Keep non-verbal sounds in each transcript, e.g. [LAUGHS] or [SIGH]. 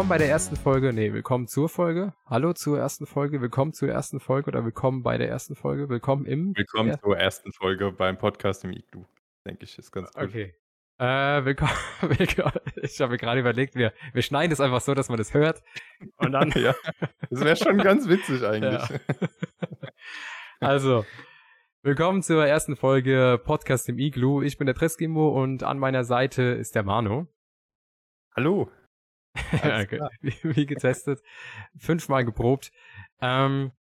willkommen bei der ersten Folge. Nee, willkommen zur Folge. Hallo zur ersten Folge. Willkommen zur ersten Folge oder willkommen bei der ersten Folge. Willkommen im. Willkommen zur ersten Folge beim Podcast im Iglu. Denke ich, ist ganz gut. Okay. Äh, willkommen, [LAUGHS] willkommen. Ich habe mir gerade überlegt, wir, wir schneiden es einfach so, dass man das hört. Und dann. [LAUGHS] ja, das wäre schon ganz witzig eigentlich. Ja. [LAUGHS] Also, willkommen zur ersten Folge Podcast im Iglu. Ich bin der Treskimo und an meiner Seite ist der Mano. Hallo. [LAUGHS] okay. wie, wie, getestet. Fünfmal geprobt. Ähm,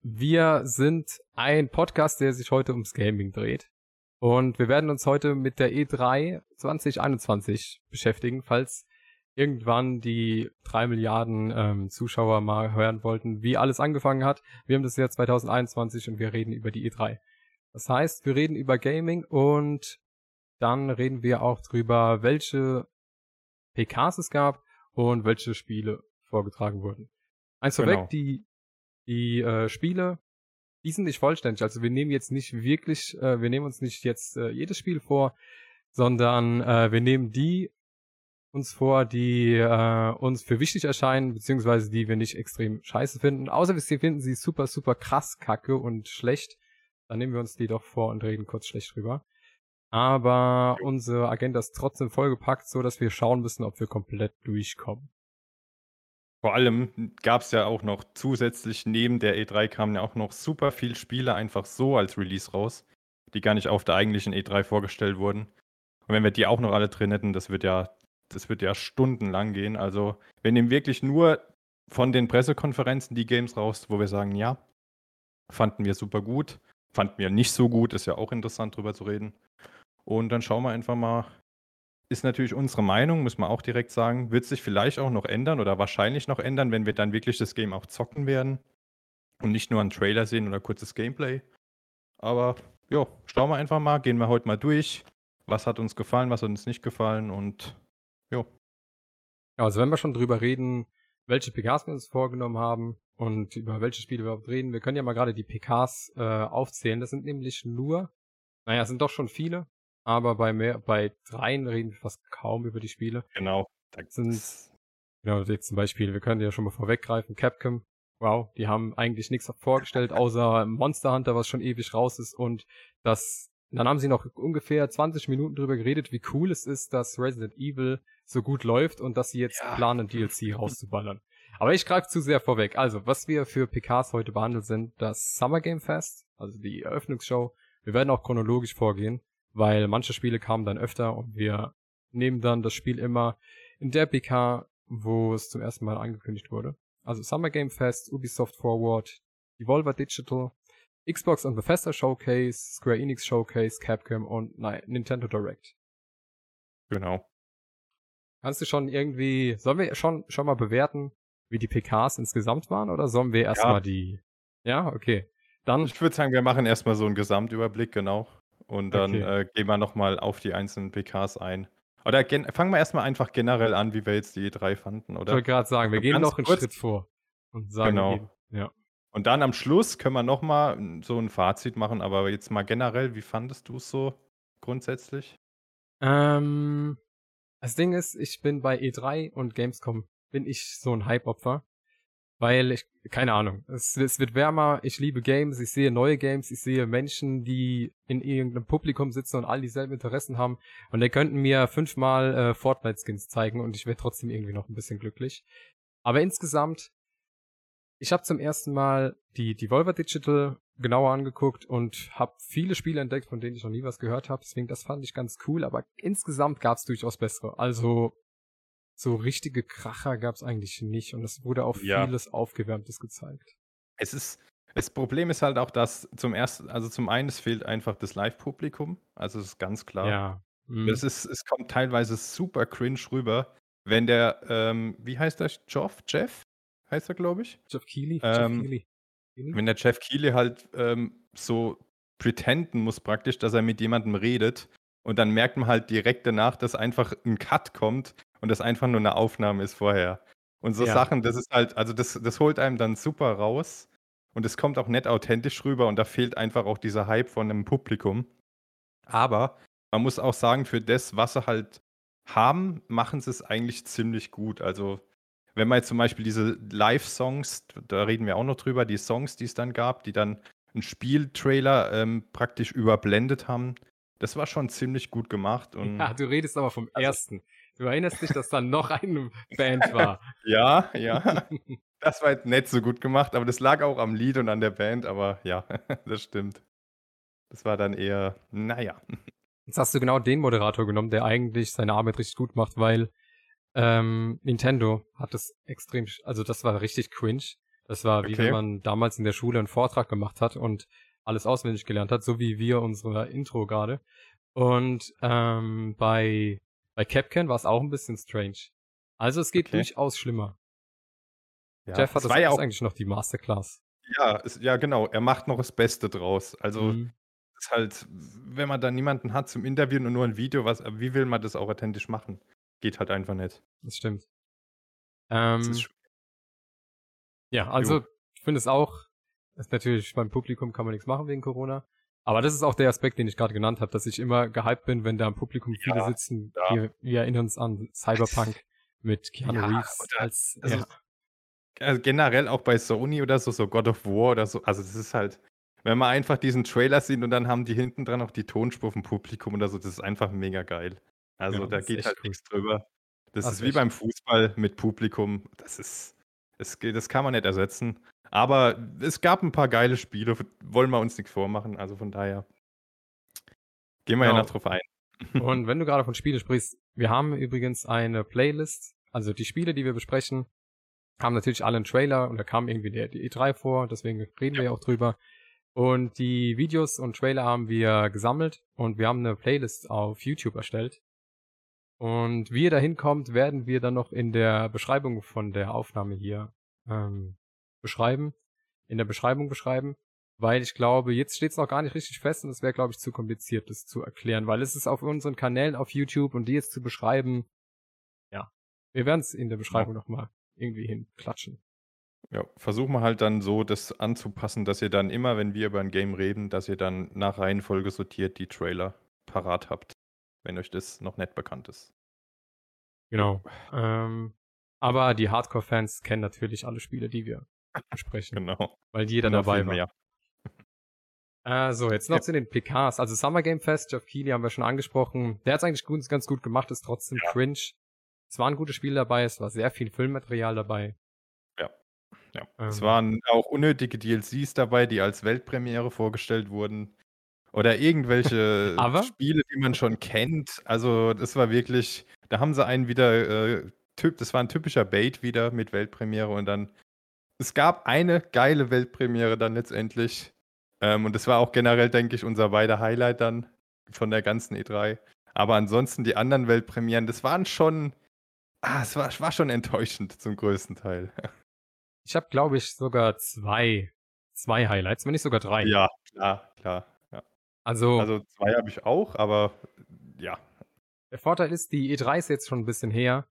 wir sind ein Podcast, der sich heute ums Gaming dreht. Und wir werden uns heute mit der E3 2021 beschäftigen, falls irgendwann die drei Milliarden ähm, Zuschauer mal hören wollten, wie alles angefangen hat. Wir haben das Jahr 2021 und wir reden über die E3. Das heißt, wir reden über Gaming und dann reden wir auch drüber, welche PKs es gab und welche Spiele vorgetragen wurden. Eins vorweg, genau. die, die äh, Spiele, die sind nicht vollständig. Also wir nehmen jetzt nicht wirklich, äh, wir nehmen uns nicht jetzt äh, jedes Spiel vor, sondern äh, wir nehmen die uns vor, die äh, uns für wichtig erscheinen, beziehungsweise die wir nicht extrem scheiße finden. Außer wir finden sie super, super krass kacke und schlecht. Dann nehmen wir uns die doch vor und reden kurz schlecht drüber. Aber unsere Agenda ist trotzdem vollgepackt, so dass wir schauen müssen, ob wir komplett durchkommen. Vor allem gab es ja auch noch zusätzlich neben der E3 kamen ja auch noch super viele Spiele einfach so als Release raus, die gar nicht auf der eigentlichen E3 vorgestellt wurden. Und wenn wir die auch noch alle drin hätten, das wird ja, das wird ja stundenlang gehen. Also wir nehmen wirklich nur von den Pressekonferenzen die Games raus, wo wir sagen, ja, fanden wir super gut, fanden wir nicht so gut, ist ja auch interessant drüber zu reden. Und dann schauen wir einfach mal. Ist natürlich unsere Meinung, muss man auch direkt sagen. Wird sich vielleicht auch noch ändern oder wahrscheinlich noch ändern, wenn wir dann wirklich das Game auch zocken werden. Und nicht nur einen Trailer sehen oder kurzes Gameplay. Aber ja, schauen wir einfach mal. Gehen wir heute mal durch. Was hat uns gefallen, was hat uns nicht gefallen und ja. Also wenn wir schon drüber reden, welche PKs wir uns vorgenommen haben und über welche Spiele wir überhaupt reden, wir können ja mal gerade die PKs äh, aufzählen. Das sind nämlich nur, naja, es sind doch schon viele, aber bei mehr, bei dreien reden wir fast kaum über die Spiele. Genau. Sind, genau, jetzt zum Beispiel, wir können ja schon mal vorweggreifen, Capcom, wow, die haben eigentlich nichts vorgestellt, [LAUGHS] außer Monster Hunter, was schon ewig raus ist und das, dann haben sie noch ungefähr 20 Minuten drüber geredet, wie cool es ist, dass Resident Evil so gut läuft und dass sie jetzt ja. planen, DLC rauszuballern. Aber ich greife zu sehr vorweg. Also, was wir für PKs heute behandelt sind, das Summer Game Fest, also die Eröffnungsshow. Wir werden auch chronologisch vorgehen weil manche Spiele kamen dann öfter und wir nehmen dann das Spiel immer in der PK, wo es zum ersten Mal angekündigt wurde. Also Summer Game Fest, Ubisoft Forward, Devolver Digital, Xbox und Bethesda Showcase, Square Enix Showcase, Capcom und nein, Nintendo Direct. Genau. Kannst du schon irgendwie, sollen wir schon, schon mal bewerten, wie die PKs insgesamt waren oder sollen wir erstmal ja. die, ja, okay. Dann. Ich würde sagen, wir machen erstmal so einen Gesamtüberblick, genau. Und dann okay. äh, gehen wir nochmal auf die einzelnen PKs ein. Oder fangen wir erstmal einfach generell an, wie wir jetzt die E3 fanden, oder? Ich wollte gerade sagen, wir gehen noch einen kurz. Schritt vor und sagen, genau. ja. Und dann am Schluss können wir nochmal so ein Fazit machen, aber jetzt mal generell, wie fandest du es so grundsätzlich? Ähm, das Ding ist, ich bin bei E3 und Gamescom bin ich so ein Hype-Opfer weil ich, keine Ahnung, es, es wird wärmer, ich liebe Games, ich sehe neue Games, ich sehe Menschen, die in irgendeinem Publikum sitzen und all dieselben Interessen haben und die könnten mir fünfmal äh, Fortnite-Skins zeigen und ich wäre trotzdem irgendwie noch ein bisschen glücklich. Aber insgesamt, ich habe zum ersten Mal die Devolver Digital genauer angeguckt und habe viele Spiele entdeckt, von denen ich noch nie was gehört habe. Deswegen, das fand ich ganz cool, aber insgesamt gab es durchaus bessere. Also so richtige Kracher gab es eigentlich nicht und es wurde auch ja. vieles Aufgewärmtes gezeigt. Es ist, das Problem ist halt auch, dass zum ersten, also zum einen, es fehlt einfach das Live-Publikum, also es ist ganz klar. Ja. Mhm. Es, ist, es kommt teilweise super cringe rüber, wenn der, ähm, wie heißt der, Jeff? Jeff? Heißt er, glaube ich? Jeff Keighley. Ähm, Jeff Keighley. Wenn der Jeff Keighley halt ähm, so pretenden muss praktisch, dass er mit jemandem redet und dann merkt man halt direkt danach, dass einfach ein Cut kommt und das einfach nur eine Aufnahme ist vorher. Und so ja. Sachen, das ist halt, also das, das holt einem dann super raus und es kommt auch nett authentisch rüber und da fehlt einfach auch dieser Hype von einem Publikum. Aber man muss auch sagen, für das, was sie halt haben, machen sie es eigentlich ziemlich gut. Also, wenn man jetzt zum Beispiel diese Live-Songs, da reden wir auch noch drüber, die Songs, die es dann gab, die dann einen Spieltrailer ähm, praktisch überblendet haben, das war schon ziemlich gut gemacht. Und ja, du redest aber vom also, ersten. Du erinnerst dich, dass da noch eine Band war. [LAUGHS] ja, ja. Das war jetzt nicht so gut gemacht, aber das lag auch am Lied und an der Band, aber ja, [LAUGHS] das stimmt. Das war dann eher, naja. Jetzt hast du genau den Moderator genommen, der eigentlich seine Arbeit richtig gut macht, weil ähm, Nintendo hat das extrem, also das war richtig cringe. Das war wie okay. wenn man damals in der Schule einen Vortrag gemacht hat und alles auswendig gelernt hat, so wie wir unsere Intro gerade. Und ähm, bei, bei Capcan war es auch ein bisschen strange. Also es geht okay. durchaus schlimmer. Ja, Jeff hat das, das ja auch eigentlich noch die Masterclass. Ja, es, ja, genau. Er macht noch das Beste draus. Also mhm. ist halt, wenn man da niemanden hat zum Interviewen und nur ein Video, was, wie will man das auch authentisch machen? Geht halt einfach nicht. Das stimmt. Ähm, das ja, also jo. ich finde es auch, ist natürlich beim Publikum kann man nichts machen wegen Corona. Aber das ist auch der Aspekt, den ich gerade genannt habe, dass ich immer gehypt bin, wenn da im Publikum viele ja, sitzen. Ja. Wir, wir, erinnern uns an Cyberpunk [LAUGHS] mit Keanu ja, Reeves als also, also generell auch bei Sony oder so, so God of War oder so. Also das ist halt, wenn man einfach diesen Trailer sieht und dann haben die hinten dran auch die Tonspur vom Publikum oder so, das ist einfach mega geil. Also da geht halt cool. nichts drüber. Das, das ist wie beim Fußball mit Publikum. Das ist, das, das kann man nicht ersetzen. Aber es gab ein paar geile Spiele, wollen wir uns nichts vormachen. Also von daher gehen wir genau. ja noch drauf ein. [LAUGHS] Und wenn du gerade von Spiele sprichst, wir haben übrigens eine Playlist. Also die Spiele, die wir besprechen, haben natürlich alle einen Trailer und da kam irgendwie der die E3 vor, deswegen reden wir ja auch drüber. Und die Videos und Trailer haben wir gesammelt und wir haben eine Playlist auf YouTube erstellt. Und wie ihr da hinkommt, werden wir dann noch in der Beschreibung von der Aufnahme hier ähm, beschreiben, in der Beschreibung beschreiben, weil ich glaube, jetzt steht es noch gar nicht richtig fest und es wäre, glaube ich, zu kompliziert, das zu erklären, weil es ist auf unseren Kanälen auf YouTube und die jetzt zu beschreiben, ja, wir werden es in der Beschreibung ja. nochmal irgendwie hinklatschen. Ja, versuchen wir halt dann so, das anzupassen, dass ihr dann immer, wenn wir über ein Game reden, dass ihr dann nach Reihenfolge sortiert die Trailer parat habt, wenn euch das noch nicht bekannt ist. Genau. Ähm, aber die Hardcore-Fans kennen natürlich alle Spiele, die wir besprechen. Genau. Weil jeder genau dabei war. Mehr. Äh, so, jetzt noch ja. zu den PKs. Also Summer Game Fest, Jeff Keighley haben wir schon angesprochen. Der hat es eigentlich gut, ganz gut gemacht, ist trotzdem ja. cringe. Es waren gute Spiele dabei, es war sehr viel Filmmaterial dabei. Ja. ja. Ähm. Es waren auch unnötige DLCs dabei, die als Weltpremiere vorgestellt wurden. Oder irgendwelche [LAUGHS] Spiele, die man schon kennt. Also, das war wirklich, da haben sie einen wieder, äh, typ, das war ein typischer Bait wieder mit Weltpremiere und dann es gab eine geile Weltpremiere dann letztendlich. Ähm, und das war auch generell, denke ich, unser beider Highlight dann von der ganzen E3. Aber ansonsten die anderen Weltpremieren, das waren schon, ah, es war, war schon enttäuschend zum größten Teil. Ich habe, glaube ich, sogar zwei, zwei Highlights, wenn nicht sogar drei. Ja, klar, klar. Also, also zwei habe ich auch, aber ja. Der Vorteil ist, die E3 ist jetzt schon ein bisschen her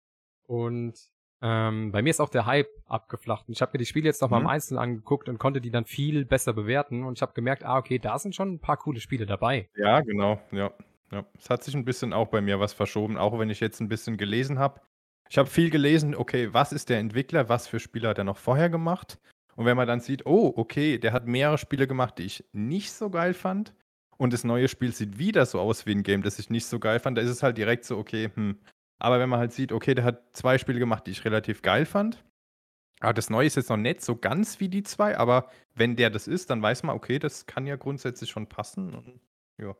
und ähm, bei mir ist auch der Hype abgeflacht. Und ich habe mir die Spiele jetzt nochmal mhm. im Einzelnen angeguckt und konnte die dann viel besser bewerten. Und ich habe gemerkt, ah, okay, da sind schon ein paar coole Spiele dabei. Ja, genau, ja. ja. Es hat sich ein bisschen auch bei mir was verschoben, auch wenn ich jetzt ein bisschen gelesen habe. Ich habe viel gelesen, okay, was ist der Entwickler, was für Spiele hat er noch vorher gemacht? Und wenn man dann sieht, oh, okay, der hat mehrere Spiele gemacht, die ich nicht so geil fand, und das neue Spiel sieht wieder so aus wie ein Game, das ich nicht so geil fand, da ist es halt direkt so, okay, hm, aber wenn man halt sieht, okay, der hat zwei Spiele gemacht, die ich relativ geil fand. Aber das Neue ist jetzt noch nicht so ganz wie die zwei, aber wenn der das ist, dann weiß man, okay, das kann ja grundsätzlich schon passen. Und, ja.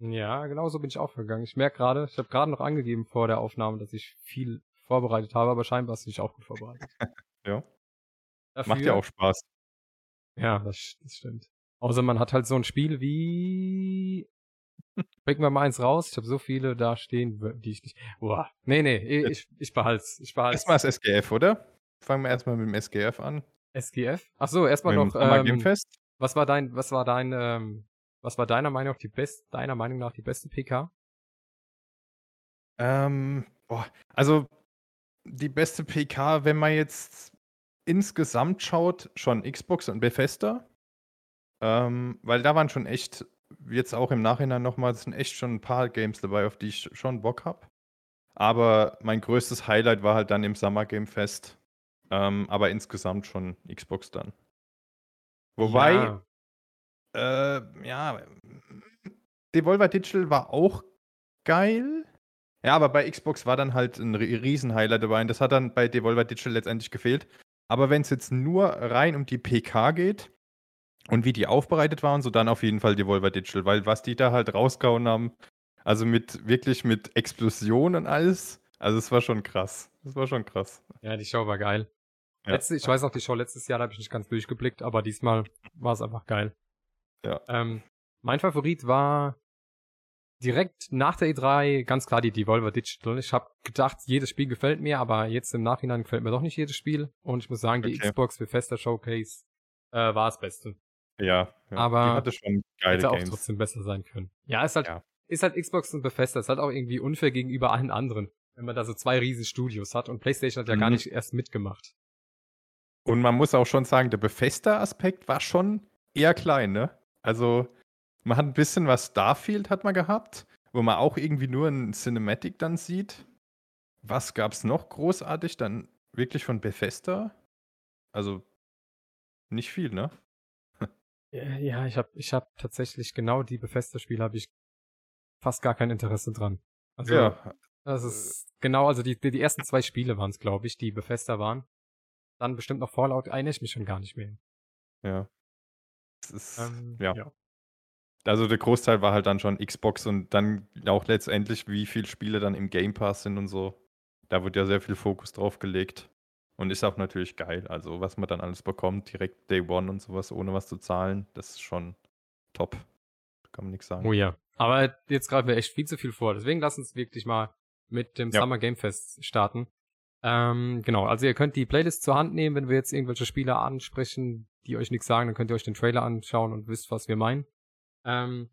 Ja, genau so bin ich auch vergangen. Ich merke gerade, ich habe gerade noch angegeben vor der Aufnahme, dass ich viel vorbereitet habe, aber scheinbar hast du dich auch gut vorbereitet. [LAUGHS] ja. Dafür, Macht ja auch Spaß. Ja, das, das stimmt. Außer man hat halt so ein Spiel wie [LAUGHS] Bringen wir mal eins raus. Ich habe so viele da stehen, die ich nicht. Boah. Nee, nee, ich, ich behalte es. Ich behalt's. Erstmal das SGF, oder? Fangen wir erstmal mit dem SGF an. SGF? Ach so, erstmal noch. Ähm. Was war dein, was war dein, ähm, was war deiner Meinung nach die best, deiner Meinung nach die beste PK? Ähm, boah, also die beste PK, wenn man jetzt insgesamt schaut, schon Xbox und Bethesda. Ähm, weil da waren schon echt jetzt auch im Nachhinein nochmal, es sind echt schon ein paar Games dabei, auf die ich schon Bock habe. Aber mein größtes Highlight war halt dann im Summer Game Fest. Ähm, aber insgesamt schon Xbox dann. Wobei, Ja. äh, ja, Devolver Digital war auch geil. Ja, aber bei Xbox war dann halt ein ri- Riesen-Highlight dabei und das hat dann bei Devolver Digital letztendlich gefehlt. Aber wenn es jetzt nur rein um die PK geht und wie die aufbereitet waren, so dann auf jeden Fall Devolver Digital, weil was die da halt rausgehauen haben, also mit wirklich mit Explosionen und alles, also es war schon krass. Das war schon krass. Ja, die Show war geil. Ja. Letzte, ich weiß noch, die Show letztes Jahr, da habe ich nicht ganz durchgeblickt, aber diesmal war es einfach geil. Ja. Ähm, mein Favorit war direkt nach der E3 ganz klar die Devolver Digital. Ich habe gedacht, jedes Spiel gefällt mir, aber jetzt im Nachhinein gefällt mir doch nicht jedes Spiel. Und ich muss sagen, die Okay. Xbox Bethesda Showcase äh, war das Beste. Ja, ja. Aber die hatte schon geile Hätte auch Games. trotzdem besser sein können. Ja, ist halt, Ja. ist halt Xbox und Bethesda. Ist halt auch irgendwie unfair gegenüber allen anderen, wenn man da so zwei riesen Studios hat. Und PlayStation hat ja gar Mhm. nicht erst mitgemacht. Und man muss auch schon sagen, der Bethesda-Aspekt war schon eher klein, ne? Also, man hat ein bisschen was Starfield hat man gehabt, wo man auch irgendwie nur ein Cinematic dann sieht. Was gab's noch großartig dann wirklich von Bethesda? Also, nicht viel, ne? Ja, ja, ich habe ich hab tatsächlich genau die Bethesda-Spiele habe ich fast gar kein Interesse dran. Also, ja, das ist genau, also die, die, ersten zwei Spiele waren es, glaube ich, die Bethesda waren. Dann bestimmt noch Fallout, erinnere ich mich schon gar nicht mehr. ja. Es ist, Ähm, ja. Also der Großteil war halt dann schon Xbox und dann auch letztendlich, wie viele Spiele dann im Game Pass sind und so. Da wird ja sehr viel Fokus drauf gelegt. Und ist auch natürlich geil. Also, was man dann alles bekommt, direkt Day One und sowas, ohne was zu zahlen, das ist schon top. Kann man nichts sagen. Oh ja. Aber jetzt greifen wir echt viel zu viel vor. Deswegen lass uns wirklich mal mit dem Ja. Summer Game Fest starten. Ähm, genau, also ihr könnt die Playlist zur Hand nehmen, wenn wir jetzt irgendwelche Spiele ansprechen, die euch nichts sagen, dann könnt ihr euch den Trailer anschauen und wisst, was wir meinen. Ähm,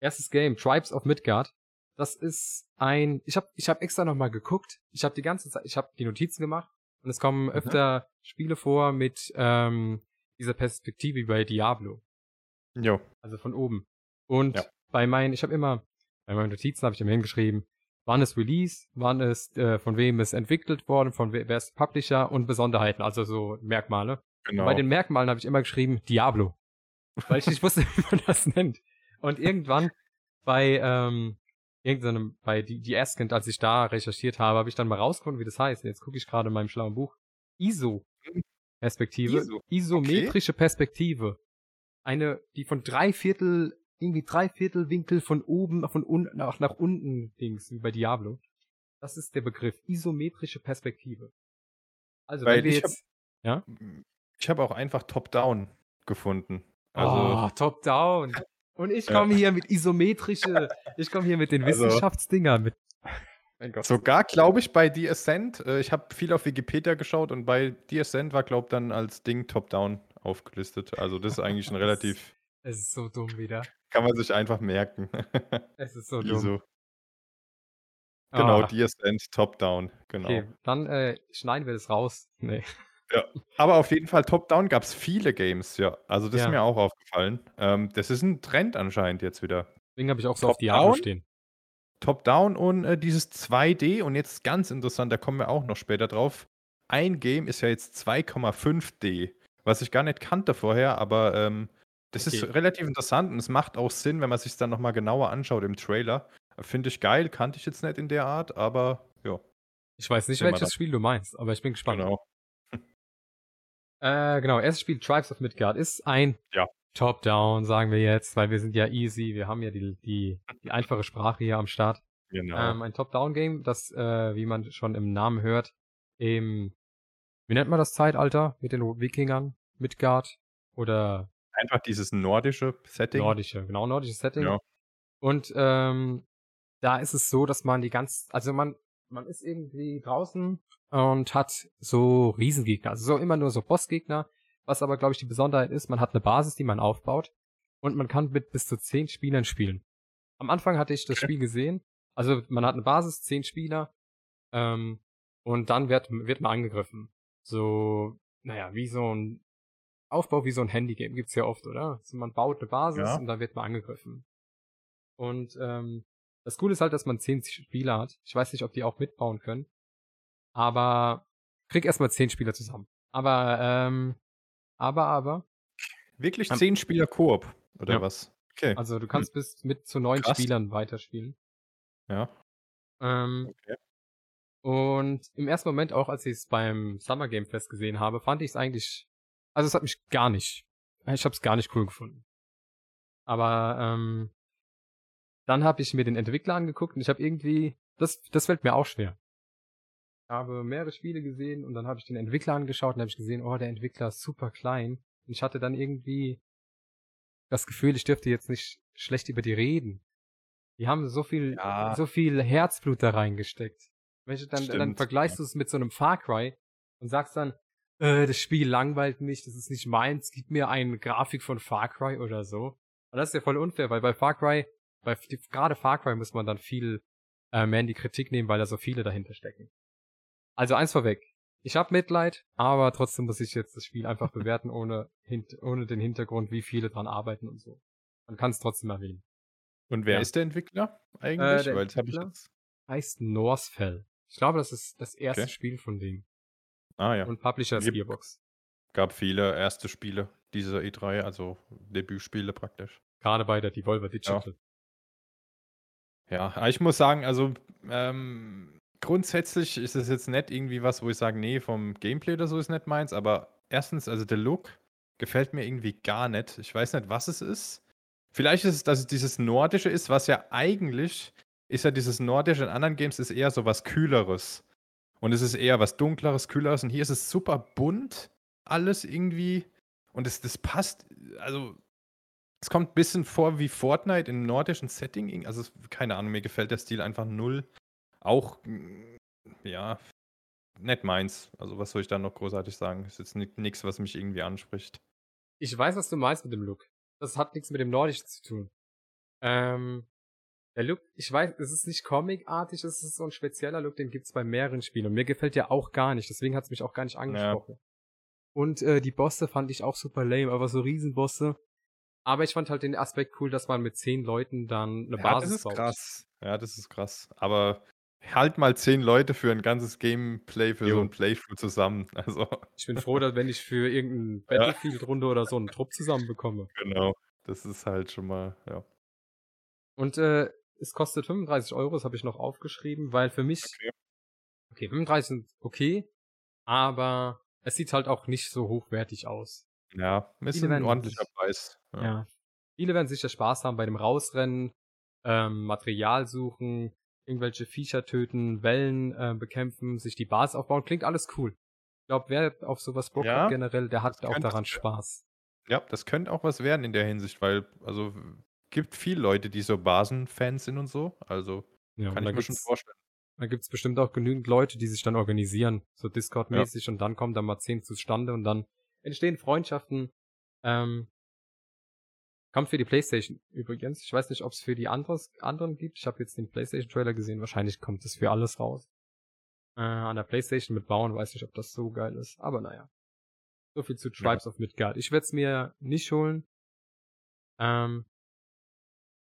erstes Game, Tribes of Midgard. Das ist ein, ich habe ich hab extra nochmal geguckt. Ich habe die ganze Zeit, ich habe die Notizen gemacht und es kommen öfter Spiele vor mit ähm, dieser Perspektive wie bei Diablo. Jo. Also von oben. Und Ja. bei meinen, ich habe immer, bei meinen Notizen habe ich immer hingeschrieben, wann ist Release, wann ist, äh, von wem ist entwickelt worden, von we wer ist Publisher und Besonderheiten, also so Merkmale. Genau. Und bei den Merkmalen habe ich immer geschrieben Diablo. Weil ich nicht wusste, [LAUGHS] wie man das nennt. Und irgendwann bei, ähm, irgendeinem, bei die, die Askent, als ich da recherchiert habe, habe ich dann mal rausgefunden, wie das heißt. Jetzt gucke ich gerade in meinem schlauen Buch. ISO-Perspektive. ISO, Isometrische Perspektive. Eine, die von drei Viertel, irgendwie drei Viertel Winkel von oben von unten nach, nach unten Dings, wie bei Diablo. Das ist der Begriff. Isometrische Perspektive. Also, Weil wenn wir ich hab- jetzt, ja? Ich habe auch einfach Top-Down gefunden. Also, oh, top down. Und ich Ja. komme hier mit isometrische, ich komme hier mit den Also- Wissenschaftsdingern mit. Mein Gott. sogar, glaube ich, bei The Ascent, äh, ich habe viel auf Wikipedia geschaut und bei The Ascent war, glaube ich, dann als Ding Top-Down aufgelistet. Also, das ist [LAUGHS] eigentlich ein relativ, Es ist so dumm wieder. kann man sich einfach merken. [LAUGHS] Es ist so dumm. ISO. Genau, Ah, The Ascent, Top-Down, genau. Okay, dann äh, schneiden wir das raus. Nee. Aber auf jeden Fall, Top-Down gab es viele Games, ja. Also, das Ja. ist mir auch aufgefallen. Ähm, das ist ein Trend anscheinend jetzt wieder. Deswegen habe ich auch so Top auf Diablo down? stehen. Top-Down und äh, dieses 2D und jetzt ganz interessant, da kommen wir auch noch später drauf. Ein Game ist ja jetzt 2,5D, was ich gar nicht kannte vorher, aber ähm, das Okay. ist relativ interessant und es macht auch Sinn, wenn man sich dann nochmal genauer anschaut im Trailer. Finde ich geil, kannte ich jetzt nicht in der Art, aber ja, Ich weiß nicht, welches. Spiel du meinst, aber ich bin gespannt. genau. Äh, genau, erstes Spiel Tribes of Midgard ist ein Ja. Top-Down, sagen wir jetzt, weil wir sind ja easy, wir haben ja die, die, die einfache Sprache hier am Start. genau. Ähm, ein Top-Down-Game, das, äh, wie man schon im Namen hört, im, wie nennt man das Zeitalter mit den Wikingern? Midgard oder Einfach dieses nordische Setting. nordische, genau, nordisches Setting. Ja. Und ähm, da ist es so, dass man die ganz, also man, man ist irgendwie draußen und hat so Riesengegner, also so immer nur so Bossgegner, was aber, glaube ich, die Besonderheit ist, man hat eine Basis, die man aufbaut und man kann mit bis zu zehn Spielern spielen. Am Anfang hatte ich das. Spiel gesehen, also man hat eine Basis, zehn Spieler, ähm, und dann wird, wird man angegriffen. So, naja, wie so ein Aufbau wie so ein Handygame gibt's ja oft, oder? Also man baut eine Basis Ja. und dann wird man angegriffen. Und ähm, Das Coole ist halt, dass man zehn Spieler hat. Ich weiß nicht, ob die auch mitbauen können. Aber krieg erstmal zehn Spieler zusammen. Aber, ähm, aber, aber. Wirklich zehn Spieler Koop, oder Ja. was? Okay. Also du kannst bis mit zu neun Krass. Spielern weiterspielen. Ja. Ähm, Okay. Und im ersten Moment, auch als ich es beim Summer Game Fest gesehen habe, fand ich es eigentlich. Also es hat mich gar nicht. Ich habe es gar nicht cool gefunden. Aber ähm, dann habe ich mir den Entwickler angeguckt und ich habe irgendwie. Das, das fällt mir auch schwer. Ich habe mehrere Spiele gesehen und dann habe ich den Entwickler angeschaut und habe ich gesehen, oh, der Entwickler ist super klein. Und ich hatte dann irgendwie das Gefühl, ich dürfte jetzt nicht schlecht über die reden. Die haben so viel, Ja. so viel Herzblut da reingesteckt. Wenn du dann, dann vergleichst du es mit so einem Far Cry und sagst dann, äh, das Spiel langweilt mich, das ist nicht meins, gib mir eine Grafik von Far Cry oder so. Und das ist ja voll unfair, weil bei Far Cry, bei gerade Far Cry muss man dann viel äh, mehr in die Kritik nehmen, weil da so viele dahinter stecken. Also eins vorweg. Ich hab Mitleid, aber trotzdem muss ich jetzt das Spiel einfach [LAUGHS] bewerten, ohne, ohne den Hintergrund, wie viele dran arbeiten und so. Man kann es trotzdem erwähnen. Und wer Ja. ist der Entwickler eigentlich? der Weil habe ich Entwickler? jetzt. Heißt Northfell. Ich glaube, das ist das erste Okay. Spiel von denen. Ah ja. Und Publisher ist. Gearbox. Gab viele erste Spiele dieser E3, also Debütspiele praktisch. Gerade bei der Devolver Digital. Ja, aber ich muss sagen, also ähm, grundsätzlich ist es jetzt nicht irgendwie was, wo ich sage, nee, vom Gameplay oder so ist nicht meins, aber erstens, also der Look gefällt mir irgendwie gar nicht. Ich weiß nicht, was es ist. Vielleicht ist es, dass es dieses Nordische ist, was ja eigentlich ist ja dieses Nordische in anderen Games ist eher so was Kühleres. Und es ist eher was Dunkleres, Kühleres. Und hier ist es super bunt, alles irgendwie. Und es, das passt, also es kommt ein bisschen vor wie Fortnite im nordischen Setting. Also, es- keine Ahnung, mir gefällt der Stil einfach null. Auch, mm, ja, nicht meins. Also, was soll ich da noch großartig sagen? Ist jetzt nichts, was mich irgendwie anspricht. Ich weiß, was du meinst mit dem Look. Das hat nichts mit dem Nordischen zu tun. Ähm, der Look, ich weiß, es ist nicht comicartig, es ist so ein spezieller Look, den gibt's bei mehreren Spielen. Und mir gefällt der auch gar nicht, deswegen hat's mich auch gar nicht angesprochen. Und äh, die Bosse fand ich auch super lame, aber so Riesenbosse. Aber ich fand halt den Aspekt cool, dass man mit zehn Leuten dann eine Ja, Basis das ist baut. krass. Ja, das ist krass. Aber halt mal zehn Leute für ein ganzes Gameplay, für Jo. so ein Playthrough zusammen. [LAUGHS] Also, Ich bin froh, dass wenn ich für irgendeine. [LAUGHS] Battlefield-Runde oder so einen Trupp zusammenbekomme. genau. Das ist halt schon mal, ja. Und äh, es kostet 35 Euro, das habe ich noch aufgeschrieben, weil für mich, Okay. okay, 35 sind okay, aber es sieht halt auch nicht so hochwertig aus. Ja, ist ein ordentlicher sich- Preis. Ja. Viele werden sicher Spaß haben bei dem Rausrennen, ähm, Material suchen, irgendwelche Viecher töten, Wellen äh, bekämpfen, sich die Basis aufbauen. Klingt alles cool. Ich glaube, wer auf sowas Bock Ja, hat generell, der hat auch daran Spaß. Ja, das könnte auch was werden in der Hinsicht, weil, also, gibt viele Leute, die so Basen-Fans sind und so. Also, Ja, kann ich mir schon vorstellen. da gibt's bestimmt auch genügend Leute, die sich dann organisieren, so Discord-mäßig, und dann kommen da mal zehn zustande und dann entstehen Freundschaften. Ähm, kommt für die Playstation übrigens. Ich weiß nicht, ob es für die anderes, anderen gibt. Ich habe jetzt den Playstation-Trailer gesehen. Wahrscheinlich kommt es für alles raus. Äh, an der Playstation mit Bauen weiß nicht, ob das so geil ist. Aber naja. So viel zu Tribes of Midgard. Ich werde es mir nicht holen. Ähm,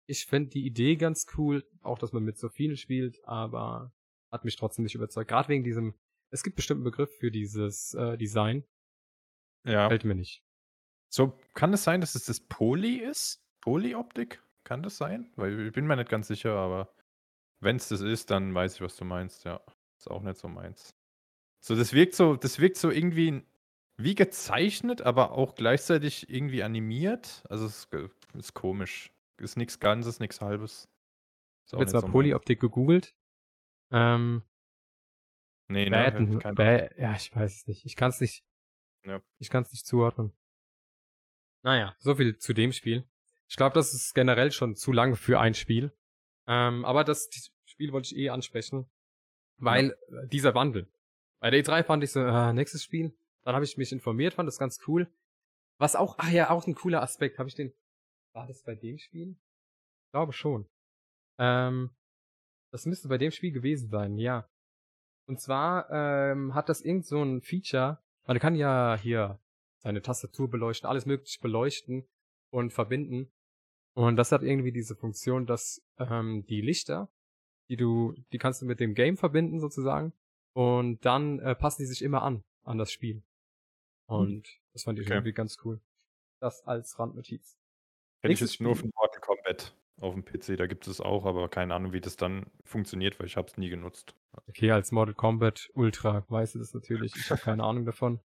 ich finde die Idee ganz cool, auch dass man mit so vielen spielt, aber hat mich trotzdem nicht überzeugt. Gerade wegen diesem, es gibt bestimmt einen Begriff für dieses äh, Design, Ja. fällt mir nicht. So, kann es sein, dass es das Poly ist? Poly-Optik? Kann das sein? Weil ich bin mir nicht ganz sicher, aber wenn es das ist, dann weiß ich, was du meinst, ja. Ist auch nicht so meins. So, das wirkt so, das wirkt so irgendwie wie gezeichnet, aber auch gleichzeitig irgendwie animiert. Also es ist, ist komisch. Ist nichts Ganzes, nichts Halbes. Ich habe jetzt mal so. Polyoptik gegoogelt. Ähm, Nee, Bad, ne? Keine Bad, ja, ich weiß es nicht. Ich kann es nicht. Ja. Ich kann es nicht zuordnen. Naja, so viel zu dem Spiel. Ich glaube, das ist generell schon zu lang für ein Spiel. Ähm, aber das Spiel wollte ich eh ansprechen, weil äh, dieser Wandel. Bei der E3 fand ich so, äh, nächstes Spiel. Dann habe ich mich informiert, fand das ganz cool. Was auch, ach ja, auch ein cooler Aspekt. Habe ich den, war das bei dem Spiel? Ich glaube schon. Ähm, das müsste bei dem Spiel gewesen sein, ja. Und zwar ähm, hat das irgend so ein Feature, man kann ja hier seine Tastatur beleuchten, alles mögliche beleuchten und verbinden. Und das hat irgendwie diese Funktion, dass ähm, die Lichter, die du, die kannst du mit dem Game verbinden sozusagen. Und dann äh, passen die sich immer an, an das Spiel. Hm. Und das fand ich okay. irgendwie ganz cool. Das als Randnotiz. Hätte ich jetzt nur von Mortal Kombat auf dem PC, da gibt es auch, aber keine Ahnung, wie das dann funktioniert, weil ich habe es nie genutzt. Okay, als Mortal Kombat Ultra weißt du das natürlich. Ich habe keine Ahnung davon. [LAUGHS]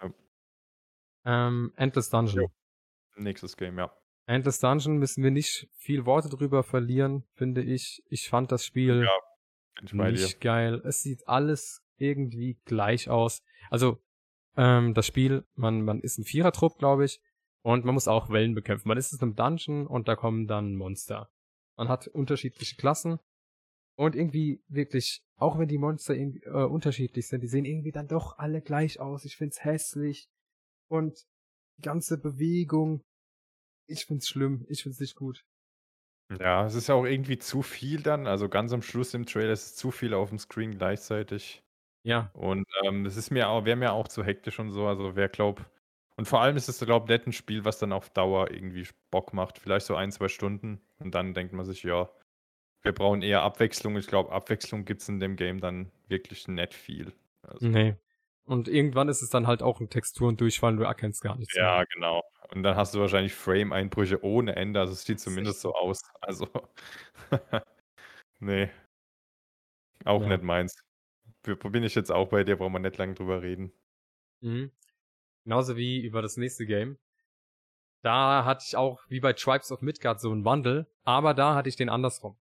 Ja. Ähm, Endless Dungeon. Jo. Nächstes Game, ja. Endless Dungeon müssen wir nicht viel Worte drüber verlieren, finde ich. Ich fand das Spiel ja, nicht geil. Es sieht alles irgendwie gleich aus. Also, ähm, das Spiel, man, man ist ein Vierertrupp, glaube ich, und man muss auch Wellen bekämpfen. Man ist in einem Dungeon und da kommen dann Monster. Man hat unterschiedliche Klassen und irgendwie wirklich, auch wenn die Monster äh, unterschiedlich sind, die sehen irgendwie dann doch alle gleich aus. Ich find's hässlich und die ganze Bewegung ich find's schlimm. Ich find's nicht gut. Ja, es ist ja auch irgendwie zu viel dann. Also ganz am Schluss im Trailer ist es zu viel auf dem Screen gleichzeitig. Ja. Und ähm, es ist mir auch, wäre mir auch zu hektisch und so. Also wer glaubt. Und vor allem ist es, glaube ich, nicht ein Spiel, was dann auf Dauer irgendwie Bock macht. Vielleicht so ein, zwei Stunden. Und dann denkt man sich, ja, wir brauchen eher Abwechslung. Ich glaube, Abwechslung gibt es in dem Game dann wirklich nicht viel. Also, nee. Und irgendwann ist es dann halt auch ein Texturendurchfall und du erkennst gar nichts. Ja, mehr. genau. Und dann hast du wahrscheinlich Frame-Einbrüche ohne Ende. Also es sieht zumindest so aus. [LAUGHS] Also, [LAUGHS] nee. Auch ja. nicht meins. Bin ich jetzt auch bei dir, brauchen wir nicht lange drüber reden. Mhm. Genauso wie über das nächste Game. Da hatte ich auch, wie bei Tribes of Midgard, so einen Wandel, aber da hatte ich den andersrum.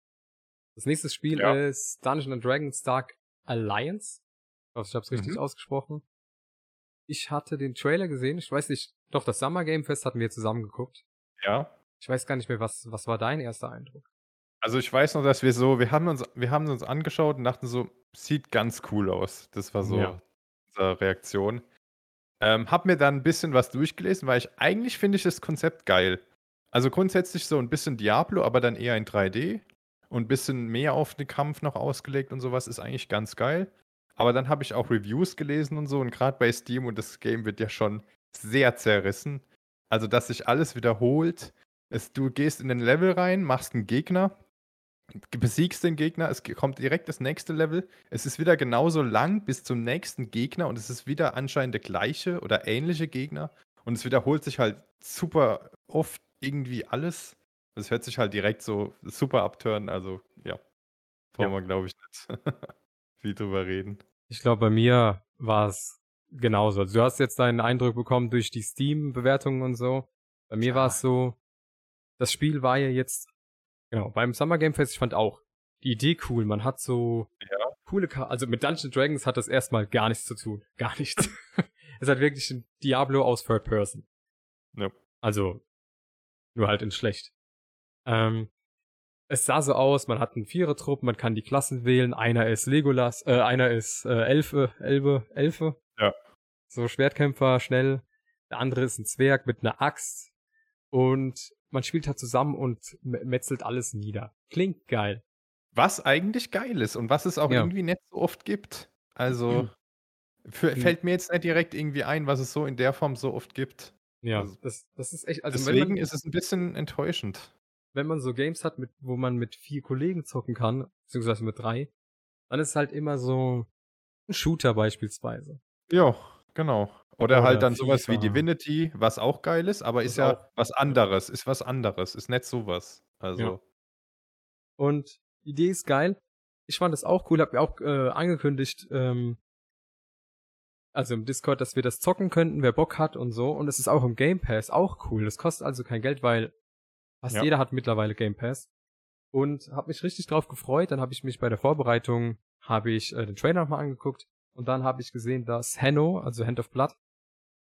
Das nächste Spiel ja. ist Dungeons and Dragons Dark Alliance. Ich hoffe, ich habe es richtig mhm. ausgesprochen. Ich hatte den Trailer gesehen, ich weiß nicht, doch, das Summer Game Fest hatten wir zusammen geguckt. Ja. Ich weiß gar nicht mehr, was, was war dein erster Eindruck? Also ich weiß noch, dass wir so, wir haben uns, wir haben uns angeschaut und dachten so, sieht ganz cool aus. Das war so ja. unsere Reaktion. Ähm, hab mir dann ein bisschen was durchgelesen, weil ich eigentlich finde ich das Konzept geil. Also grundsätzlich so ein bisschen Diablo, aber dann eher in 3D und ein bisschen mehr auf den Kampf noch ausgelegt und sowas ist eigentlich ganz geil. Aber dann habe ich auch Reviews gelesen und so und gerade bei Steam und das Game wird ja schon sehr zerrissen. Also, dass sich alles wiederholt. Es, du gehst in den Level rein, machst einen Gegner, besiegst den Gegner, es kommt direkt das nächste Level. Es ist wieder genauso lang bis zum nächsten Gegner und es ist wieder anscheinend der gleiche oder ähnliche Gegner. Und es wiederholt sich halt super oft irgendwie alles. Es hört sich halt direkt so super abtören. Also, ja. Brauchen ja. wir, glaube ich, nicht [LAUGHS] viel drüber reden. Ich glaube, bei mir war es genauso. Also du hast jetzt deinen Eindruck bekommen durch die Steam-Bewertungen und so. Bei mir ja. war es so, das Spiel war ja jetzt, genau, beim Summer Game Fest, ich fand auch die Idee cool. Man hat so ja. coole, Ka also mit Dungeons Dragons hat das erstmal gar nichts zu tun. [LAUGHS] Gar nichts. es hat wirklich ein Diablo aus Third Person. Ja. Also, nur halt in schlecht. Ähm, es sah so aus, man hat einen Vierertrupp, man kann die Klassen wählen, einer ist Legolas, äh, einer ist äh, Elfe, Elbe, Elfe, ja. So Schwertkämpfer, schnell. Der andere ist ein Zwerg mit einer Axt. Und man spielt halt zusammen und metzelt alles nieder. Klingt geil. Was eigentlich geil ist und was es auch ja. irgendwie nicht so oft gibt. Also mhm. für, fällt mir jetzt nicht direkt irgendwie ein, was es so in der Form so oft gibt. Ja, also, das, das ist echt. Also deswegen man, ist es ein bisschen enttäuschend. Wenn man so Games hat, mit, wo man mit vier Kollegen zocken kann, beziehungsweise mit drei, dann ist es halt immer so ein Shooter beispielsweise. Ja, genau. Oder, Oder halt dann sowas wie Divinity, was auch geil ist, aber ist, ist ja was anderes, ist was anderes, ist nicht sowas. Also. Ja. Und die Idee ist geil. Ich fand das auch cool, hab mir auch äh, angekündigt, ähm, also im Discord, dass wir das zocken könnten, wer Bock hat und so. Und es ist auch im Game Pass auch cool. Das kostet also kein Geld, weil fast ja. jeder hat mittlerweile Game Pass. Und habe mich richtig drauf gefreut. Dann habe ich mich bei der Vorbereitung, habe ich äh, den Trailer nochmal angeguckt und dann habe ich gesehen, dass Hanno, also Hand of Blood,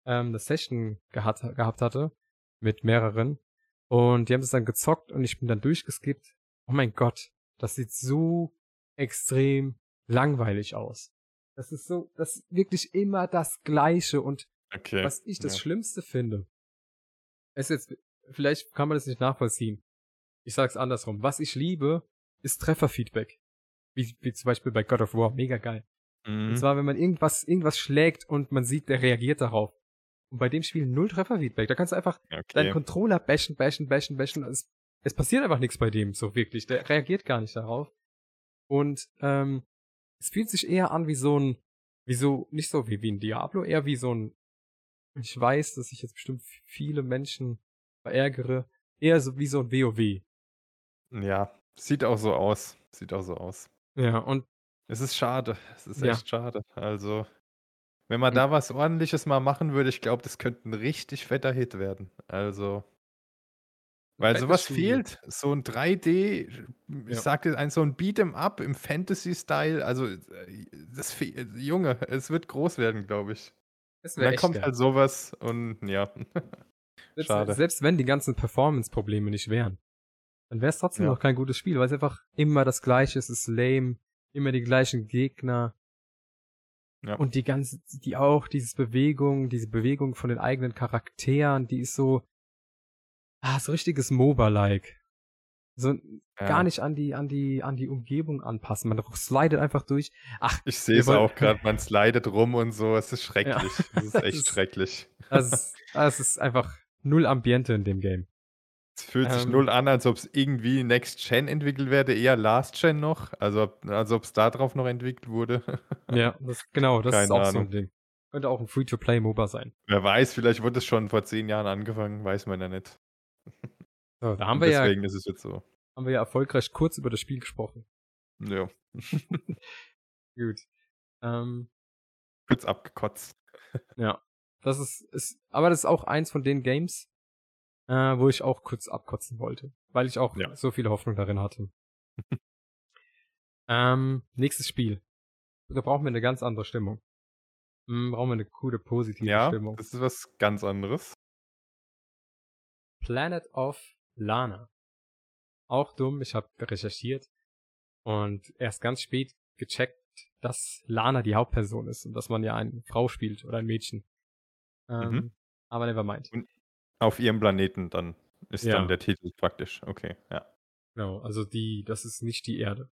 ähm, eine Session gehabt, gehabt hatte mit mehreren. Und die haben das dann gezockt und ich bin dann durchgeskippt. Oh mein Gott, das sieht so extrem langweilig aus. Das ist so, das ist wirklich immer das Gleiche. Und okay, was ich das ja. Schlimmste finde, ist jetzt, vielleicht kann man das nicht nachvollziehen. Ich sag's andersrum. Was ich liebe, ist Trefferfeedback. Wie, wie zum Beispiel bei God of War. Mega geil. Mhm. Und zwar, wenn man irgendwas, irgendwas schlägt und man sieht, der reagiert darauf. Und bei dem Spiel null Trefferfeedback. Da kannst du einfach okay. deinen Controller bashen, bashen, bashen, bashen. Es es passiert einfach nichts bei dem so wirklich. Der reagiert gar nicht darauf. Und ähm, es fühlt sich eher an wie so ein, wie so, nicht so wie, wie ein Diablo, eher wie so ein, ich weiß, dass ich jetzt bestimmt viele Menschen verärgere, eher so wie so ein WoW. Ja, sieht auch so aus. Sieht auch so aus. Ja, und Es ist schade. Es ist Ja. echt schade. Also, wenn man Und- da was Ordentliches mal machen würde, ich glaube, das könnte ein richtig fetter Hit werden. Also, weil sowas fehlt. So ein 3D, ich Ja. sagte, ein so ein Beat'em Up im Fantasy-Style. Also, äh, das Junge, es wird groß werden, glaube ich. das dann echt kommt halt sowas und ja. [LAUGHS] selbst, schade. selbst wenn die ganzen Performance-Probleme nicht wären, dann wäre es trotzdem Ja. noch kein gutes Spiel, weil es einfach immer das gleiche ist, es ist lame, immer die gleichen Gegner. Ja. Und die ganze, die auch, dieses Bewegung, diese Bewegung von den eigenen Charakteren, die ist so, ah, so richtiges MOBA-like. So Ja. gar nicht an die, an die, an die Umgebung anpassen. Man slidet einfach durch. Ach, Ich sehe es auch gerade, [LAUGHS] man slidet rum und so. Es ist schrecklich. Es ist [LAUGHS] echt schrecklich. das ist, das ist einfach null Ambiente in dem Game. Es fühlt sich Ähm. null an, als ob es irgendwie Next Gen entwickelt werde, eher Last Gen noch. Also als ob es da drauf noch entwickelt wurde. [LAUGHS] Ja, das, genau, das ist Keine auch so ein Ahnung. Ding. Könnte auch ein Free-to-Play-MOBA sein. Wer weiß, vielleicht wurde es schon vor zehn Jahren angefangen, weiß man ja nicht. [LAUGHS] So, da haben wir, ja, deswegen ist es jetzt so. haben wir ja erfolgreich kurz über das Spiel gesprochen. Ja. [LAUGHS] Gut. Ähm, Kurz abgekotzt. ja. Das ist, ist, aber das ist auch eins von den Games, äh, wo ich auch kurz abkotzen wollte. Weil ich auch Ja. so viel Hoffnung darin hatte. [LAUGHS] ähm, nächstes Spiel. Da brauchen wir eine ganz andere Stimmung. Hm, brauchen wir eine coole, positive Ja, Stimmung. das ist was ganz anderes. Planet of Lana. Auch dumm, ich habe recherchiert und erst ganz spät gecheckt, dass Lana die Hauptperson ist und dass man ja eine Frau spielt oder ein Mädchen. Ähm, Mhm. Aber never mind. Auf ihrem Planeten dann ist Ja. dann der Titel praktisch. Okay, ja. Genau, also die, das ist nicht die Erde.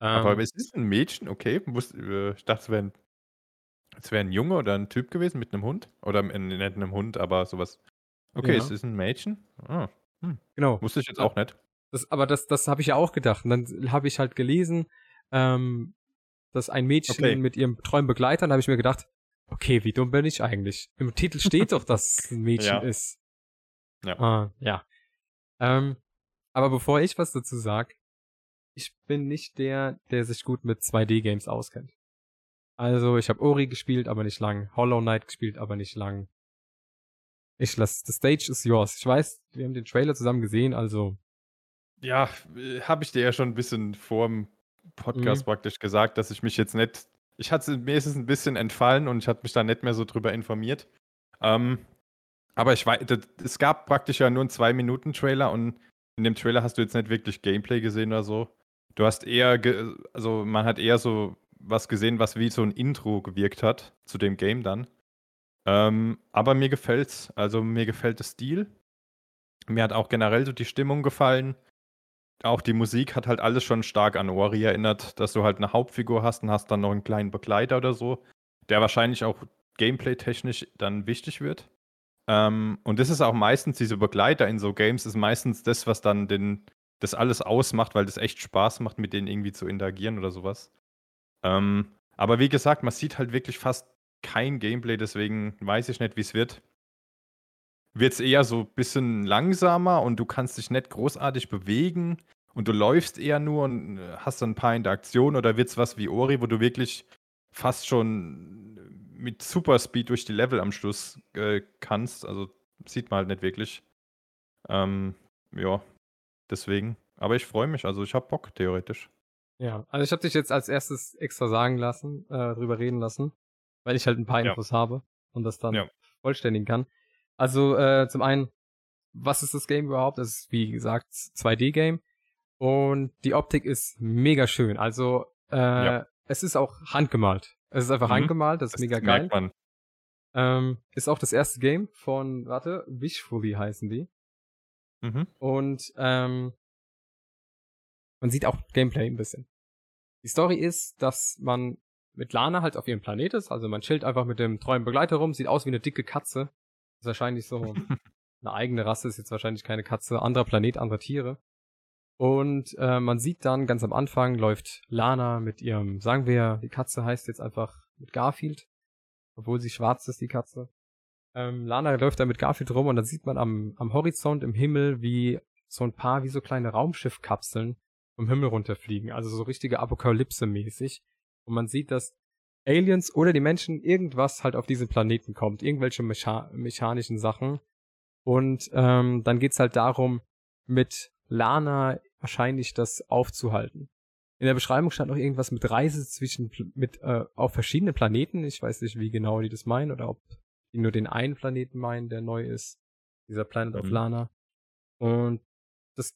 Aber Ähm, es ist ein Mädchen, okay. Äh, Ich dachte, es wäre ein, es wär ein Junge oder ein Typ gewesen mit einem Hund. Oder nicht einem Hund, aber sowas. Okay, Ja. es ist ein Mädchen. Ah, genau. wusste ich jetzt auch nicht. Das, aber das, das habe ich ja auch gedacht. Und dann habe ich halt gelesen, ähm, dass ein Mädchen Okay. mit ihrem treuen Begleiter, da habe ich mir gedacht, okay, wie dumm bin ich eigentlich? Im Titel steht doch, dass es ein [LAUGHS] Mädchen Ja. ist. Ja. Ah, ja. Ähm, aber bevor ich was dazu sag, ich bin nicht der, der sich gut mit 2D-Games auskennt. Also, ich habe Ori gespielt, aber nicht lang. Hollow Knight gespielt, aber nicht lang. Ich lass, the stage is yours. Ich weiß, wir haben den Trailer zusammen gesehen, also Ja, habe ich dir ja schon ein bisschen vor dem Podcast Mhm. praktisch gesagt, dass ich mich jetzt nicht. Ich hatte mir ist es ein bisschen entfallen und ich hatte mich da nicht mehr so drüber informiert. Ähm, aber ich weiß, es gab praktisch ja nur einen 2-Minuten-Trailer und in dem Trailer hast du jetzt nicht wirklich Gameplay gesehen oder so. Du hast eher, also man hat eher so was gesehen, was wie so ein Intro gewirkt hat zu dem Game dann. Ähm, aber mir gefällt's. Also mir gefällt der Stil. Mir hat auch generell so die Stimmung gefallen. Auch die Musik hat halt alles schon stark an Ori erinnert, dass du halt eine Hauptfigur hast und hast dann noch einen kleinen Begleiter oder so, der wahrscheinlich auch gameplay-technisch dann wichtig wird. Ähm, und das ist auch meistens, diese Begleiter in so Games, ist meistens das, was dann den, das alles ausmacht, weil das echt Spaß macht, mit denen irgendwie zu interagieren oder sowas. Ähm, aber wie gesagt, man sieht halt wirklich fast kein Gameplay, deswegen weiß ich nicht, wie es wird. Wird es eher so ein bisschen langsamer und du kannst dich nicht großartig bewegen und du läufst eher nur und äh, hast dann ein paar Interaktionen oder wird es was wie Ori, wo du wirklich fast schon mit Superspeed durch die Level am Schluss äh, kannst. Also sieht man halt nicht wirklich. Ähm, ja, deswegen. Aber ich freue mich, also ich habe Bock, theoretisch. Ja, also ich habe dich jetzt als erstes extra sagen lassen, äh, drüber reden lassen, weil ich halt ein paar Ja. Infos habe und das dann Ja. vollständigen kann. Also äh, zum einen, was ist das Game überhaupt? Das ist wie gesagt 2D-Game und die Optik ist mega schön. Also äh, Ja. es ist auch handgemalt. Es ist einfach Mhm. handgemalt, das ist Das mega geil. merkt man. Ähm, ist auch das erste Game von, warte, Wishfully heißen die. Mhm. Und ähm, man sieht auch Gameplay ein bisschen. Die Story ist, dass man mit Lana halt auf ihrem Planet ist, also man chillt einfach mit dem treuen Begleiter rum, sieht aus wie eine dicke Katze. Ist wahrscheinlich so [LAUGHS] eine eigene Rasse, ist jetzt wahrscheinlich keine Katze, anderer Planet, andere Tiere. Und äh, man sieht dann ganz am Anfang läuft Lana mit ihrem, sagen wir, die Katze heißt jetzt einfach mit Garfield, obwohl sie schwarz ist, die Katze. Ähm, Lana läuft da mit Garfield rum und dann sieht man am, am Horizont im Himmel, wie so ein paar, wie so kleine Raumschiffkapseln vom Himmel runterfliegen. Also so richtige Apokalypse-mäßig. Und man sieht, dass Aliens oder die Menschen irgendwas halt auf diesen Planeten kommt. Irgendwelche mecha mechanischen Sachen. Und ähm, dann geht's halt darum, mit Lana wahrscheinlich das aufzuhalten. In der Beschreibung stand noch irgendwas mit Reise zwischen mit äh, auf verschiedene Planeten. Ich weiß nicht, wie genau die das meinen oder ob die nur den einen Planeten meinen, der neu ist. Dieser Planet mhm. of Lana. Und das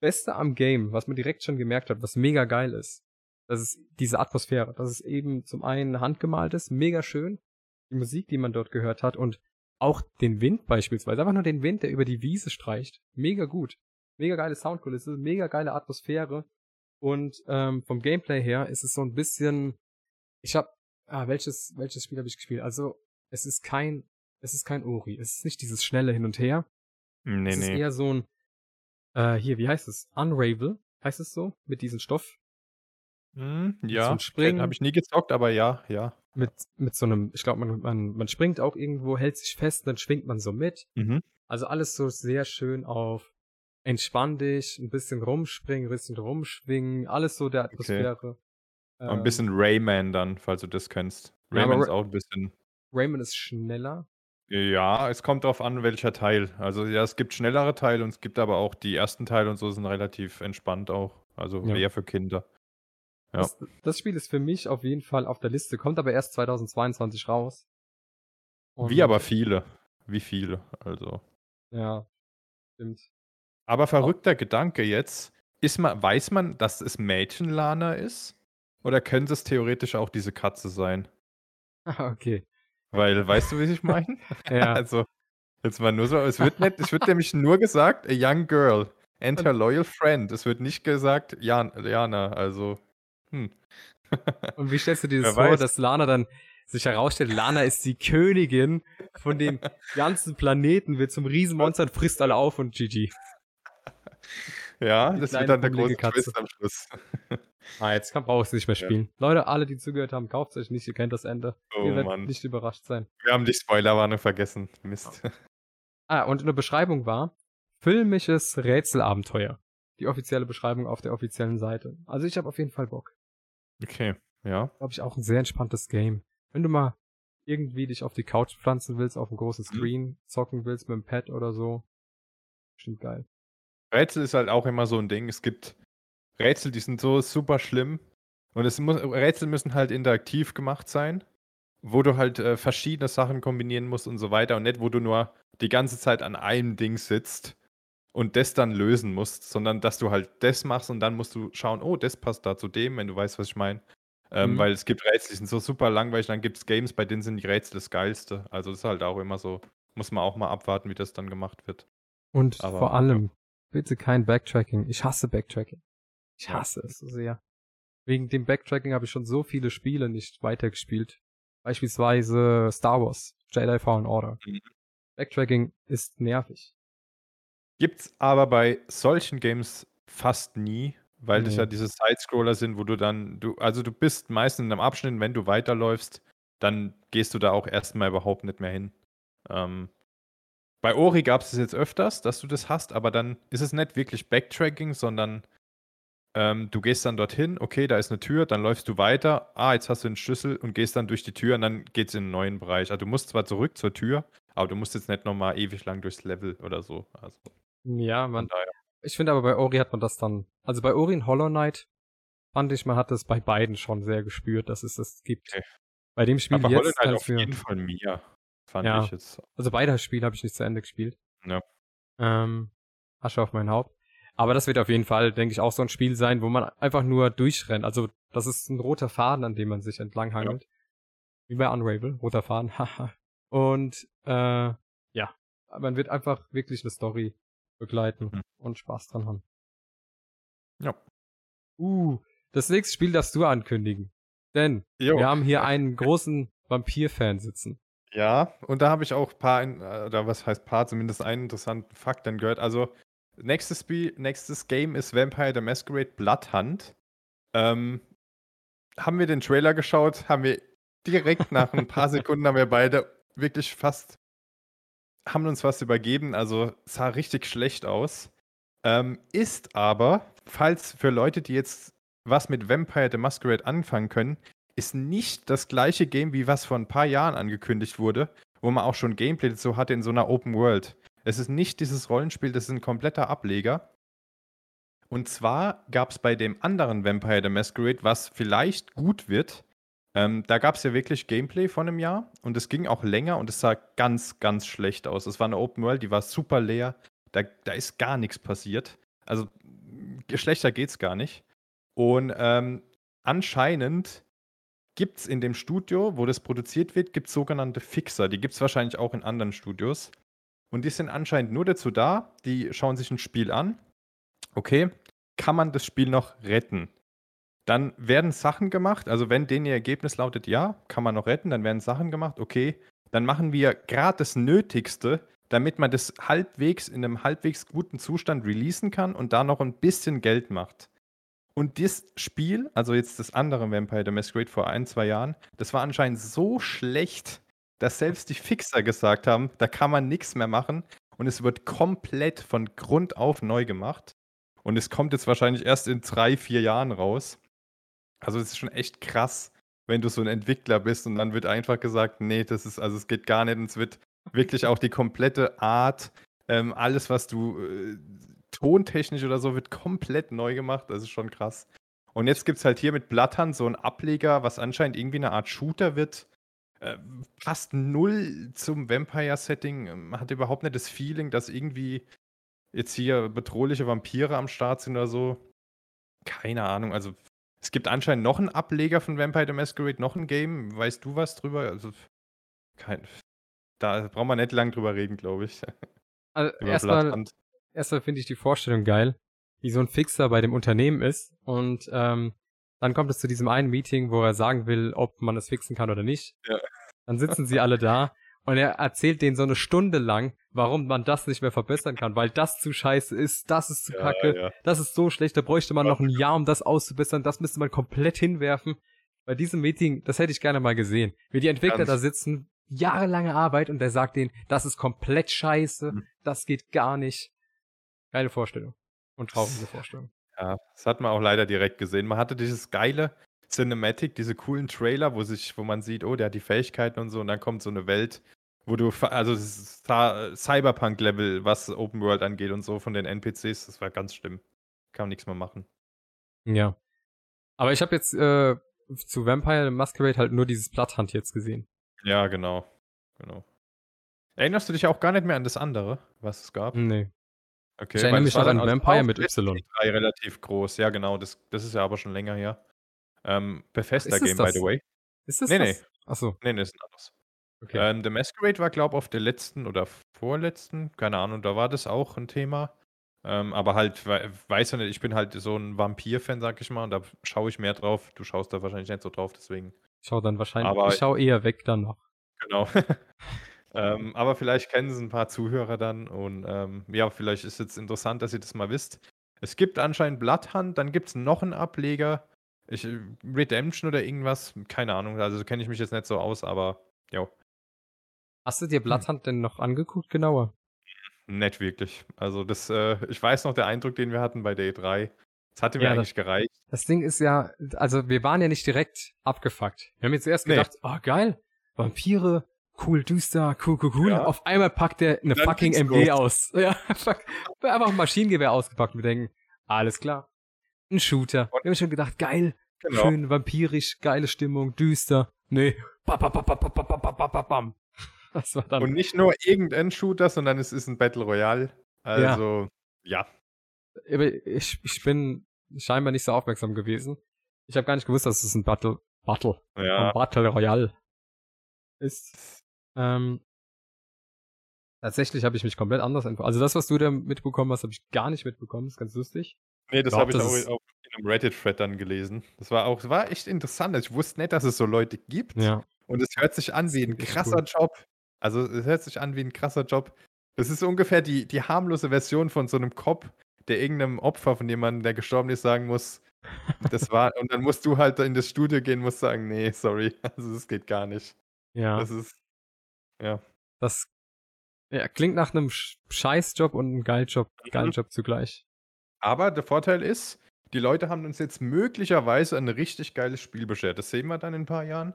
Beste am Game, was man direkt schon gemerkt hat, was mega geil ist, das ist diese Atmosphäre. Das ist eben zum einen handgemalt ist, mega schön. Die Musik, die man dort gehört hat und auch den Wind beispielsweise. Einfach nur den Wind, der über die Wiese streicht. Mega gut. Mega geile Soundkulisse, mega geile Atmosphäre. Und ähm, vom Gameplay her ist es so ein bisschen. Ich hab. Ah, welches, welches Spiel habe ich gespielt? Also, es ist kein. Es ist kein Ori. Es ist nicht dieses schnelle Hin und Her. Nee, es nee. ist eher so ein. Äh, hier, wie heißt es? Unravel. Heißt es so? Mit diesem Stoff. Hm, ja, Springen. Habe ich nie gezockt, aber ja, ja. Mit, mit so einem, ich glaube, man, man, man springt auch irgendwo, hält sich fest, dann schwingt man so mit. Mhm. Also alles so sehr schön auf entspann dich, ein bisschen rumspringen, ein bisschen rumschwingen, alles so der Atmosphäre. Okay. Ähm, ein bisschen Rayman dann, falls du das kennst. Rayman ja, ist auch ein bisschen. Rayman ist schneller. Ja, es kommt darauf an, welcher Teil. Also ja, es gibt schnellere Teile und es gibt aber auch die ersten Teile und so sind relativ entspannt auch. Also ja. eher für Kinder. Ja. Das, das, Spiel ist für mich auf jeden Fall auf der Liste, kommt aber erst 2022 raus. Und Wie aber viele. Wie viele, also. Ja, stimmt. Aber verrückter Gedanke jetzt. Ist man, weiß man, dass es Mädchenlana ist? Oder könnte es theoretisch auch diese Katze sein? Ah, okay. Weil, weißt du, wie ich meine? [LAUGHS] ja. Also, jetzt mal nur so, es wird, nicht, es wird nämlich nur gesagt, a young girl and her loyal friend. Es wird nicht gesagt, Jan, Jana, also, hm. Und wie stellst du dir [LAUGHS] das vor, dass Lana dann sich herausstellt, Lana ist die Königin von dem [LAUGHS] ganzen Planeten, wird zum Riesenmonster und frisst alle auf und GG. Ja, das wird dann der große Katze. Twist am Schluss. [LAUGHS] [LAUGHS] Ah, jetzt kann, brauchst du nicht mehr spielen. Ja. Leute, alle, die zugehört haben, kauft euch nicht, ihr kennt das Ende. Oh, ihr werdet Mann. nicht überrascht sein. Wir haben die Spoilerwarnung vergessen. Mist. Ah, und in der Beschreibung war filmisches Rätselabenteuer. Die offizielle Beschreibung auf der offiziellen Seite. Also ich habe auf jeden Fall Bock. Okay, ja. Glaube ich auch ein sehr entspanntes Game. Wenn du mal irgendwie dich auf die Couch pflanzen willst, auf einem großen mhm. Screen zocken willst mit dem Pad oder so, bestimmt geil. Rätsel ist halt auch immer so ein Ding. Es gibt Rätsel, die sind so super schlimm. Und es muss, Rätsel müssen halt interaktiv gemacht sein, wo du halt äh, verschiedene Sachen kombinieren musst und so weiter. Und nicht, wo du nur die ganze Zeit an einem Ding sitzt und das dann lösen musst, sondern dass du halt das machst und dann musst du schauen, oh, das passt da zu dem, wenn du weißt, was ich meine. Ähm, mhm. Weil es gibt Rätsel, die sind so super langweilig, dann gibt es Games, bei denen sind die Rätsel das Geilste. Also das ist halt auch immer so, muss man auch mal abwarten, wie das dann gemacht wird. Und Aber, vor allem, Bitte kein Backtracking. Ich hasse Backtracking. Ich hasse es so sehr. Wegen dem Backtracking habe ich schon so viele Spiele nicht weitergespielt. Beispielsweise Star Wars, Jedi Fallen Order. Mhm. Backtracking ist nervig. Gibt's aber bei solchen Games fast nie, weil nee. das ja diese Sidescroller sind, wo du dann, du, also du bist meistens in einem Abschnitt, wenn du weiterläufst, dann gehst du da auch erstmal überhaupt nicht mehr hin. Ähm, bei Ori gab es jetzt öfters, dass du das hast, aber dann ist es nicht wirklich Backtracking, sondern ähm, du gehst dann dorthin, okay, da ist eine Tür, dann läufst du weiter, ah, jetzt hast du einen Schlüssel und gehst dann durch die Tür und dann geht es in einen neuen Bereich. Also du musst zwar zurück zur Tür, aber du musst jetzt nicht nochmal ewig lang durchs Level oder so. Also, ja, man. Ich finde aber bei Ori hat man das dann, also bei Ori in Hollow Knight fand ich, man hat das bei beiden schon sehr gespürt, dass es das gibt. Okay. Bei dem Spiel aber jetzt Hollow Knight auf jeden Fall mir fand ja. ich jetzt. Also beide Spiele habe ich nicht zu Ende gespielt. Ja. Ähm, Asche auf mein Haupt. Aber das wird auf jeden Fall, denke ich, auch so ein Spiel sein, wo man einfach nur durchrennt. Also das ist ein roter Faden, an dem man sich entlang hangelt. Ja. Wie bei Unravel, roter Faden, [LAUGHS] haha. und äh, ja, man wird einfach wirklich eine Story begleiten mhm. und Spaß dran haben. Ja. Uh, das nächste Spiel darfst du ankündigen. Denn jo. wir haben hier einen großen Vampir-Fan sitzen. Ja, und da habe ich auch ein paar, äh, oder was heißt paar, zumindest einen interessanten Fakt dann gehört. Also, nächstes Spiel, nächstes Game ist Vampire the Masquerade Bloodhunt. Ähm, haben wir den Trailer geschaut, haben wir direkt nach ein paar [LAUGHS] Sekunden haben wir beide wirklich fast, haben uns was übergeben, also sah richtig schlecht aus. Ähm, ist aber, falls für Leute, die jetzt was mit Vampire the Masquerade anfangen können, ist nicht das gleiche Game, wie was vor ein paar Jahren angekündigt wurde, wo man auch schon Gameplay dazu hatte in so einer Open World. Es ist nicht dieses Rollenspiel, das ist ein kompletter Ableger. Und zwar gab es bei dem anderen Vampire the Masquerade, was vielleicht gut wird, ähm, da gab es ja wirklich Gameplay von einem Jahr und es ging auch länger und es sah ganz, ganz schlecht aus. Es war eine Open World, die war super leer. Da, da ist gar nichts passiert. Also schlechter geht's gar nicht. Und ähm, anscheinend gibt es in dem Studio, wo das produziert wird, gibt sogenannte Fixer. Die gibt es wahrscheinlich auch in anderen Studios. Und die sind anscheinend nur dazu da, die schauen sich ein Spiel an. Okay, kann man das Spiel noch retten? Dann werden Sachen gemacht, also wenn denen ihr Ergebnis lautet, ja, kann man noch retten, dann werden Sachen gemacht, okay, dann machen wir gerade das Nötigste, damit man das halbwegs in einem halbwegs guten Zustand releasen kann und da noch ein bisschen Geld macht. Und das Spiel, also jetzt das andere Vampire the Masquerade vor ein, zwei Jahren, das war anscheinend so schlecht, dass selbst die Fixer gesagt haben, da kann man nichts mehr machen und es wird komplett von Grund auf neu gemacht. Und es kommt jetzt wahrscheinlich erst in drei, vier Jahren raus. Also es ist schon echt krass, wenn du so ein Entwickler bist und dann wird einfach gesagt, nee, das ist, also es geht gar nicht und es wird wirklich auch die komplette Art, ähm, alles, was du äh, tontechnisch oder so wird komplett neu gemacht. Das ist schon krass. Und jetzt gibt es halt hier mit Blattern so einen Ableger, was anscheinend irgendwie eine Art Shooter wird. Äh, passt null zum Vampire-Setting. Man ähm, hat überhaupt nicht das Feeling, dass irgendwie jetzt hier bedrohliche Vampire am Start sind oder so. Keine Ahnung. Also, es gibt anscheinend noch einen Ableger von Vampire the Masquerade, noch ein Game. Weißt du was drüber? Also, kein, da brauchen wir nicht lang drüber reden, glaube ich. Also, [LAUGHS] erstmal erstmal finde ich die Vorstellung geil, wie so ein Fixer bei dem Unternehmen ist und ähm, dann kommt es zu diesem einen Meeting, wo er sagen will, ob man es fixen kann oder nicht. Ja. Dann sitzen sie alle da und er erzählt denen so eine Stunde lang, warum man das nicht mehr verbessern kann, weil das zu scheiße ist, das ist zu ja, kacke, ja. das ist so schlecht, da bräuchte man noch ein Jahr, um das auszubessern, das müsste man komplett hinwerfen. Bei diesem Meeting, das hätte ich gerne mal gesehen, wie die Entwickler Ganz da sitzen, jahrelange Arbeit und der sagt denen, das ist komplett scheiße, hm. das geht gar nicht. Geile Vorstellung. Und traurige Vorstellung. Ja, das hat man auch leider direkt gesehen. Man hatte dieses geile Cinematic, diese coolen Trailer, wo sich, wo man sieht, oh, der hat die Fähigkeiten und so, und dann kommt so eine Welt, wo du, also Cyberpunk-Level, was Open World angeht und so von den NPCs, das war ganz schlimm. Kann man nichts mehr machen. Ja. Aber ich habe jetzt äh, zu Vampire Masquerade halt nur dieses Bloodhunt jetzt gesehen. Ja, genau. Genau. Erinnerst du dich auch gar nicht mehr an das andere, was es gab? Nee. Okay, ich erinnere mich noch an Vampire mit Y. Relativ groß, ja genau, das, das ist ja aber schon länger her. Ähm, Bethesda Game, by the way. Ist das nee, das? Nee, Achso. Nee, nee, ist ein anderes. Okay. Ähm, The Masquerade war, glaube ich, auf der letzten oder vorletzten, keine Ahnung, da war das auch ein Thema. Ähm, aber halt, weiß ja nicht, ich bin halt so ein Vampir-Fan, sag ich mal, und da schaue ich mehr drauf. Du schaust da wahrscheinlich nicht so drauf, deswegen. Ich schau dann wahrscheinlich, aber ich schau eher weg dann noch. Genau. [LAUGHS] Ähm, aber vielleicht kennen Sie ein paar Zuhörer dann und ähm, ja, vielleicht ist es interessant, dass ihr das mal wisst. Es gibt anscheinend Bloodhunt, dann gibt es noch einen Ableger. Ich, äh, Redemption oder irgendwas, keine Ahnung, also kenne ich mich jetzt nicht so aus, aber ja. Hast du dir hm. Bloodhunt hm. denn noch angeguckt, genauer? Nicht wirklich. Also das, äh, ich weiß noch, der Eindruck, den wir hatten bei Day 3, das hatte mir ja, eigentlich das, gereicht. Das Ding ist ja, also wir waren ja nicht direkt abgefuckt. Wir haben jetzt erst gedacht, nee. oh geil, Vampire, cool, düster, cool, cool, cool. Ja. Auf einmal packt er eine fucking MG gut. aus. [LAUGHS] Ja, fuck. Einfach ein Maschinengewehr ausgepackt. Wir denken, alles klar. Ein Shooter. Wir haben schon gedacht, geil, genau. schön vampirisch, geile Stimmung, düster. Nee. Das war dann. Und nicht nur irgendein Shooter, sondern es ist ein Battle Royale. Also, ja. ja. Ich, ich bin scheinbar nicht so aufmerksam gewesen. Ich habe gar nicht gewusst, dass es ein Battle, Battle, ja. Battle Royale ist. Ähm, tatsächlich habe ich mich komplett anders informiert. Also das, was du da mitbekommen hast, habe ich gar nicht mitbekommen. Das ist ganz lustig. Nee, das habe ich auch, auch in einem Reddit-Thread dann gelesen. Das war auch, das war echt interessant. Ich wusste nicht, dass es so Leute gibt. Ja. Und es hört sich an wie ein krasser cool. Job. Also es hört sich an wie ein krasser Job. Das ist ungefähr die, die harmlose Version von so einem Cop, der irgendeinem Opfer von jemandem, der gestorben ist, sagen muss, das war, und dann musst du halt in das Studio gehen, musst sagen, nee, sorry, [LAUGHS] also das geht gar nicht. Ja. Das ist, ja. Das ja, klingt nach einem Scheißjob und einem Geiljob, mhm. geilen Job zugleich. Aber der Vorteil ist, die Leute haben uns jetzt möglicherweise ein richtig geiles Spiel beschert. Das sehen wir dann in ein paar Jahren.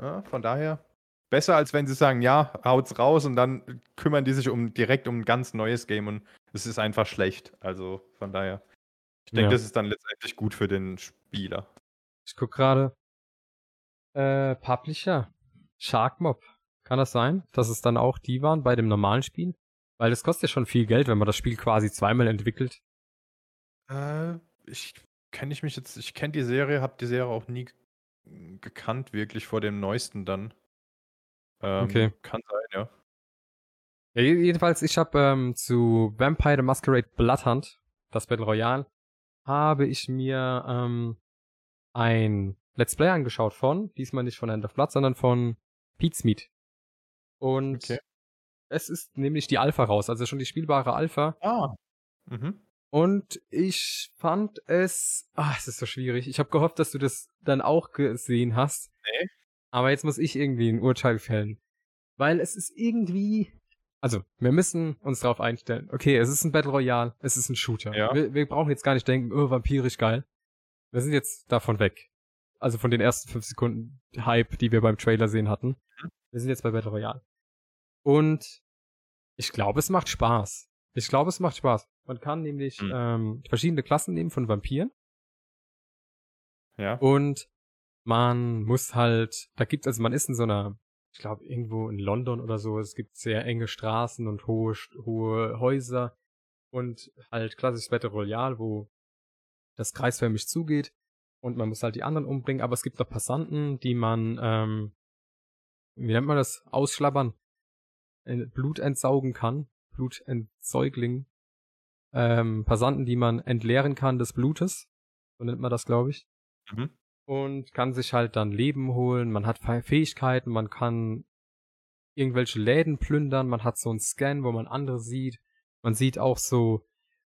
Ja, von daher besser, als wenn sie sagen, ja, haut's raus und dann kümmern die sich um direkt um ein ganz neues Game und es ist einfach schlecht. Also von daher, ich denke, ja. das ist dann letztendlich gut für den Spieler. Ich guck gerade. Äh, Publisher. Sharkmob. Kann das sein, dass es dann auch die waren bei dem normalen Spiel? Weil das kostet ja schon viel Geld, wenn man das Spiel quasi zweimal entwickelt. Äh, ich kenne ich mich jetzt, ich kenne die Serie, habe die Serie auch nie gekannt, wirklich vor dem neuesten dann. Ähm, okay. Kann sein, ja. ja jedenfalls, ich habe ähm, zu Vampire the Masquerade Bloodhunt, das Battle Royale, habe ich mir ähm, ein Let's Play angeschaut von, diesmal nicht von End of Blood, sondern von Pete's Meat. Und okay. es ist nämlich die Alpha raus, also schon die spielbare Alpha. Ah. Mhm. Und ich fand es, ah, es ist so schwierig. Ich habe gehofft, dass du das dann auch gesehen hast. Nee. Aber jetzt muss ich irgendwie ein Urteil fällen. Weil es ist irgendwie, also, wir müssen uns darauf einstellen. Okay, es ist ein Battle Royale, es ist ein Shooter. Ja. Wir, wir brauchen jetzt gar nicht denken, oh, vampirisch geil. Wir sind jetzt davon weg. Also von den ersten fünf Sekunden Hype, die wir beim Trailer sehen hatten. Mhm. Wir sind jetzt bei Battle Royale. Und ich glaube, es macht Spaß. Ich glaube, es macht Spaß. Man kann nämlich mhm. ähm, verschiedene Klassen nehmen von Vampiren. Ja. Und man muss halt, da gibt also man ist in so einer, ich glaube irgendwo in London oder so, es gibt sehr enge Straßen und hohe, hohe Häuser und halt klassisches Battle Royale, wo das kreisförmig zugeht und man muss halt die anderen umbringen, aber es gibt noch Passanten, die man, ähm, wie nennt man das, ausschlabbern, Blut entsaugen kann, Blutentsäugling, ähm, Passanten, die man entleeren kann des Blutes, so nennt man das, glaube ich. Mhm. Und kann sich halt dann Leben holen, man hat Fähigkeiten, man kann irgendwelche Läden plündern, man hat so einen Scan, wo man andere sieht, man sieht auch so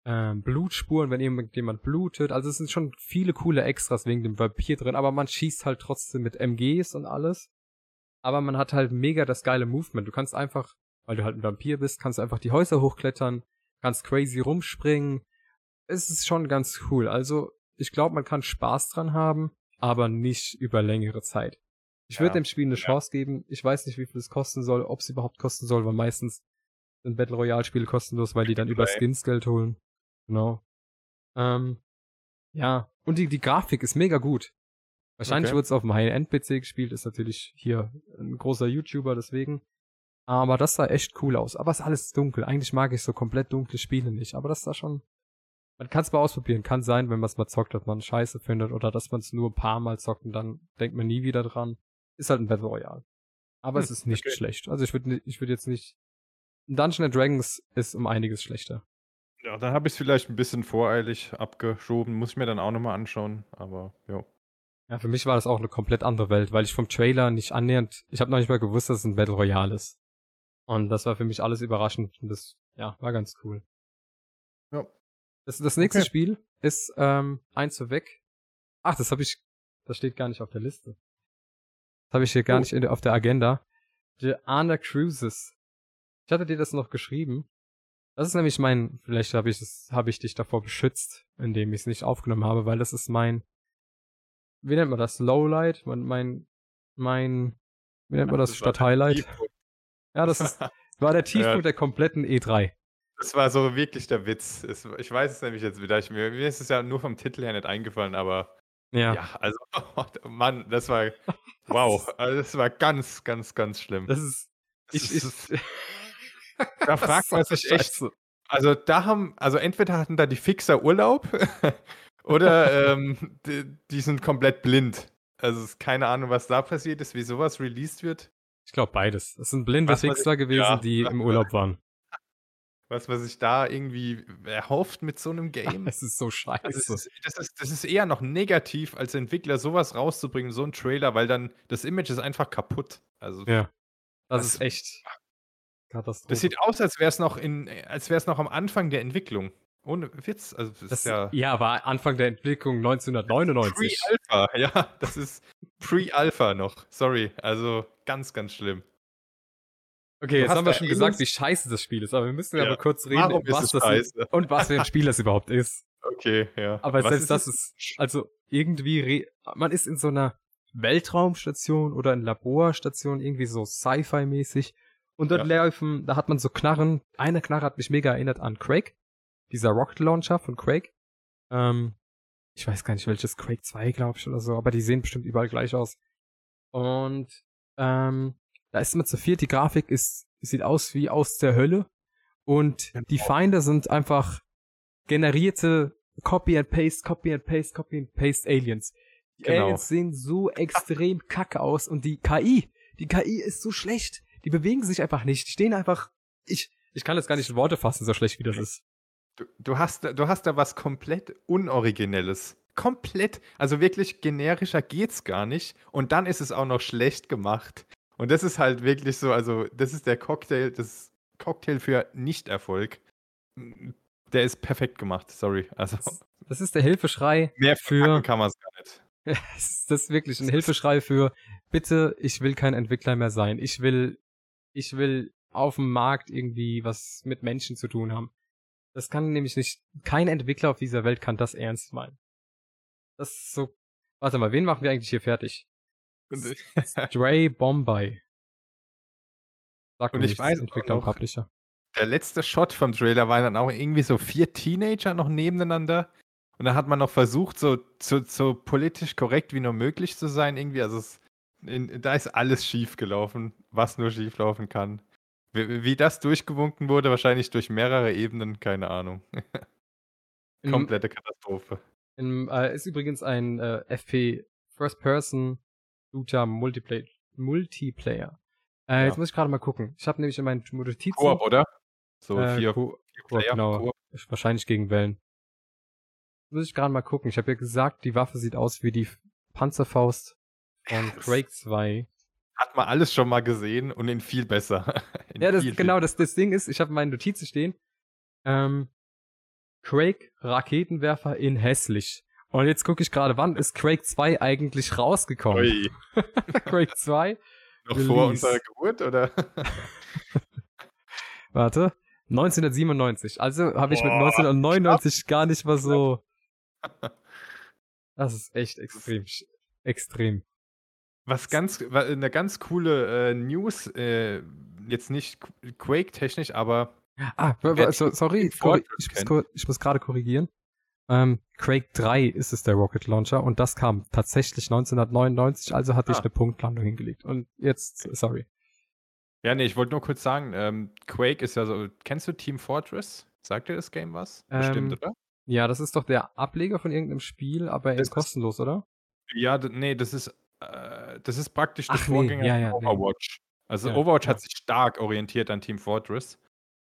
ähm, Blutspuren, wenn jemand blutet. Also es sind schon viele coole Extras wegen dem Vampir drin, aber man schießt halt trotzdem mit MGs und alles. Aber man hat halt mega das geile Movement. Du kannst einfach, weil du halt ein Vampir bist, kannst du einfach die Häuser hochklettern, kannst crazy rumspringen. Es ist schon ganz cool. Also ich glaube, man kann Spaß dran haben, aber nicht über längere Zeit. Ich würde ja, dem Spiel eine Chance ja. geben. Ich weiß nicht, wie viel es kosten soll, ob es überhaupt kosten soll, weil meistens sind Battle Royale Spiele kostenlos, weil die dann über Skins Geld holen. Genau. Ähm, ja, und die, die Grafik ist mega gut. Wahrscheinlich okay. wird es auf dem High-End-PC gespielt, ist natürlich hier ein großer YouTuber, deswegen. Aber das sah echt cool aus. Aber es ist alles dunkel. Eigentlich mag ich so komplett dunkle Spiele nicht. Aber das sah schon. Man kann es mal ausprobieren. Kann sein, wenn man es mal zockt, dass man scheiße findet oder dass man es nur ein paar Mal zockt und dann denkt man nie wieder dran. Ist halt ein Battle Royale. Aber hm, es ist nicht okay. schlecht. Also ich würde ich würd jetzt nicht. Dungeon Dragons ist um einiges schlechter. Ja, dann habe ich es vielleicht ein bisschen voreilig abgeschoben. Muss ich mir dann auch nochmal anschauen. Aber ja. Ja, für mich war das auch eine komplett andere Welt, weil ich vom Trailer nicht annähernd, ich habe noch nicht mal gewusst, dass es ein Battle Royale ist. Und das war für mich alles überraschend und das, ja, war ganz cool. Ja. Das, das nächste okay. Spiel ist ähm, eins weg. Ach, das habe ich, das steht gar nicht auf der Liste. Das habe ich hier gar oh. nicht in, auf der Agenda. The Under Cruises. Ich hatte dir das noch geschrieben. Das ist nämlich mein, vielleicht habe ich es, habe ich dich davor beschützt, indem ich es nicht aufgenommen habe, weil das ist mein, wie nennt man das? Lowlight? Mein, mein, mein wie nennt man das? Statt Highlight? Ja, das ist, [LAUGHS] war der Tiefpunkt ja. der kompletten E3. Das war so wirklich der Witz. Es, ich weiß es nämlich jetzt wieder. Ich, mir, mir ist es ja nur vom Titel her nicht eingefallen, aber ja, ja also, oh, [LAUGHS] Mann, das war, wow, [LAUGHS] also das war ganz, ganz, ganz schlimm. Das ist, das ich, ist, ich, da fragt man sich echt, so. also da haben, also entweder hatten da die Fixer Urlaub oder ähm, die, die, sind komplett blind. Also es ist keine Ahnung, was da passiert ist, wie sowas released wird. Ich glaube beides. Es sind blinde Fixer gewesen, ja, die im Urlaub waren. [LAUGHS] was man sich da irgendwie erhofft mit so einem Game. [LAUGHS] Es ist so scheiße. Also das, ist, das, ist, das ist eher noch negativ, als Entwickler sowas rauszubringen, so ein Trailer, weil dann das Image ist einfach kaputt. Also ja. Das, das ist echt Katastrophe. Das sieht aus, als wäre es noch in, als wäre es noch am Anfang der Entwicklung. Ohne Witz. Also das, das ist ja, ja, war Anfang der Entwicklung 1999. Pre-Alpha, [LAUGHS] ja, das ist Pre-Alpha noch. Sorry, also ganz, ganz schlimm. Okay, jetzt haben wir schon gesagt, wie scheiße das Spiel ist, aber wir müssen ja, aber kurz reden, Warum was das ist und was für ein Spiel das überhaupt ist. Okay, ja. Aber was selbst ist das ist, also irgendwie, man ist in so einer Weltraumstation oder in Laborstation, irgendwie so Sci-Fi-mäßig. Und dort ja. laufen, da hat man so Knarren. Eine Knarre hat mich mega erinnert an Quake. Dieser Rocket Launcher von Quake. Ähm, ich weiß gar nicht, welches Quake 2, glaube ich, oder so, aber die sehen bestimmt überall gleich aus. Und ähm, da ist man zu viert, die Grafik ist, sieht aus wie aus der Hölle. Und die Feinde sind einfach generierte Copy and Paste, Copy and Paste, Copy and Paste Aliens. Die genau. Aliens sehen so extrem kacke aus und die KI, die KI ist so schlecht. Die bewegen sich einfach nicht. Die stehen einfach, ich, ich kann das gar nicht in Worte fassen, so schlecht wie das ist. Du, du hast, du hast da was komplett Unoriginelles. Komplett, also wirklich generischer geht's gar nicht. Und dann ist es auch noch schlecht gemacht. Und das ist halt wirklich so, also das ist der Cocktail, das Cocktail für Nichterfolg. Der ist perfekt gemacht, sorry. Also das ist der Hilfeschrei mehr für kann man es gar nicht. [LAUGHS] das ist wirklich ein Hilfeschrei für bitte, ich will kein Entwickler mehr sein. Ich will ich will auf dem Markt irgendwie was mit Menschen zu tun haben. Das kann nämlich nicht kein Entwickler auf dieser Welt kann das ernst meinen. Das ist so Warte mal, wen machen wir eigentlich hier fertig? Stray Bombay. Sag und ich weiß Entwickler und Publisher. Der letzte Shot vom Trailer war dann auch irgendwie so vier Teenager noch nebeneinander. Und da hat man noch versucht, so, so, so politisch korrekt wie nur möglich zu sein. Irgendwie, also es, in, da ist alles schief gelaufen, was nur schief laufen kann. Wie, wie das durchgewunken wurde, wahrscheinlich durch mehrere Ebenen, keine Ahnung. [LAUGHS] Komplette Katastrophe. In, äh, ist übrigens ein äh, FP First Person Shooter Multiplayer. Multiplayer. Äh, ja. Jetzt muss ich gerade mal gucken. Ich habe nämlich in meinen Notizen. Koop, oder? So äh, vier, Co vier Player, genau. Koop. Wahrscheinlich gegen Wellen. Muss ich gerade mal gucken. Ich habe ja gesagt, die Waffe sieht aus wie die Panzerfaust von Quake 2. Hat man alles schon mal gesehen und in viel besser. [LAUGHS] in ja, das, viel, genau, das, das Ding ist, ich habe meine Notizen stehen. Ähm, Quake Raketenwerfer in hässlich. Und jetzt gucke ich gerade, wann ist Quake 2 eigentlich rausgekommen? Quake [LAUGHS] 2? [LAUGHS] Noch Release. vor unserer Geburt, oder? Warte. 1997. Also habe ich mit 1999 gar nicht mal so. Das ist echt extrem. Extrem. Was ganz, eine ganz coole äh, News, äh, jetzt nicht Quake-technisch, aber. Ah, so, sorry, ich muss, ich muss gerade korrigieren. Ähm, Quake 3 ist es der Rocket Launcher und das kam tatsächlich 1999, also hatte ah. ich eine Punktlandung hingelegt. Und jetzt, sorry. Ja, nee, ich wollte nur kurz sagen, ähm, Quake ist ja so, kennst du Team Fortress? Sagt dir das Game was? Bestimmt, ähm, oder? Ja, das ist doch der Ableger von irgendeinem Spiel, aber ist kostenlos, oder? Ja, nee, das ist, das ist praktisch der Vorgänger nee, ja, ja, Overwatch. Nee. Also ja, Overwatch hat sich stark orientiert an Team Fortress.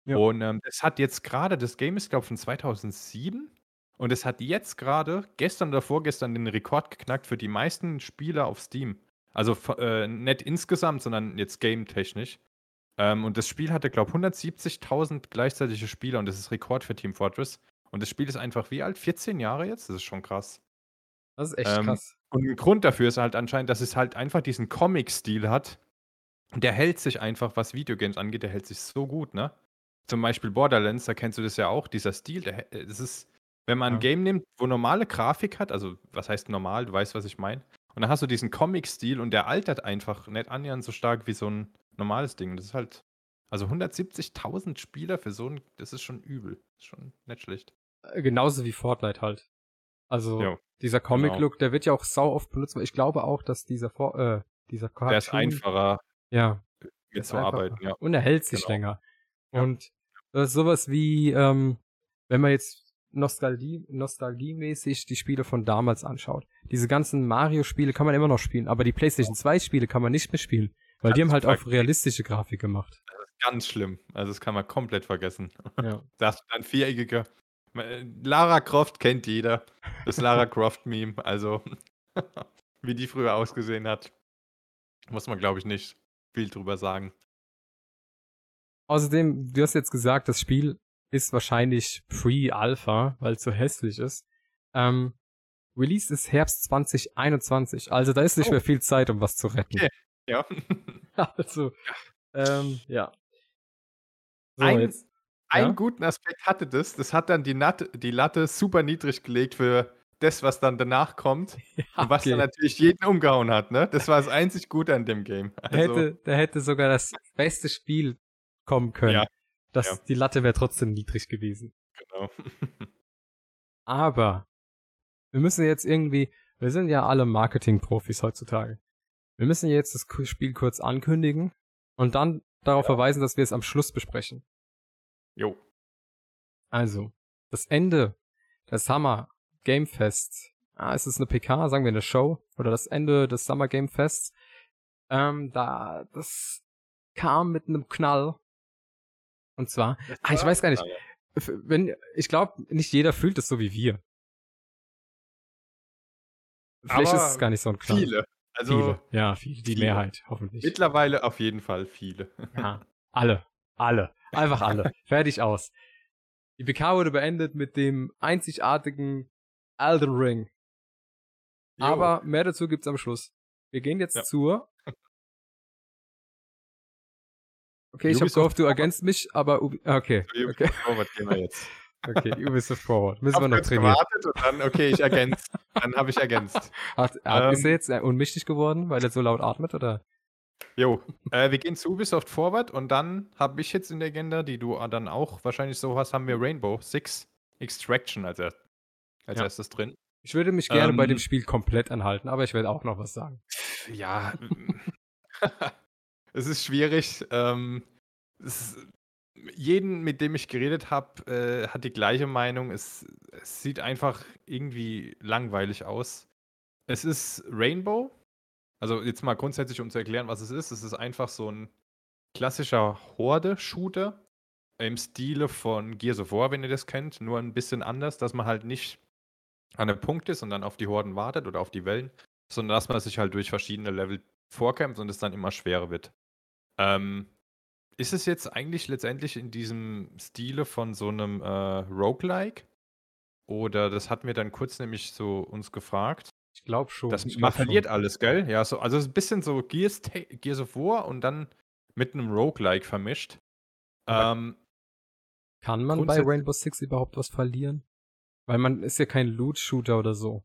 Und ähm, es hat jetzt gerade, das Game ist, glaube ich, von 2007 und es hat jetzt gerade, gestern oder vorgestern, den Rekord geknackt für die meisten Spieler auf Steam. Also äh, nicht insgesamt, sondern jetzt game-technisch. Ähm, und das Spiel hatte, glaube ich, 170.000 gleichzeitige Spieler und das ist Rekord für Team Fortress. Und das Spiel ist einfach wie alt? 14 Jahre jetzt? Das ist schon krass. Das ist echt ähm, krass. Und ein Grund dafür ist halt anscheinend, dass es halt einfach diesen Comic-Stil hat. Und der hält sich einfach, was Videogames angeht, der hält sich so gut, ne? Zum Beispiel Borderlands, da kennst du das ja auch, dieser Stil, der, das ist, wenn man ein Game nimmt, wo normale Grafik hat, also was heißt normal, du weißt, was ich meine. Und dann hast du diesen Comic-Stil und der altert einfach nicht annähernd so stark wie so ein normales Ding. Das ist halt, also 170.000 Spieler für so ein, das ist schon übel. Das ist schon nicht schlecht. Äh, genauso wie Fortnite halt. Also jo, dieser genau. Comic-Look, genau. der wird ja auch sau oft benutzt, weil ich glaube auch, dass dieser For äh, dieser Cartoon, Der ist einfacher. Ja. Mitzuarbeiten, ja. Und er hält sich genau. länger. Ja. Und das ist sowas wie, ähm, wenn man jetzt Nostalgie, nostalgiemäßig die Spiele von damals anschaut. Diese ganzen Mario-Spiele kann man immer noch spielen, aber die PlayStation 2-Spiele kann man nicht mehr spielen, weil das die haben halt auch realistische Grafik gemacht. ganz schlimm. Also das kann man komplett vergessen. Ja. [LAUGHS] Da hast du dann viereckige. Lara Croft kennt jeder. Das Lara Croft-Meme. Also, [LAUGHS] wie die früher ausgesehen hat, muss man, glaube ich, nicht viel drüber sagen. Außerdem, du hast jetzt gesagt, das Spiel ist wahrscheinlich Pre-Alpha, weil es so hässlich ist. Ähm, Release ist Herbst 2021, also da ist nicht Oh. mehr viel Zeit, um was zu retten. Okay. Ja. [LAUGHS] Also, ähm, ja. So, Ein- jetzt. Einen Ja? guten Aspekt hatte das. Das hat dann die, Nat die Latte super niedrig gelegt für das, was dann danach kommt. [LAUGHS] Und was okay. dann natürlich jeden umgehauen hat, ne? Das war das einzig Gute an dem Game. da, Also, hätte, da hätte sogar das beste Spiel kommen können. Ja, Das, ja. Die Latte wäre trotzdem niedrig gewesen. genau. [LAUGHS] Aber wir müssen jetzt irgendwie, wir sind ja alle Marketing-Profis heutzutage. Wir müssen jetzt das Spiel kurz ankündigen und dann darauf verweisen, dass wir es am Schluss besprechen. Jo. Also, das Ende des Summer Game Fest. Ah, ist es eine PK, sagen wir eine Show? Oder das Ende des Summer Game Fests. Ähm, da, das kam mit einem Knall. Und zwar, ah, ich weiß gar nicht, f- wenn, ich glaube, nicht jeder fühlt es so wie wir. Vielleicht ist Aber es gar nicht so ein Knall. Viele. Also viele. Ja, viele. Die viele. Mehrheit, hoffentlich. mittlerweile auf jeden Fall viele. Ja, alle. Alle. Einfach alle. [LAUGHS] Fertig aus. Die PK wurde beendet mit dem einzigartigen Elden Ring. Jo. Aber mehr dazu gibt's am Schluss. Wir gehen jetzt Ja. zur. [LAUGHS] Okay, ich habe gehofft, du ergänzt mich, aber Ubi okay, Zu Ubisoft okay, Forward gehen wir jetzt. [LAUGHS] okay, Ubisoft Forward. Müssen wir noch trainieren. gewartet und dann, okay, ich ergänzt. dann habe ich ergänzt. Hat, hat, ist Ähm, er jetzt äh, unmächtig geworden, weil er so laut atmet, oder? Jo, äh, wir gehen zu Ubisoft Forward und dann habe ich jetzt in der Agenda, die du dann auch wahrscheinlich so hast, haben wir Rainbow Six Extraction als, er als Ja. erstes drin. Ich würde mich gerne bei dem Ähm, Spiel komplett anhalten, aber ich werde auch noch was sagen. Ja, [LAUGHS] es ist schwierig. Ähm, es ist, jeden, mit dem ich geredet habe, äh, hat die gleiche Meinung. Es, es sieht einfach irgendwie langweilig aus. Es ist Rainbow. Also jetzt mal grundsätzlich, um zu erklären, was es ist. Es ist einfach so ein klassischer Horde-Shooter im Stile von Gears of War, wenn ihr das kennt. Nur ein bisschen anders, dass man halt nicht an einem Punkt ist und dann auf die Horden wartet oder auf die Wellen, sondern dass man sich halt durch verschiedene Level vorkämpft und es dann immer schwerer wird. Ähm, ist es jetzt eigentlich letztendlich in diesem Stile von so einem äh, Roguelike? Oder das hatten wir dann kurz nämlich so uns gefragt. Ich glaube schon. Das, man glaub schon. verliert alles, gell? Ja, so, also es ist ein bisschen so Gears, Gears of War und dann mit einem Roguelike vermischt. Ähm, Kann man bei Rainbow Six überhaupt was verlieren? Weil man ist ja kein Loot-Shooter oder so.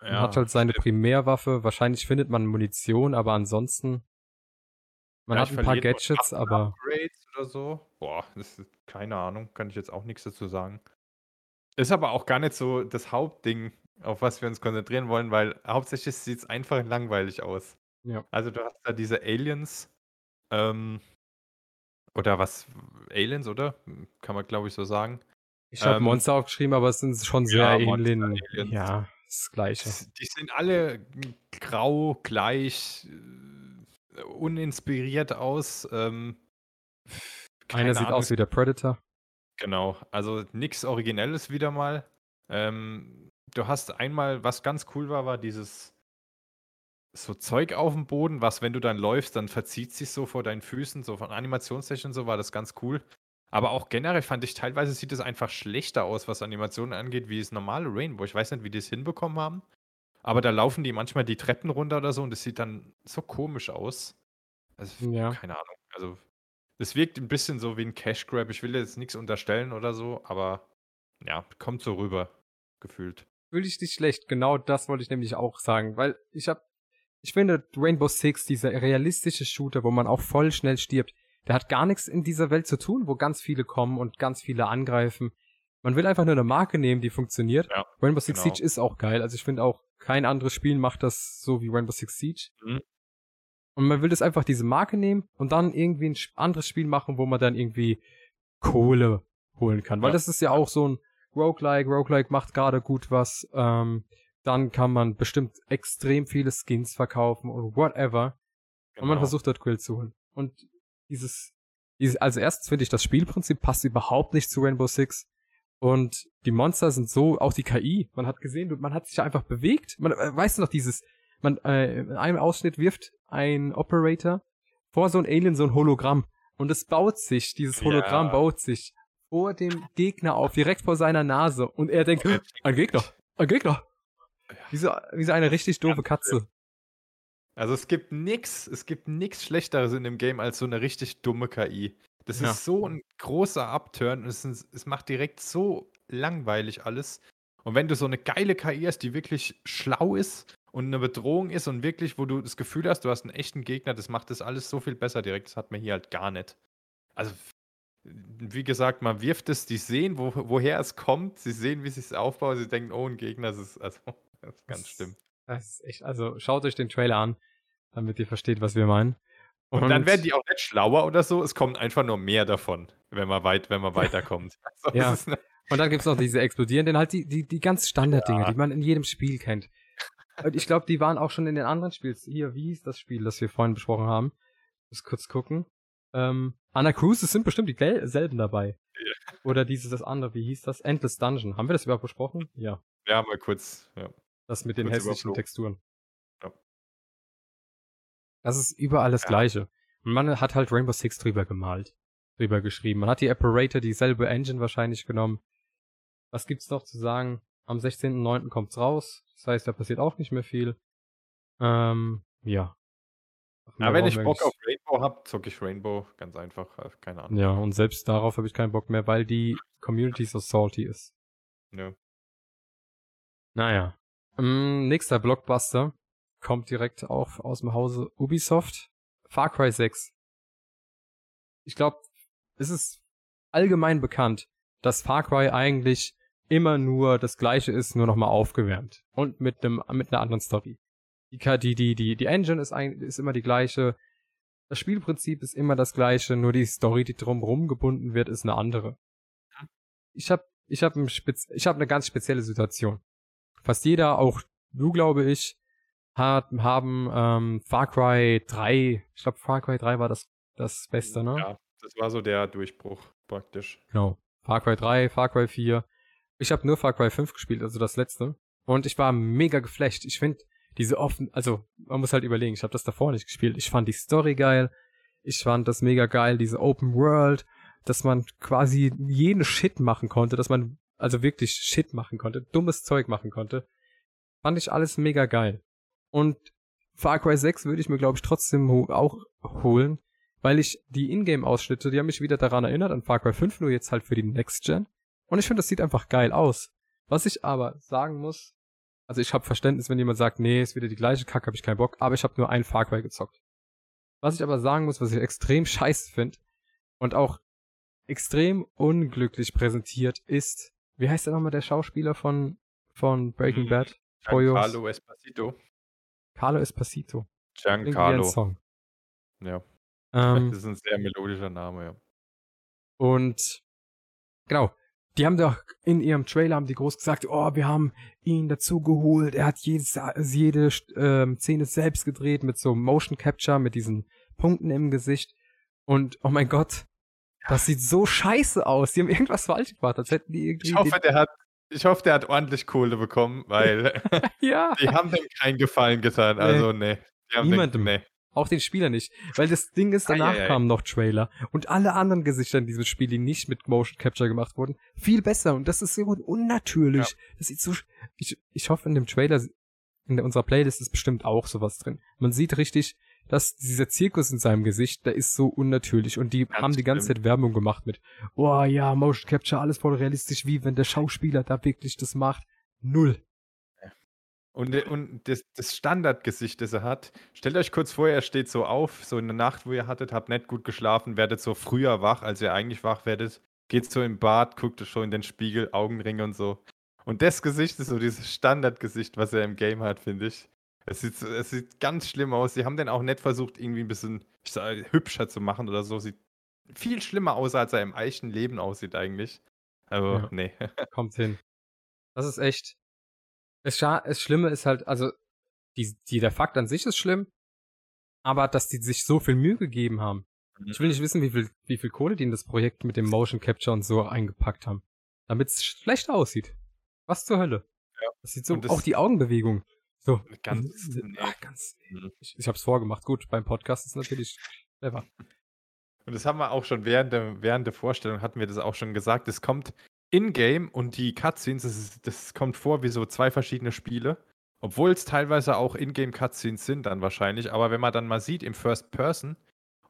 Man ja, hat halt seine. Primärwaffe. Wahrscheinlich findet man Munition, aber ansonsten. Man hat Vielleicht ein paar Gadgets, aber. Upgrades oder so. Boah, das ist keine Ahnung, kann ich jetzt auch nichts dazu sagen. Ist aber auch gar nicht so das Hauptding, auf was wir uns konzentrieren wollen, weil hauptsächlich sieht es einfach langweilig aus. Ja. Also du hast da diese Aliens, ähm, oder was, Aliens, oder? Kann man glaube ich so sagen. Ich habe Ähm, Monster aufgeschrieben, aber es sind schon sehr ja, ähnlich. Ja, das Gleiche. Die sind alle grau, gleich, äh, uninspiriert aus. Ähm, Einer sieht aus wie der Predator. Genau, also nichts Originelles wieder mal. Ähm, du hast einmal, was ganz cool war, war dieses so Zeug auf dem Boden, was, wenn du dann läufst, dann verzieht sich so vor deinen Füßen, so von Animationstechnik und so war das ganz cool. Aber auch generell fand ich, teilweise sieht es einfach schlechter aus, was Animationen angeht, wie das normale Rainbow. Ich weiß nicht, wie die es hinbekommen haben. Aber da laufen die manchmal die Treppen runter oder so und das sieht dann so komisch aus. Also, Ja. keine Ahnung. Also, es wirkt ein bisschen so wie ein Cash Grab. Ich will jetzt nichts unterstellen oder so, aber ja, kommt so rüber, gefühlt. Fühle ich nicht schlecht. Genau das wollte ich nämlich auch sagen, weil ich habe, ich finde Rainbow Six, dieser realistische Shooter, wo man auch voll schnell stirbt, der hat gar nichts in dieser Welt zu tun, wo ganz viele kommen und ganz viele angreifen. Man will einfach nur eine Marke nehmen, die funktioniert. Ja, Rainbow Six genau. Siege ist auch geil. Also ich finde auch, kein anderes Spiel macht das so wie Rainbow Six Siege. Mhm. Und man will das einfach diese Marke nehmen und dann irgendwie ein anderes Spiel machen, wo man dann irgendwie Kohle holen kann. Weil Ja. das ist ja auch so ein Roguelike. Roguelike macht gerade gut was. Ähm, dann kann man bestimmt extrem viele Skins verkaufen und whatever. Und man Genau. versucht dort Geld zu holen. Und dieses Also erstens finde ich, das Spielprinzip passt überhaupt nicht zu Rainbow Six. Und die Monster sind so, auch die KI, man hat gesehen, man hat sich einfach bewegt. Man, äh, weißt du noch, dieses, man, äh, in einem Ausschnitt wirft ein Operator vor so ein Alien so ein Hologramm. Und es baut sich, dieses Hologramm ja. baut sich vor dem Gegner auf, direkt vor seiner Nase. Und er denkt, [LAUGHS] ein Gegner, ein Gegner. Wie so, wie so eine richtig doofe Katze. Also es gibt nix, es gibt nix Schlechteres in dem Game als so eine richtig dumme KI. Das ja. ist so ein großer Upturn und es, ist, es macht direkt so langweilig alles. Und wenn du so eine geile KI hast, die wirklich schlau ist und eine Bedrohung ist und wirklich, wo du das Gefühl hast, du hast einen echten Gegner, das macht das alles so viel besser direkt. Das hat man hier halt gar nicht. Also, wie gesagt, man wirft es, die sehen, wo, woher es kommt, sie sehen, wie es sich aufbaut, sie denken, oh, ein Gegner, das ist, also, [LAUGHS] das ist ganz schlimm. Das ist echt, also schaut euch den Trailer an, damit ihr versteht, was wir meinen. Und, und, dann werden die auch nicht schlauer oder so. Es kommt einfach nur mehr davon, wenn man, weit, wenn man weiterkommt. [LAUGHS] Also, ja. Und dann gibt es noch diese explodierenden, halt die, die, die ganz Standarddinger, ja. die man in jedem Spiel kennt. Und ich glaube, die waren auch schon in den anderen Spiels. Hier, wie hieß das Spiel, das wir vorhin besprochen haben? Muss kurz gucken. Ähm, Anna Cruises sind bestimmt dieselben dabei. Ja. Oder dieses, das andere, wie hieß das? Endless Dungeon. Haben wir das überhaupt besprochen? Ja. Ja, mal kurz, ja. Das mit den hässlichen Texturen. Ja. Das ist überall das ja. Gleiche. Und man hat halt Rainbow Six drüber gemalt. Drüber geschrieben. Man hat die Apparator, dieselbe Engine wahrscheinlich genommen. Was gibt's noch zu sagen? Am 16.09. kommt's raus. Das heißt, da passiert auch nicht mehr viel. Ähm, ja. Ja, wenn ich Bock auf Rainbow hab, zocke ich Rainbow. Ganz einfach. Äh, keine Ahnung. Ja, und selbst darauf habe ich keinen Bock mehr, weil die Community so salty ist. Ja. Naja. Ähm, nächster Blockbuster kommt direkt auch aus dem Hause Ubisoft. Far Cry 6. Ich glaube, es ist allgemein bekannt, dass Far Cry eigentlich immer nur das gleiche ist, nur nochmal aufgewärmt. Und mit einem, mit einer anderen Story. Die, die, die, die, Engine ist, ein, ist immer die gleiche. Das Spielprinzip ist immer das gleiche, nur die Story, die drumherum gebunden wird, ist eine andere. Ich habe ich hab ein Spez ich hab eine ganz spezielle Situation. Fast jeder, auch du, glaube ich, hat, haben ähm, Far Cry 3, ich glaube Far Cry 3 war das, das Beste, ne? Ja, das war so der Durchbruch praktisch. Genau. Far Cry 3, Far Cry 4. Ich habe nur Far Cry 5 gespielt, also das letzte. Und ich war mega geflasht. Ich finde diese offen, also man muss halt überlegen, ich habe das davor nicht gespielt. Ich fand die Story geil. Ich fand das mega geil, diese Open World, dass man quasi jeden Shit machen konnte, dass man also wirklich Shit machen konnte, dummes Zeug machen konnte. Fand ich alles mega geil. Und Far Cry 6 würde ich mir, glaube ich, trotzdem auch holen, weil ich die Ingame-Ausschnitte, die haben mich wieder daran erinnert, an Far Cry 5, nur jetzt halt für die Next Gen. Und ich finde, das sieht einfach geil aus. Was ich aber sagen muss, also ich habe Verständnis, wenn jemand sagt, nee, ist wieder die gleiche Kacke, habe ich keinen Bock, aber ich habe nur ein Far Cry gezockt. Was ich aber sagen muss, was ich extrem [LAUGHS] scheiße finde und auch extrem unglücklich präsentiert ist, wie heißt der nochmal der Schauspieler von, von Breaking hm, Bad? Giancarlo Espacito. Carlo Espacito. Giancarlo. Song. Ja. Ähm, [LAUGHS] das ist ein sehr melodischer Name, ja. Und genau, die haben doch in ihrem Trailer haben die groß gesagt, oh, wir haben ihn dazu geholt. Er hat jedes, jede ähm, Szene selbst gedreht mit so Motion Capture, mit diesen Punkten im Gesicht. Und oh mein Gott, das sieht so scheiße aus. Die haben irgendwas falsch gemacht, als hätten die irgendwie. Ich hoffe, der hat, ich hoffe, der hat ordentlich Kohle bekommen, weil [LAUGHS] ja. [LAUGHS] die haben dem keinen Gefallen getan. Also, nee. Niemandem. Nee. Auch den Spieler nicht. Weil das Ding ist, danach ei, ei, ei. kamen noch Trailer. Und alle anderen Gesichter in diesem Spiel, die nicht mit Motion Capture gemacht wurden, viel besser. Und das ist so unnatürlich. Ja. Das sieht so. Ich, ich hoffe, in dem Trailer, in unserer Playlist ist bestimmt auch sowas drin. Man sieht richtig, dass dieser Zirkus in seinem Gesicht, der ist so unnatürlich. Und die Ganz haben die ganze Zeit Werbung gemacht mit, oh ja, Motion Capture, alles voll realistisch, wie wenn der Schauspieler da wirklich das macht. Null. Und, äh, und das, das Standardgesicht, das er hat, stellt euch kurz vor, er steht so auf, so in der Nacht, wo ihr hattet, habt nicht gut geschlafen, werdet so früher wach, als ihr eigentlich wach werdet, geht so im Bad, guckt schon in den Spiegel, Augenringe und so. Und das Gesicht ist so dieses Standardgesicht, was er im Game hat, finde ich. Es sieht, es sieht ganz schlimm aus. Sie haben den auch nicht versucht, irgendwie ein bisschen sag, hübscher zu machen oder so. Sieht viel schlimmer aus, als er im echten Leben aussieht eigentlich. Aber ja. nee. Kommt hin. Das ist echt das, das Schlimme ist halt, also, die, die, der Fakt an sich ist schlimm, aber dass die sich so viel Mühe gegeben haben, Mhm. Ich will nicht wissen, wie viel, wie viel Kohle die in das Projekt mit dem Motion Capture und so eingepackt haben. Damit es schlecht aussieht. Was zur Hölle? Ja. Das sieht so, das auch die Augenbewegung. So. Ganz, nee. ach, ganz. Mhm. Ich, ich hab's vorgemacht. Gut, beim Podcast ist natürlich clever. Und das haben wir auch schon während der, während der Vorstellung hatten wir das auch schon gesagt. Es kommt in-game und die Cutscenes, das, ist, das kommt vor wie so zwei verschiedene Spiele. Obwohl es teilweise auch In-Game-Cutscenes sind dann wahrscheinlich. Aber wenn man dann mal sieht im First Person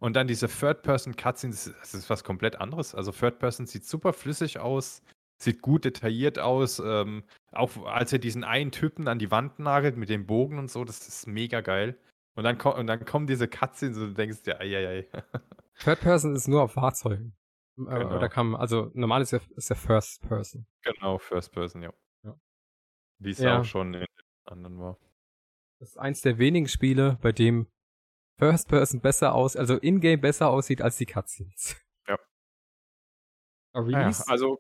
und dann diese Third-Person-Cutscenes, das ist was komplett anderes. Also Third Person sieht super flüssig aus, sieht gut detailliert aus. Ähm, auch als er diesen einen Typen an die Wand nagelt mit dem Bogen und so, das ist mega geil. Und dann, und dann kommen diese Cutscenes und du denkst dir, ei, ei. [LAUGHS] Third Person ist nur auf Fahrzeugen. Äh, genau. Oder kann man, also normal ist ja, ist ja First Person. Genau, First Person, ja. ja. Wie es ja. auch schon in den anderen war. Das ist eins der wenigen Spiele, bei dem First Person besser aus, also in-game besser aussieht als die Cutscenes. Ja. Release? Ja, also.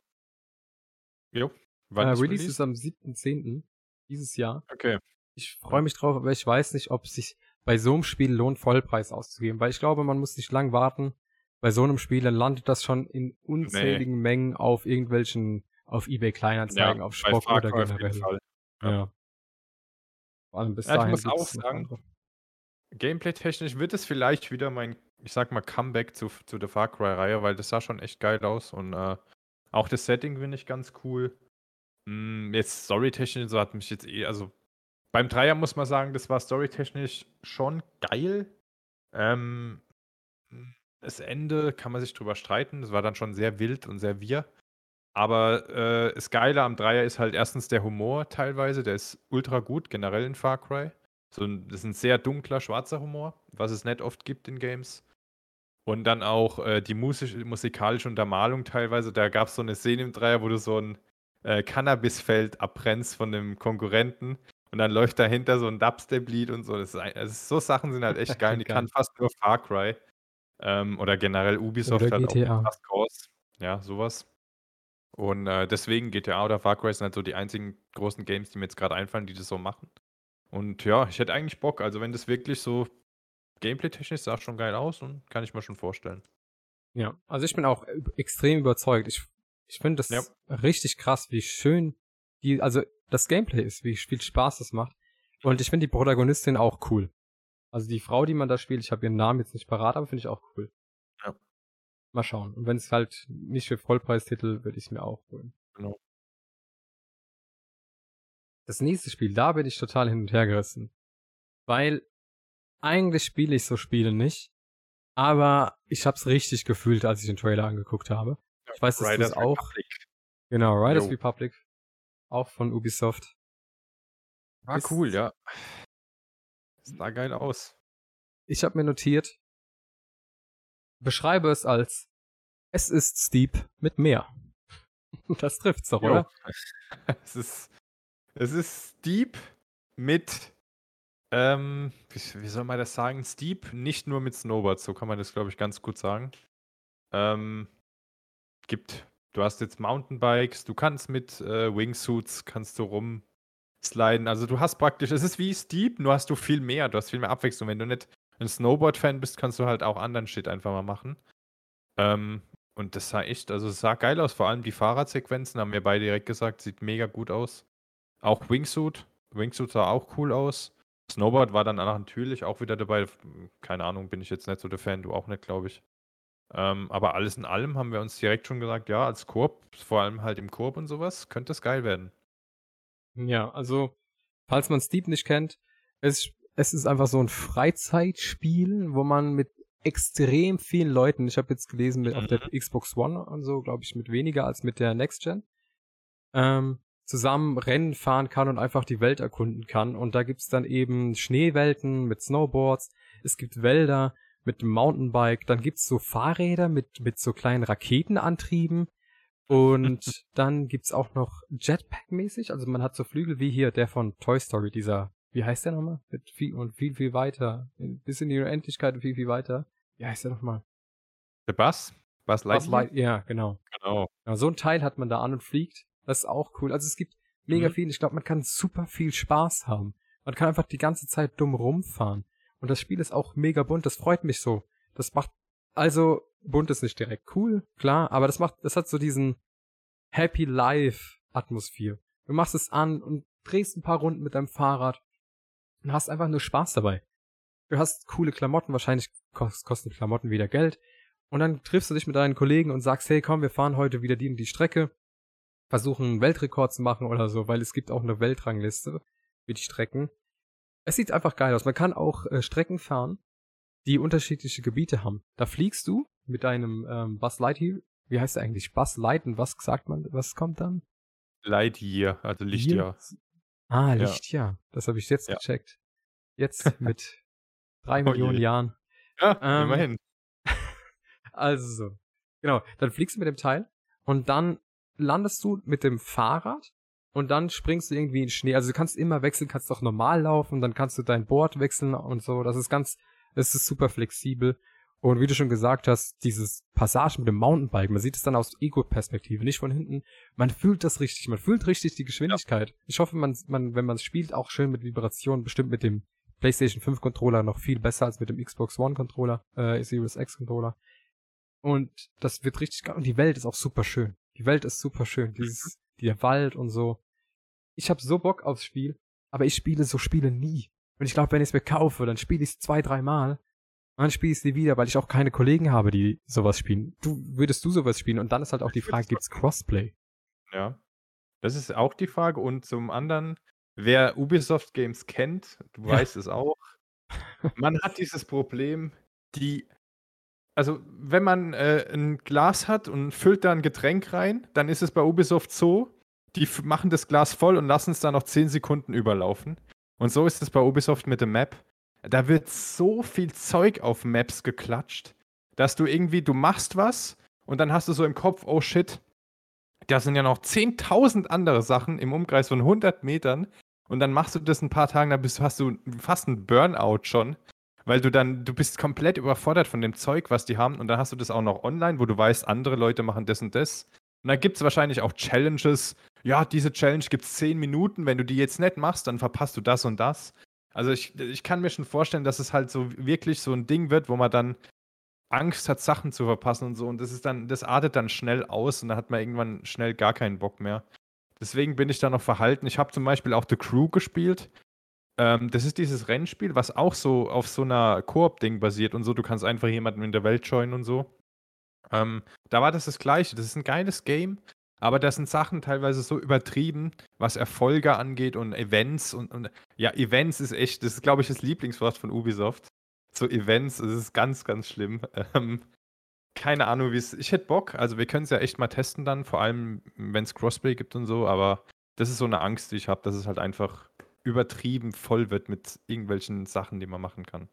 Jo. Uh, Release, Release ist am 7.10. dieses Jahr. Okay. Ich freue mich drauf, aber ich weiß nicht, ob es sich bei so einem Spiel lohnt, Vollpreis auszugeben, weil ich glaube, man muss nicht lang warten. Bei so einem Spiel dann landet das schon in unzähligen nee. Mengen auf irgendwelchen, auf eBay Kleinanzeigen, ja, auf Spock oder generell. Ja. ja. Bis ja, dahin. Ich muss auch sagen, Gameplay-technisch wird es vielleicht wieder mein, ich sag mal, Comeback zu, zu der Far Cry-Reihe, weil das sah schon echt geil aus und äh, auch das Setting finde ich ganz cool. Mm, jetzt storytechnisch, so hat mich jetzt eh, also beim Dreier muss man sagen, das war storytechnisch schon geil. Ähm, das Ende kann man sich drüber streiten. Das war dann schon sehr wild und sehr wir. Aber äh, das Geile am Dreier ist halt erstens der Humor teilweise. Der ist ultra gut, generell in Far Cry. So ein, das ist ein sehr dunkler, schwarzer Humor, was es nicht oft gibt in Games. Und dann auch äh, die musisch, musikalische Untermalung teilweise. Da gab es so eine Szene im Dreier, wo du so ein äh, Cannabisfeld abbrennst von einem Konkurrenten. Und dann läuft dahinter so ein Dubstep-Lied und so. Das ist, also so Sachen sind halt echt geil. [LAUGHS] Die kann fast nur Far Cry. Ähm, oder generell Ubisoft oder GTA. auch Just Cause. Ja, sowas. Und äh, deswegen GTA oder Far Cry sind halt so die einzigen großen Games, die mir jetzt gerade einfallen, die das so machen. Und ja, ich hätte eigentlich Bock. Also wenn das wirklich so Gameplay-technisch sah schon geil aus und kann ich mir schon vorstellen. Ja, also ich bin auch extrem überzeugt. Ich, ich finde das ja. richtig krass, wie schön die, also das Gameplay ist, wie viel Spaß das macht. Und ich finde die Protagonistin auch cool. Also die Frau, die man da spielt, ich habe ihren Namen jetzt nicht parat, aber finde ich auch cool. Ja. Mal schauen. Und wenn es halt nicht für Vollpreistitel, würde ich es mir auch holen. Genau. Das nächste Spiel, da bin ich total hin und her gerissen. Weil eigentlich spiele ich so Spiele nicht. Aber ich hab's richtig gefühlt, als ich den Trailer angeguckt habe. Ich weiß, dass du es auch. Republic. Genau, Riders. Republic. Auch von Ubisoft. War ist, cool, ja. Sah geil aus. Ich habe mir notiert, beschreibe es als es ist Steep mit mehr. [LAUGHS] Das trifft's doch, jo. oder? [LAUGHS] es ist es ist Steep mit ähm, wie, wie, soll man das sagen? Steep, nicht nur mit Snowboards, so kann man das, glaube ich, ganz gut sagen. Ähm, gibt Du hast jetzt Mountainbikes, du kannst mit äh, Wingsuits, kannst du rumsliden. Also du hast praktisch, es ist wie Steep, nur hast du viel mehr, du hast viel mehr Abwechslung. Wenn du nicht ein Snowboard-Fan bist, kannst du halt auch anderen Shit einfach mal machen. Ähm, und das sah echt, also es sah geil aus, vor allem die Fahrradsequenzen, haben wir beide direkt gesagt, sieht mega gut aus. Auch Wingsuit, Wingsuit sah auch cool aus. Snowboard war dann natürlich auch wieder dabei. Keine Ahnung, bin ich jetzt nicht so der Fan, du auch nicht, glaube ich. Ähm, aber alles in allem haben wir uns direkt schon gesagt, ja, als Koop, vor allem halt im Koop und sowas, könnte es geil werden. Ja, also, falls man Steep nicht kennt, es, es ist einfach so ein Freizeitspiel, wo man mit extrem vielen Leuten, ich habe jetzt gelesen, mit, auf der mhm. Xbox One und so, glaube ich, mit weniger als mit der Next Gen, ähm, zusammen Rennen fahren kann und einfach die Welt erkunden kann. Und da gibt's dann eben Schneewelten mit Snowboards, es gibt Wälder, mit dem Mountainbike. Dann gibt's so Fahrräder mit, mit so kleinen Raketenantrieben. Und dann gibt's auch noch Jetpack-mäßig. Also man hat so Flügel wie hier, der von Toy Story, dieser, wie heißt der nochmal? Mit viel und viel, viel weiter. Bis in die Unendlichkeit und viel, viel weiter. Wie heißt der nochmal? Der Bass? Bass Lightyear? Light, ja, genau. Genau. Ja, so ein Teil hat man da an und fliegt. Das ist auch cool. Also es gibt mega mhm. viel. Ich glaube, man kann super viel Spaß haben. Man kann einfach die ganze Zeit dumm rumfahren. Und das Spiel ist auch mega bunt, das freut mich so. Das macht Also, bunt ist nicht direkt cool, klar, aber das macht, das hat so diesen Happy Life Atmosphäre. Du machst es an und drehst ein paar Runden mit deinem Fahrrad und hast einfach nur Spaß dabei. Du hast coole Klamotten, wahrscheinlich kosten Klamotten wieder Geld. Und dann triffst du dich mit deinen Kollegen und sagst, hey, komm, wir fahren heute wieder die in die Strecke, versuchen einen Weltrekord zu machen oder so, weil es gibt auch eine Weltrangliste für die Strecken. Es sieht einfach geil aus. Man kann auch äh, Strecken fahren, die unterschiedliche Gebiete haben. Da fliegst du mit deinem ähm, Buzz Lightyear. Wie heißt der eigentlich? Buzz Light und was sagt man? Was kommt dann? Lightyear, also Lichtjahr. Ah, Lichtjahr. Ja. Das habe ich jetzt ja. gecheckt. Jetzt [LAUGHS] mit drei oh Millionen je. Jahren. Ja, ähm, immerhin. [LAUGHS] Also so. Genau. Dann fliegst du mit dem Teil und dann landest du mit dem Fahrrad und dann springst du irgendwie in Schnee. Also du kannst immer wechseln, kannst auch normal laufen, dann kannst du dein Board wechseln und so. Das ist ganz, das ist super flexibel. Und wie du schon gesagt hast, dieses Passage mit dem Mountainbike, man sieht es dann aus Ego-Perspektive, nicht von hinten. Man fühlt das richtig, man fühlt richtig die Geschwindigkeit. Ja. Ich hoffe, man, man, wenn man es spielt, auch schön mit Vibrationen, bestimmt mit dem PlayStation 5 Controller noch viel besser als mit dem Xbox One Controller, äh, Series X Controller. Und das wird richtig geil. Und die Welt ist auch super schön. Die Welt ist super schön. Dieses, der Wald und so. Ich habe so Bock aufs Spiel, aber ich spiele so Spiele nie. Und ich glaube, wenn ich es mir kaufe, dann spiele ich es zwei, drei Mal und dann spiele ich sie wieder, weil ich auch keine Kollegen habe, die sowas spielen. Du, würdest du sowas spielen? Und dann ist halt auch die Frage, gibt's Crossplay? Ja. Das ist auch die Frage. Und zum anderen, wer Ubisoft Games kennt, du ja. weißt es auch, [LAUGHS] man hat dieses Problem, die also wenn man äh, ein Glas hat und füllt da ein Getränk rein, dann ist es bei Ubisoft so, die machen das Glas voll und lassen es dann noch 10 Sekunden überlaufen. Und so ist es bei Ubisoft mit der Map. Da wird so viel Zeug auf Maps geklatscht, dass du irgendwie, du machst was und dann hast du so im Kopf, oh shit, da sind ja noch 10.000 andere Sachen im Umkreis von 100 Metern. Und dann machst du das ein paar Tage, dann hast du fast einen Burnout schon, weil du dann, du bist komplett überfordert von dem Zeug, was die haben. Und dann hast du das auch noch online, wo du weißt, andere Leute machen das und das. Und dann gibt es wahrscheinlich auch Challenges. Ja, diese Challenge gibt es 10 Minuten. Wenn du die jetzt nicht machst, dann verpasst du das und das. Also ich, ich kann mir schon vorstellen, dass es halt so wirklich so ein Ding wird, wo man dann Angst hat, Sachen zu verpassen und so. Und das ist dann, das artet dann schnell aus und da hat man irgendwann schnell gar keinen Bock mehr. Deswegen bin ich da noch verhalten. Ich habe zum Beispiel auch The Crew gespielt. Ähm, das ist dieses Rennspiel, was auch so auf so einer Koop-Ding basiert und so. Du kannst einfach jemanden in der Welt joinen und so. Ähm, da war das das Gleiche. Das ist ein geiles Game. Aber das sind Sachen teilweise so übertrieben, was Erfolge angeht und Events und, und ja, Events ist echt, das ist, glaube ich, das Lieblingswort von Ubisoft. So Events, das ist ganz, ganz schlimm. [LAUGHS] Ähm, keine Ahnung, wie es. Ich hätte Bock, also wir können es ja echt mal testen dann, vor allem wenn es Crossplay gibt und so, aber das ist so eine Angst, die ich habe, dass es halt einfach übertrieben voll wird mit irgendwelchen Sachen, die man machen kann.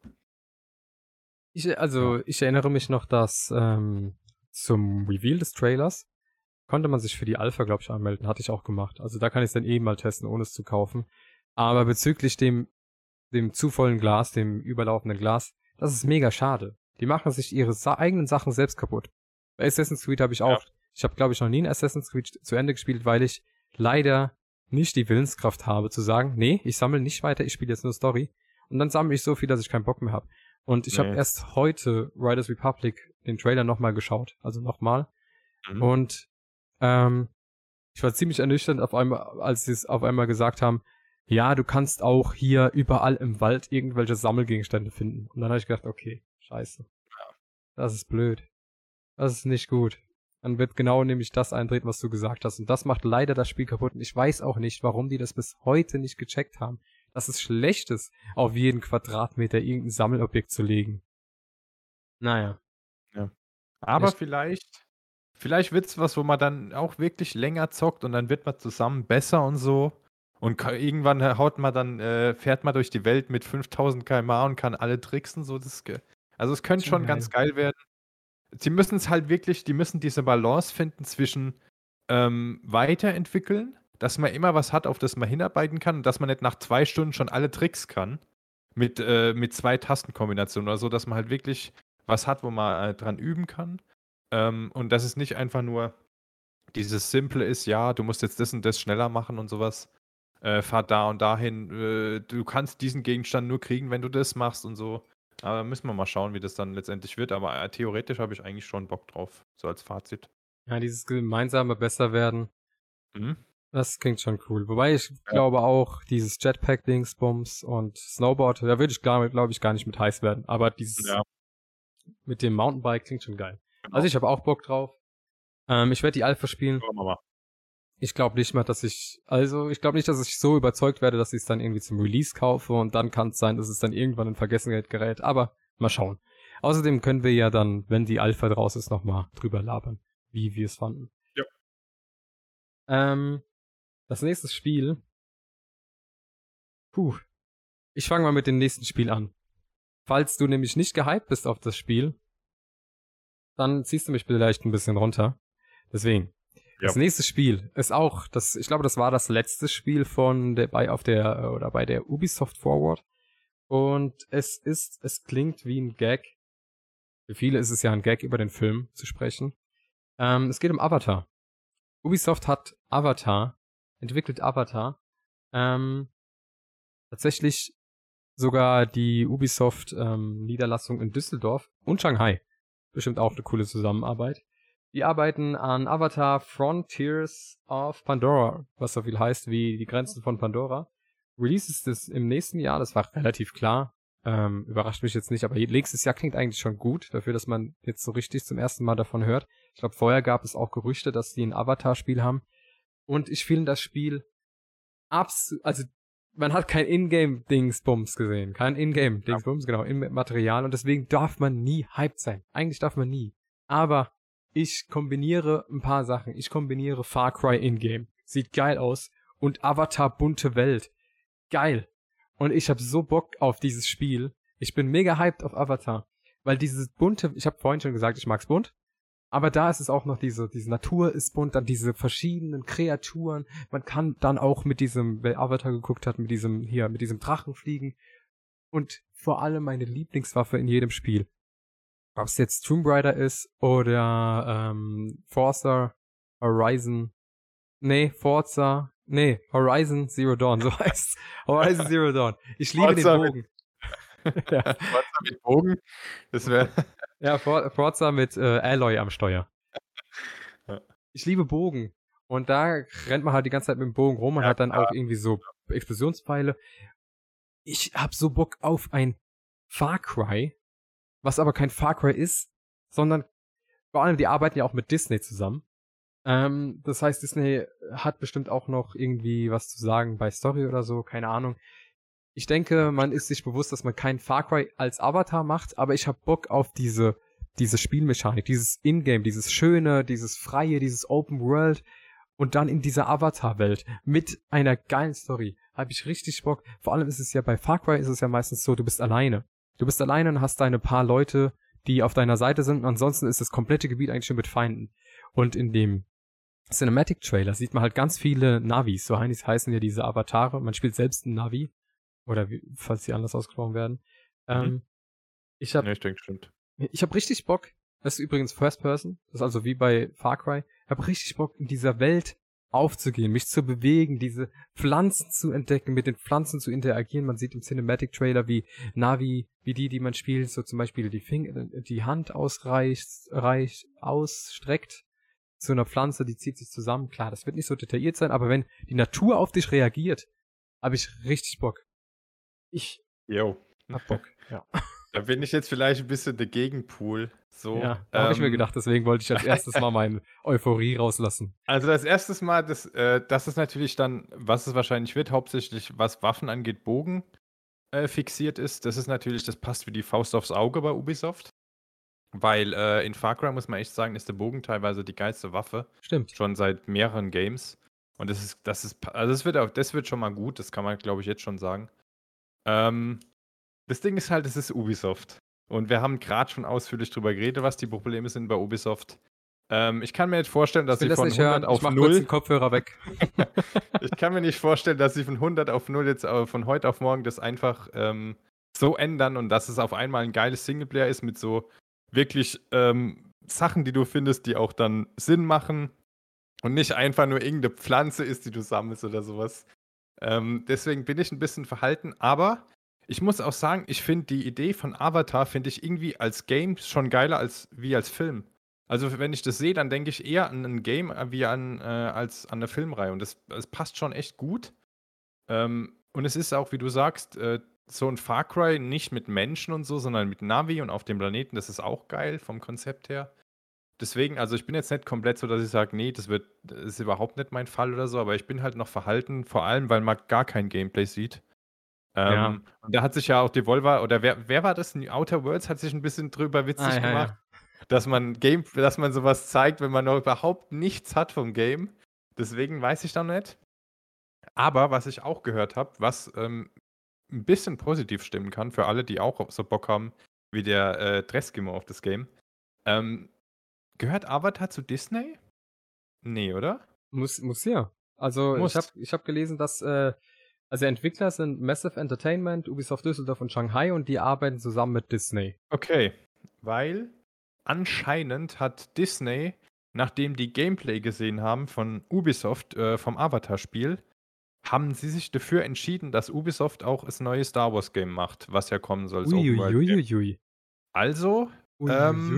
Ich, also, ich erinnere mich noch, dass ähm, zum Reveal des Trailers konnte man sich für die Alpha, glaube ich, anmelden. Hatte ich auch gemacht. Also da kann ich es dann eben mal testen, ohne es zu kaufen. Aber bezüglich dem, dem zu vollen Glas, dem überlaufenden Glas, das ist mega schade. Die machen sich ihre sa eigenen Sachen selbst kaputt. Bei Assassin's Creed habe ich auch, ja. ich habe glaube ich noch nie ein Assassin's Creed zu Ende gespielt, weil ich leider nicht die Willenskraft habe zu sagen, nee, ich sammle nicht weiter, ich spiele jetzt nur Story. Und dann sammle ich so viel, dass ich keinen Bock mehr habe. Und ich nee. habe erst heute Riders Republic den Trailer nochmal geschaut, also nochmal. Mhm. Und ähm, ich war ziemlich ernüchternd auf einmal, als sie es auf einmal gesagt haben, ja, du kannst auch hier überall im Wald irgendwelche Sammelgegenstände finden. Und dann habe ich gedacht, okay, scheiße. Das ist blöd. Das ist nicht gut. Dann wird genau nämlich das eintreten, was du gesagt hast. Und das macht leider das Spiel kaputt. Und ich weiß auch nicht, warum die das bis heute nicht gecheckt haben. Dass es schlecht ist, auf jeden Quadratmeter irgendein Sammelobjekt zu legen. Naja. Ja. Aber ich, vielleicht Vielleicht wird es was, wo man dann auch wirklich länger zockt und dann wird man zusammen besser und so. Und irgendwann haut man dann, äh, fährt man durch die Welt mit 5000 km/h und kann alle tricksen. So, das, also es könnte schon geil. ganz geil werden. Sie müssen es halt wirklich, die müssen diese Balance finden zwischen ähm, weiterentwickeln, dass man immer was hat, auf das man hinarbeiten kann und dass man nicht nach zwei Stunden schon alle Tricks kann. Mit, äh, mit zwei Tastenkombinationen oder so, dass man halt wirklich was hat, wo man äh, dran üben kann. Ähm, und dass es nicht einfach nur dieses Simple ist, ja, du musst jetzt das und das schneller machen und sowas. Äh, fahr da und dahin. Äh, du kannst diesen Gegenstand nur kriegen, wenn du das machst und so. Aber müssen wir mal schauen, wie das dann letztendlich wird. Aber äh, theoretisch habe ich eigentlich schon Bock drauf, so als Fazit. Ja, dieses gemeinsame Besserwerden. Mhm. Das klingt schon cool. Wobei ich ja. glaube auch, dieses Jetpack-Dingsbums und Snowboard, da würde ich, glaube glaub ich, gar nicht mit heiß werden. Aber dieses ja. Mit dem Mountainbike klingt schon geil. Genau. Also ich habe auch Bock drauf. Ähm, ich werde die Alpha spielen. Ich glaube nicht mal, dass ich, also ich glaube nicht, dass ich so überzeugt werde, dass ich es dann irgendwie zum Release kaufe und dann kann es sein, dass es dann irgendwann in Vergessenheit gerät. Aber mal schauen. Außerdem können wir ja dann, wenn die Alpha draus ist, nochmal drüber labern, wie wir es fanden. Ja. Ähm, das nächste Spiel. Puh. Ich fange mal mit dem nächsten Spiel an. Falls du nämlich nicht gehypt bist auf das Spiel, dann ziehst du mich vielleicht ein bisschen runter. Deswegen. Ja. Das nächste Spiel ist auch, das, ich glaube, das war das letzte Spiel von der, bei, auf der, oder bei der Ubisoft Forward. Und es ist, es klingt wie ein Gag. Für viele ist es ja ein Gag, über den Film zu sprechen. Ähm, es geht um Avatar. Ubisoft hat Avatar, entwickelt Avatar. Ähm, tatsächlich sogar die Ubisoft ähm, in Düsseldorf und Shanghai bestimmt auch eine coole Zusammenarbeit. Die arbeiten an Avatar Frontiers of Pandora, was so viel heißt wie die Grenzen von Pandora. Release ist es im nächsten Jahr, das war relativ klar. Ähm, überrascht mich jetzt nicht, aber nächstes Jahr klingt eigentlich schon gut, dafür, dass man jetzt so richtig zum ersten Mal davon hört. Ich glaube, vorher gab es auch Gerüchte, dass sie ein Avatar-Spiel haben. Und ich finde das Spiel absolut, also man hat kein Ingame-Dingsbums gesehen. Kein Ingame-Dingsbums, ja. genau, in Material. Und deswegen darf man nie hyped sein. Eigentlich darf man nie. Aber ich kombiniere ein paar Sachen. Ich kombiniere Far Cry Ingame. Sieht geil aus. Und Avatar bunte Welt. Geil. Und ich habe so Bock auf dieses Spiel. Ich bin mega hyped auf Avatar. Weil dieses bunte, ich habe vorhin schon gesagt, ich mag's bunt. Aber da ist es auch noch diese, diese Natur ist bunt, dann diese verschiedenen Kreaturen. Man kann dann auch mit diesem, wer Avatar geguckt hat, mit diesem, hier, mit diesem Drachen fliegen. Und vor allem meine Lieblingswaffe in jedem Spiel. Ob es jetzt Tomb Raider ist oder ähm, Forza Horizon. Nee, Forza. Nee, Horizon Zero Dawn, so [LAUGHS] heißt Horizon Zero Dawn. Ich liebe Forza den Bogen. Mit, [LAUGHS] ja. Forza mit Bogen? Das wäre. [LAUGHS] Ja, For Forza mit äh, Alloy am Steuer. [LAUGHS] Ich liebe Bogen. Und da rennt man halt die ganze Zeit mit dem Bogen rum. Man ja, hat dann klar. auch irgendwie so Explosionspfeile. Ich hab so Bock auf ein Far Cry, was aber kein Far Cry ist, sondern vor allem, die arbeiten ja auch mit Disney zusammen. Ähm, das heißt, Disney hat bestimmt auch noch irgendwie was zu sagen bei Story oder so, keine Ahnung. Ich denke, man ist sich bewusst, dass man kein Far Cry als Avatar macht, aber ich habe Bock auf diese, diese Spielmechanik, dieses Ingame, dieses Schöne, dieses Freie, dieses Open World und dann in dieser Avatar-Welt mit einer geilen Story. Habe ich richtig Bock. Vor allem ist es ja bei Far Cry ist es ja meistens so, du bist alleine. Du bist alleine und hast deine paar Leute, die auf deiner Seite sind und ansonsten ist das komplette Gebiet eigentlich schon mit Feinden. Und in dem Cinematic Trailer sieht man halt ganz viele Navis, so heißen ja diese Avatare. Man spielt selbst einen Navi oder wie, falls sie anders ausgesprochen werden. Mhm. Ähm, ich habe. Ja, ich denke, stimmt. Ich habe richtig Bock. Das ist übrigens First Person. Das ist also wie bei Far Cry. Ich habe richtig Bock, in dieser Welt aufzugehen, mich zu bewegen, diese Pflanzen zu entdecken, mit den Pflanzen zu interagieren. Man sieht im Cinematic Trailer, wie Navi, wie die, die man spielt, so zum Beispiel die Finger, die Hand ausreicht, reicht, ausstreckt zu einer Pflanze, die zieht sich zusammen. Klar, das wird nicht so detailliert sein, aber wenn die Natur auf dich reagiert, habe ich richtig Bock. Ich jo. hab Bock, ja. [LAUGHS] Da bin ich jetzt vielleicht ein bisschen der Gegenpool. So, ja, ähm, habe ich mir ähm, gedacht, deswegen wollte ich als erstes mal meine [LAUGHS] Euphorie rauslassen. Also das erste Mal, das, äh, das ist natürlich dann, was es wahrscheinlich wird, hauptsächlich was Waffen angeht, Bogen äh, fixiert ist. Das ist natürlich, das passt wie die Faust aufs Auge bei Ubisoft. Weil äh, in Far Cry muss man echt sagen, ist der Bogen teilweise die geilste Waffe. Stimmt. Schon seit mehreren Games. Und das ist, das ist, also das wird auch, das wird schon mal gut, das kann man, glaube ich, jetzt schon sagen. Ähm, das Ding ist halt, es ist Ubisoft. Und wir haben gerade schon ausführlich darüber geredet, was die Probleme sind bei Ubisoft. Ähm, ich kann mir nicht vorstellen, dass sie von 100 hören. auf ich 0. den Kopfhörer weg. [LAUGHS] ich kann mir nicht vorstellen, dass sie von 100 auf 0 jetzt äh, von heute auf morgen das einfach ähm, so ändern und dass es auf einmal ein geiles Singleplayer ist mit so wirklich ähm, Sachen, die du findest, die auch dann Sinn machen und nicht einfach nur irgendeine Pflanze ist, die du sammelst oder sowas. Ähm, deswegen bin ich ein bisschen verhalten, aber Ich muss auch sagen, ich finde die Idee von Avatar finde ich irgendwie als Game schon geiler als wie als Film. Also wenn ich das sehe, dann denke ich eher an ein Game äh, wie an äh, als an eine Filmreihe und das, das passt schon echt gut. Ähm, und es ist auch, wie du sagst, äh, so ein Far Cry nicht mit Menschen und so, sondern mit Navi und auf dem Planeten. Das ist auch geil vom Konzept her. Deswegen, also ich bin jetzt nicht komplett so, dass ich sage, nee, das wird, das ist überhaupt nicht mein Fall oder so, aber ich bin halt noch verhalten, vor allem, weil man gar kein Gameplay sieht. Ähm, ja. Und da hat sich ja auch Devolver, oder wer, wer war das? Outer Worlds hat sich ein bisschen drüber witzig ah, ja, gemacht, ja. dass man Game, dass man sowas zeigt, wenn man noch überhaupt nichts hat vom Game. Deswegen weiß ich da nicht. Aber was ich auch gehört habe, was ähm, ein bisschen positiv stimmen kann für alle, die auch so Bock haben, wie der äh, Dressgimmer auf das Game. Ähm, gehört Avatar zu Disney? Nee, oder? Muss, muss ja. Also muss. ich habe ich hab gelesen, dass äh, also Entwickler sind Massive Entertainment, Ubisoft Düsseldorf und Shanghai und die arbeiten zusammen mit Disney. Okay, weil anscheinend hat Disney, nachdem die Gameplay gesehen haben von Ubisoft äh, vom Avatar-Spiel, haben sie sich dafür entschieden, dass Ubisoft auch das neue Star Wars Game macht, was ja kommen soll. Uiuiuiui. Also, ähm,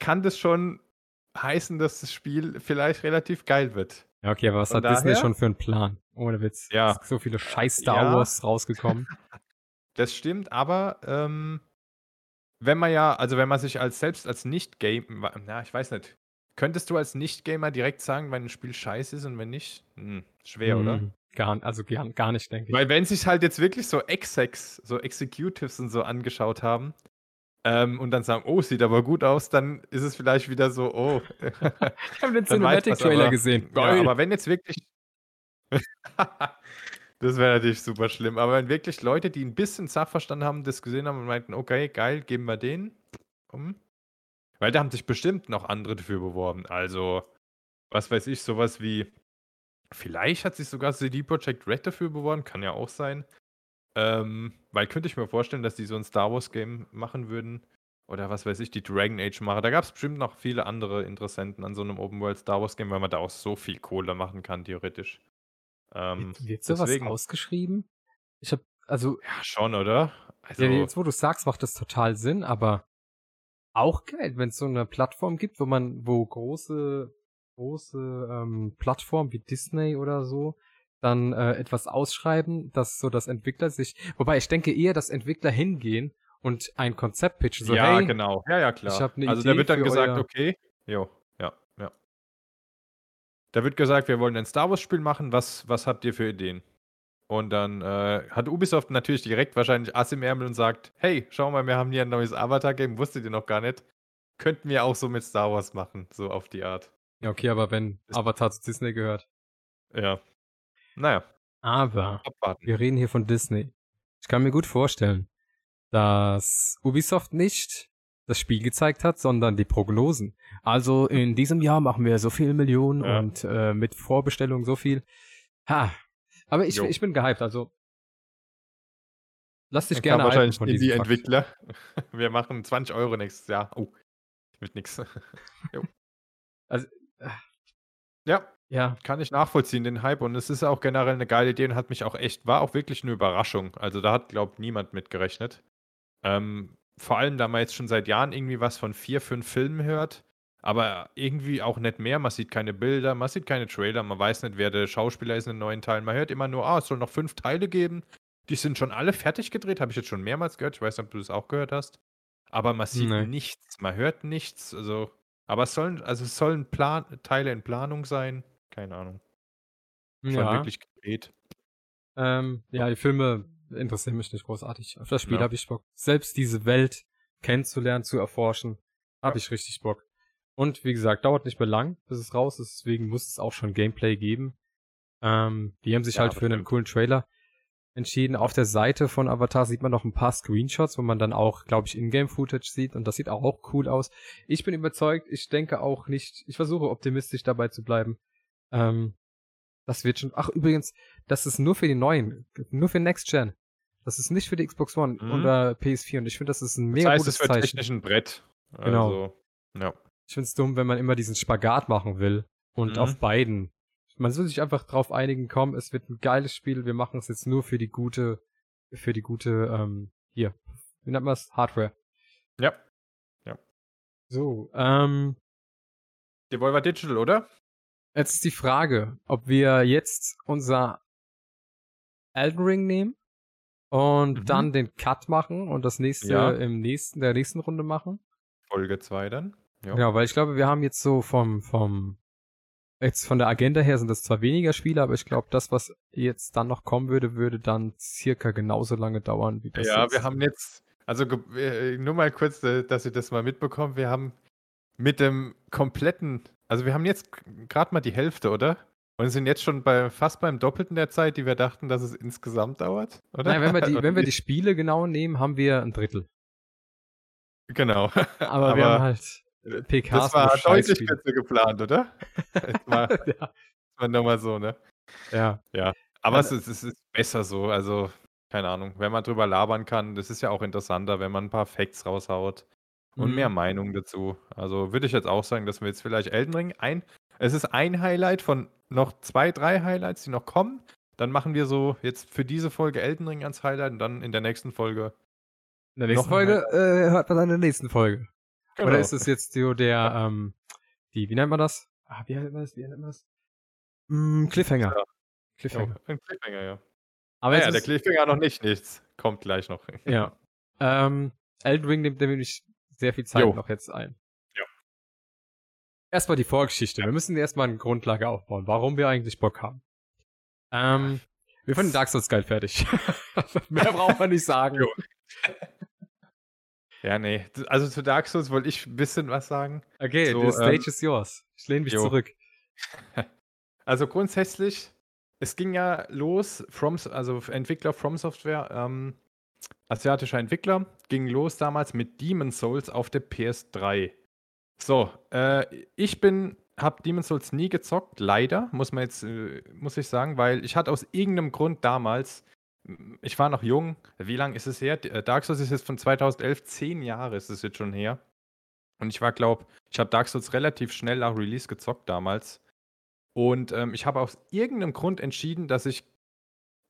kann das schon heißen, dass das Spiel vielleicht relativ geil wird. Ja, okay, aber was Von hat daher, Disney schon für einen Plan? Ohne Witz. Ja. so viele scheiß Star ja, Wars rausgekommen. [LAUGHS] Das stimmt, aber ähm, wenn man ja, also wenn man sich als selbst als Nicht-Game, na, ich weiß nicht, könntest du als Nicht-Gamer direkt sagen, wenn ein Spiel scheiße ist und wenn nicht? Hm, schwer, hm, oder? Gar, also gar, gar nicht, denke ich. Weil wenn sich halt jetzt wirklich so Execs, so Executives und so angeschaut haben, ähm, und dann sagen, oh, sieht aber gut aus, dann ist es vielleicht wieder so, oh. [LAUGHS] ich habe den Cinematic-Trailer gesehen. Ja, aber wenn jetzt wirklich [LAUGHS] das wäre natürlich super schlimm. Aber wenn wirklich Leute, die ein bisschen Sachverstand haben, das gesehen haben und meinten, okay, geil, geben wir den. Um. Weil da haben sich bestimmt noch andere dafür beworben. Also, was weiß ich, sowas wie. Vielleicht hat sich sogar CD Projekt Red dafür beworben, kann ja auch sein. Ähm, weil könnte ich mir vorstellen, dass die so ein Star Wars Game machen würden. Oder was weiß ich, die Dragon Age machen. Da gab es bestimmt noch viele andere Interessenten an so einem Open World Star Wars Game, weil man da auch so viel Kohle machen kann, theoretisch. Ähm, wird sowas deswegen, ausgeschrieben? Ich habe also ja schon, oder? Also, ja, jetzt wo du sagst, macht das total Sinn, aber auch geil, wenn es so eine Plattform gibt, wo man, wo große große ähm, Plattformen wie Disney oder so dann äh, etwas ausschreiben, dass so das Entwickler sich, wobei ich denke eher, dass Entwickler hingehen und ein Konzept pitchen. So, ja, hey, genau. Ja, ja, klar. also Idee da wird dann gesagt, okay, jo, da wird gesagt, wir wollen ein Star Wars-Spiel machen. Was, was habt ihr für Ideen? Und dann äh, hat Ubisoft natürlich direkt wahrscheinlich Ass im Ärmel und sagt: Hey, schau mal, wir haben hier ein neues Avatar-Game, wusstet ihr noch gar nicht. Könnten wir auch so mit Star Wars machen, so auf die Art. Ja, okay, aber wenn Avatar zu Disney gehört. Ja. Naja. Aber Abwarten. wir reden hier von Disney. Ich kann mir gut vorstellen, dass Ubisoft nicht das Spiel gezeigt hat, sondern die Prognosen. Also in diesem Jahr machen wir so viel Millionen ja. und äh, mit Vorbestellung so viel. Ha. Aber ich, ich bin gehypt, also lass dich Dann gerne wahrscheinlich von die Entwickler. [LAUGHS] Wir machen 20 Euro nächstes Jahr. Oh, mit nix. [LAUGHS] also äh, ja, ja, kann ich nachvollziehen, den Hype. Und es ist auch generell eine geile Idee und hat mich auch echt, war auch wirklich eine Überraschung. Also da hat, glaube ich, niemand mit gerechnet. Ähm, vor allem, da man jetzt schon seit Jahren irgendwie was von vier, fünf Filmen hört, aber irgendwie auch nicht mehr. Man sieht keine Bilder, man sieht keine Trailer, man weiß nicht, wer der Schauspieler ist in den neuen Teilen. Man hört immer nur, ah, es soll noch fünf Teile geben. Die sind schon alle fertig gedreht, habe ich jetzt schon mehrmals gehört. Ich weiß nicht, ob du das auch gehört hast. Aber man sieht nee. nichts, man hört nichts. Also, aber es sollen, also es sollen Plan Teile in Planung sein. Keine Ahnung. Schon ja. wirklich gedreht. Ähm, ja, die Filme interessieren mich nicht großartig. Auf das Spiel ja. habe ich Bock. Selbst diese Welt kennenzulernen, zu erforschen, habe ich richtig Bock. Und wie gesagt, dauert nicht mehr lang, bis es raus ist, deswegen muss es auch schon Gameplay geben. Ähm, die haben sich ja, halt für einen coolen Trailer entschieden. Auf der Seite von Avatar sieht man noch ein paar Screenshots, wo man dann auch, glaube ich, Ingame-Footage sieht und das sieht auch cool aus. Ich bin überzeugt, ich denke auch nicht, ich versuche optimistisch dabei zu bleiben. Ähm, das wird schon. Ach, übrigens, das ist nur für die neuen, nur für Next Gen. Das ist nicht für die Xbox One mhm. oder PS4 und ich finde, das ist ein mega das heißt, gutes es wird Zeichen. technisch ein Brett. Genau. Also, ja. Ich finde es dumm, wenn man immer diesen Spagat machen will und mhm. auf beiden. Man soll sich einfach drauf einigen, komm, es wird ein geiles Spiel, wir machen es jetzt nur für die gute für die gute, ähm, hier, wie nennt man es? Hardware. Ja. So, ähm, Devolver Digital, oder? Jetzt ist die Frage, ob wir jetzt unser Elden Ring nehmen und Mhm. dann den Cut machen und das nächste Ja. im nächsten, der nächsten Runde machen. Folge 2 dann. Ja. Ja, weil ich glaube, wir haben jetzt so vom, vom, jetzt von der Agenda her sind das zwar weniger Spiele, aber ich glaube, das, was jetzt dann noch kommen würde, würde dann circa genauso lange dauern wie das Ja, jetzt. wir haben jetzt, also äh, nur mal kurz, äh, dass ihr das mal mitbekommt, wir haben mit dem kompletten, also wir haben jetzt gerade mal die Hälfte, oder? Und sind jetzt schon bei fast beim Doppelten der Zeit, die wir dachten, dass es insgesamt dauert, oder? Naja, wenn wir die, [LAUGHS] wenn wir die Spiele genau nehmen, haben wir ein Drittel. Genau. [LAUGHS] Aber, wir haben halt PKs. das war deutlich kürzer geplant, oder? [LAUGHS] Es war, ja. war nochmal so, ne? ja. Aber Ja, es, ist, es ist besser so, also keine Ahnung, wenn man drüber labern kann, das ist ja auch interessanter, wenn man ein paar Facts raushaut und Mhm. mehr Meinung dazu. Also würde ich jetzt auch sagen, dass wir jetzt vielleicht Elden Ring ein, es ist ein Highlight von noch zwei, drei Highlights, die noch kommen. Dann machen wir so jetzt für diese Folge Elden Ring ans Highlight und dann in der nächsten Folge. In der nächsten Noch ein Folge äh, hört man dann in der nächsten Folge. Genau. Oder ist es jetzt so der, ähm, die, wie nennt man das? Ah, wie nennt man das? Wie nennt man das? Mm, Cliffhanger. Ja. Cliffhanger. Ja, ein Cliffhanger, ja. Aber Ah, jetzt ja, der ist, Cliffhanger noch nicht, nichts. Kommt gleich noch. ja. Ähm, Elden Ring nimmt nämlich sehr viel Zeit Jo. noch jetzt ein. Ja. Erstmal die Vorgeschichte. Wir müssen erstmal eine Grundlage aufbauen, warum wir eigentlich Bock haben. Ähm, wir fanden Dark Souls geil fertig. [LAUGHS] Mehr braucht man nicht sagen. Jo. Ja, nee. Also zu Dark Souls wollte ich ein bisschen was sagen. Okay, So, the stage ähm, is yours. Ich lehne mich jo. zurück. [LAUGHS] Also grundsätzlich, es ging ja los, From, also Entwickler From Software, ähm, asiatischer Entwickler, ging los damals mit Demon Souls auf der PS3. So, äh, ich bin, hab Demon Souls nie gezockt, leider, muss man jetzt, äh, muss ich sagen, weil ich hatte aus irgendeinem Grund damals, ich war noch jung, wie lange ist es her? Äh, Dark Souls ist jetzt von 2011, zehn Jahre ist es jetzt schon her. Und ich war, glaub, ich habe Dark Souls relativ schnell nach Release gezockt damals. Und ähm, ich habe aus irgendeinem Grund entschieden, dass ich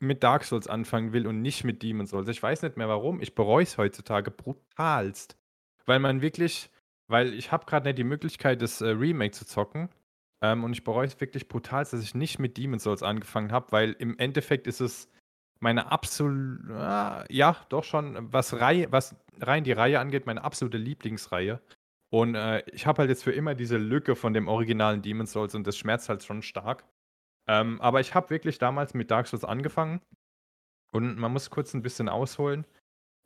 mit Dark Souls anfangen will und nicht mit Demon Souls. Ich weiß nicht mehr warum. Ich bereue es heutzutage brutalst. Weil man wirklich, weil ich habe gerade nicht die Möglichkeit, das äh, Remake zu zocken. Ähm, und ich bereue es wirklich brutalst, dass ich nicht mit Demon Souls angefangen habe, weil im Endeffekt ist es meine absolute, ja, doch schon, was, Reihe, was rein die Reihe angeht, meine absolute Lieblingsreihe. Und äh, ich habe halt jetzt für immer diese Lücke von dem originalen Demon's Souls und das schmerzt halt schon stark. Ähm, aber ich habe wirklich damals mit Dark Souls angefangen. Und man muss kurz ein bisschen ausholen.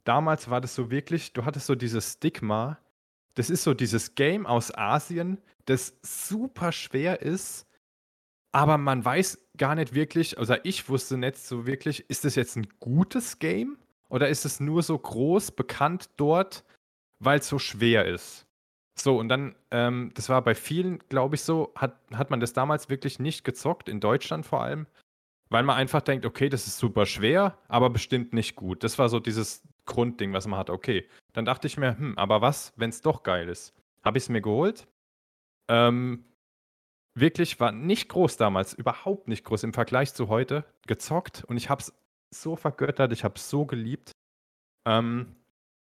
Damals war das so wirklich, du hattest so dieses Stigma. Das ist so dieses Game aus Asien, das super schwer ist, aber man weiß gar nicht wirklich, also ich wusste nicht so wirklich, ist das jetzt ein gutes Game oder ist es nur so groß bekannt dort, weil es so schwer ist? So, und dann, ähm, das war bei vielen, glaube ich, so, hat, hat man das damals wirklich nicht gezockt, in Deutschland vor allem, weil man einfach denkt, okay, das ist super schwer, aber bestimmt nicht gut. Das war so dieses Grundding, was man hat. Okay, dann dachte ich mir, hm, aber was, wenn es doch geil ist? Habe ich es mir geholt. Ähm, wirklich war nicht groß damals, überhaupt nicht groß im Vergleich zu heute, gezockt und ich habe es so vergöttert, ich habe es so geliebt. Ähm,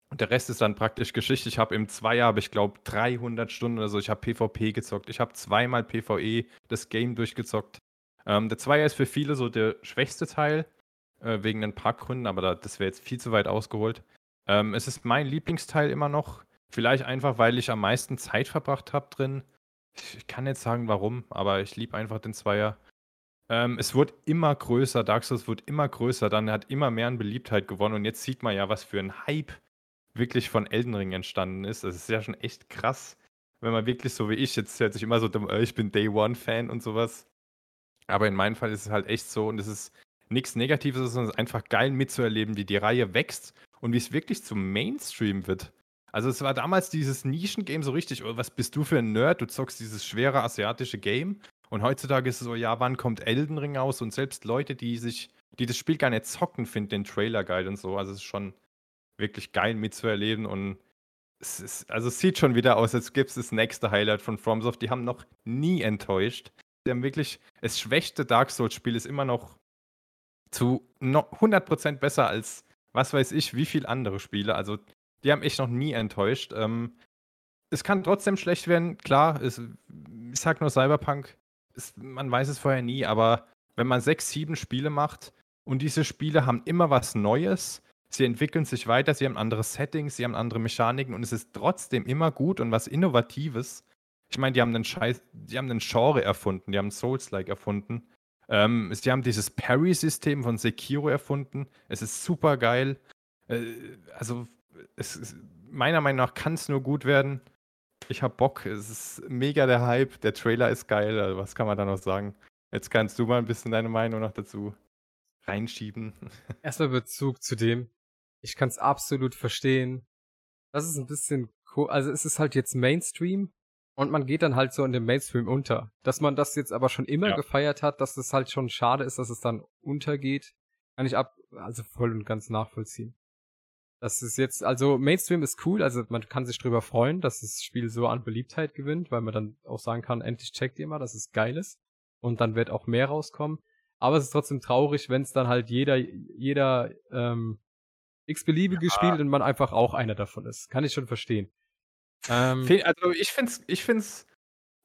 und der Rest ist dann praktisch Geschichte. Ich habe im Zweier, habe ich glaube 300 Stunden oder so, ich habe PvP gezockt. Ich habe zweimal PvE das Game durchgezockt. Ähm, der Zweier ist für viele so der schwächste Teil, äh, wegen ein paar Gründen, aber da, das wäre jetzt viel zu weit ausgeholt. Ähm, es ist mein Lieblingsteil immer noch. Vielleicht einfach, weil ich am meisten Zeit verbracht habe drin. Ich, ich kann jetzt sagen, warum, aber ich liebe einfach den Zweier. Ähm, es wird immer größer, Dark Souls wird immer größer, dann hat immer mehr an Beliebtheit gewonnen und jetzt sieht man ja, was für ein Hype wirklich von Elden Ring entstanden ist. Das ist ja schon echt krass, wenn man wirklich so wie ich, jetzt hört sich immer so, äh, ich bin Day One Fan und sowas. Aber in meinem Fall ist es halt echt so und es ist nichts Negatives, sondern es ist einfach geil mitzuerleben, wie die Reihe wächst und wie es wirklich zum Mainstream wird. Also es war damals dieses Nischengame so richtig, oh, was bist du für ein Nerd? Du zockst dieses schwere asiatische Game und heutzutage ist es so, ja, wann kommt Elden Ring raus? Und selbst Leute, die sich, die das Spiel gar nicht zocken, finden den Trailer geil und so. Also es ist schon wirklich geil mitzuerleben und es ist, also es sieht schon wieder aus, als gäbe es das nächste Highlight von FromSoft. Die haben noch nie enttäuscht. Die haben wirklich, das schwächste Dark Souls-Spiel ist immer noch zu no, 100% besser als was weiß ich, wie viele andere Spiele. Also, die haben echt noch nie enttäuscht. Ähm, es kann trotzdem schlecht werden, klar. Es, ich sag nur Cyberpunk, es, man weiß es vorher nie, aber wenn man sechs, sieben Spiele macht und diese Spiele haben immer was Neues, sie entwickeln sich weiter, sie haben andere Settings, sie haben andere Mechaniken und es ist trotzdem immer gut und was Innovatives. Ich meine, die haben einen Scheiß, die haben einen Genre erfunden, die haben Souls-like erfunden. Ähm, sie haben dieses Parry-System von Sekiro erfunden. Es ist super geil. Äh, also, ist, meiner Meinung nach kann es nur gut werden. Ich hab Bock. Es ist mega der Hype. Der Trailer ist geil. Also, was kann man da noch sagen? Jetzt kannst du mal ein bisschen deine Meinung noch dazu reinschieben. [LAUGHS] Erstmal Bezug zu dem. Ich kann es absolut verstehen. Das ist ein bisschen cool. Also es ist halt jetzt Mainstream und man geht dann halt so in dem Mainstream unter. Dass man das jetzt aber schon immer ja. gefeiert hat, dass es halt schon schade ist, dass es dann untergeht, kann ich ab, also voll und ganz nachvollziehen. Das ist jetzt, also Mainstream ist cool, also man kann sich drüber freuen, dass das Spiel so an Beliebtheit gewinnt, weil man dann auch sagen kann, endlich checkt ihr mal, dass es geil ist. Und dann wird auch mehr rauskommen. Aber es ist trotzdem traurig, wenn es dann halt jeder, jeder ähm, x-beliebige ja. spielt und man einfach auch einer davon ist. Kann ich schon verstehen. Ähm, also ich find's, ich find's,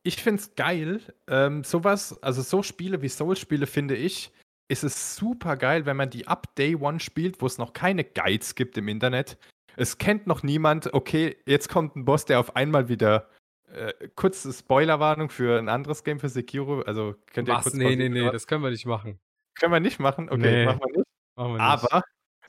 ich find's geil. Ähm, sowas, also so Spiele wie Souls-Spiele finde ich, ist es super geil, wenn man die ab Day One spielt, wo es noch keine Guides gibt im Internet. Es kennt noch niemand, okay, jetzt kommt ein Boss, der auf einmal wieder. Äh, kurze Spoilerwarnung für ein anderes Game für Sekiro. Also könnt ihr Was? kurz. Nee, nee, nee, das können wir nicht machen. Können wir nicht machen? Okay, nee, machen wir nicht. Machen wir nicht. Aber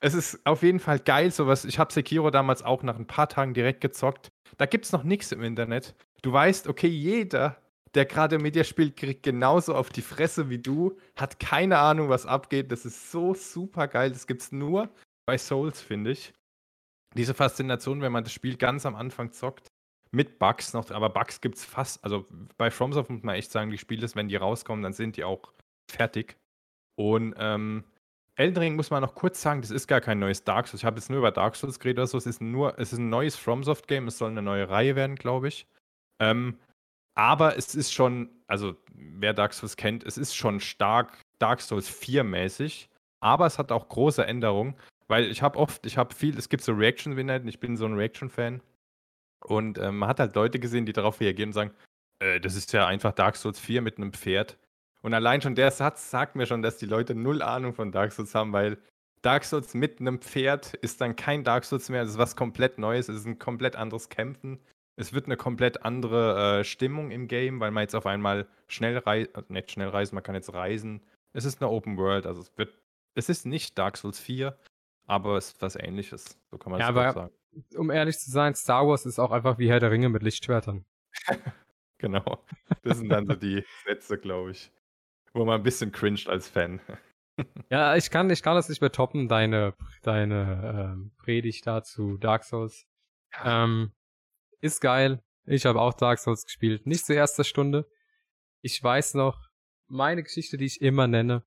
es ist auf jeden Fall geil, sowas. Ich habe Sekiro damals auch nach ein paar Tagen direkt gezockt. Da gibt es noch nichts im Internet. Du weißt, okay, jeder, der gerade mit dir spielt, kriegt genauso auf die Fresse wie du, hat keine Ahnung, was abgeht. Das ist so super geil. Das gibt es nur bei Souls, finde ich. Diese Faszination, wenn man das Spiel ganz am Anfang zockt, mit Bugs noch, aber Bugs gibt es fast, also bei FromSoft muss man echt sagen, die Spiele, wenn die rauskommen, dann sind die auch fertig. Und ähm, Elden Ring muss man noch kurz sagen, das ist gar kein neues Dark Souls. Ich habe jetzt nur über Dark Souls geredet oder so. Es ist nur, es ist ein neues FromSoft-Game. Es soll eine neue Reihe werden, glaube ich. Ähm, aber es ist schon, also wer Dark Souls kennt, es ist schon stark Dark Souls 4-mäßig. Aber es hat auch große Änderungen, weil ich habe oft, ich habe viel, es gibt so Reaction-Winner, ich bin so ein Reaction-Fan. Und ähm, man hat halt Leute gesehen, die darauf reagieren und sagen, äh, das ist ja einfach Dark Souls 4 mit einem Pferd. Und allein schon der Satz sagt mir schon, dass die Leute null Ahnung von Dark Souls haben, weil Dark Souls mit einem Pferd ist dann kein Dark Souls mehr. Es ist was komplett Neues. Es ist ein komplett anderes Kämpfen. Es wird eine komplett andere äh, Stimmung im Game, weil man jetzt auf einmal schnell reist, äh, nicht schnell reisen, man kann jetzt reisen. Es ist eine Open World, also es wird, es ist nicht Dark Souls 4, aber es ist was ähnliches. So kann man ja, aber, sagen. Um ehrlich zu sein, Star Wars ist auch einfach wie Herr der Ringe mit Lichtschwertern. [LAUGHS] genau. Das sind dann so die Sätze, glaube ich wo man ein bisschen cringed als Fan. [LAUGHS] ja, ich kann, ich kann das nicht mehr toppen, deine, deine ähm, Predigt dazu Dark Souls. Ähm, ist geil. Ich habe auch Dark Souls gespielt. Nicht zur ersten Stunde. Ich weiß noch, meine Geschichte, die ich immer nenne,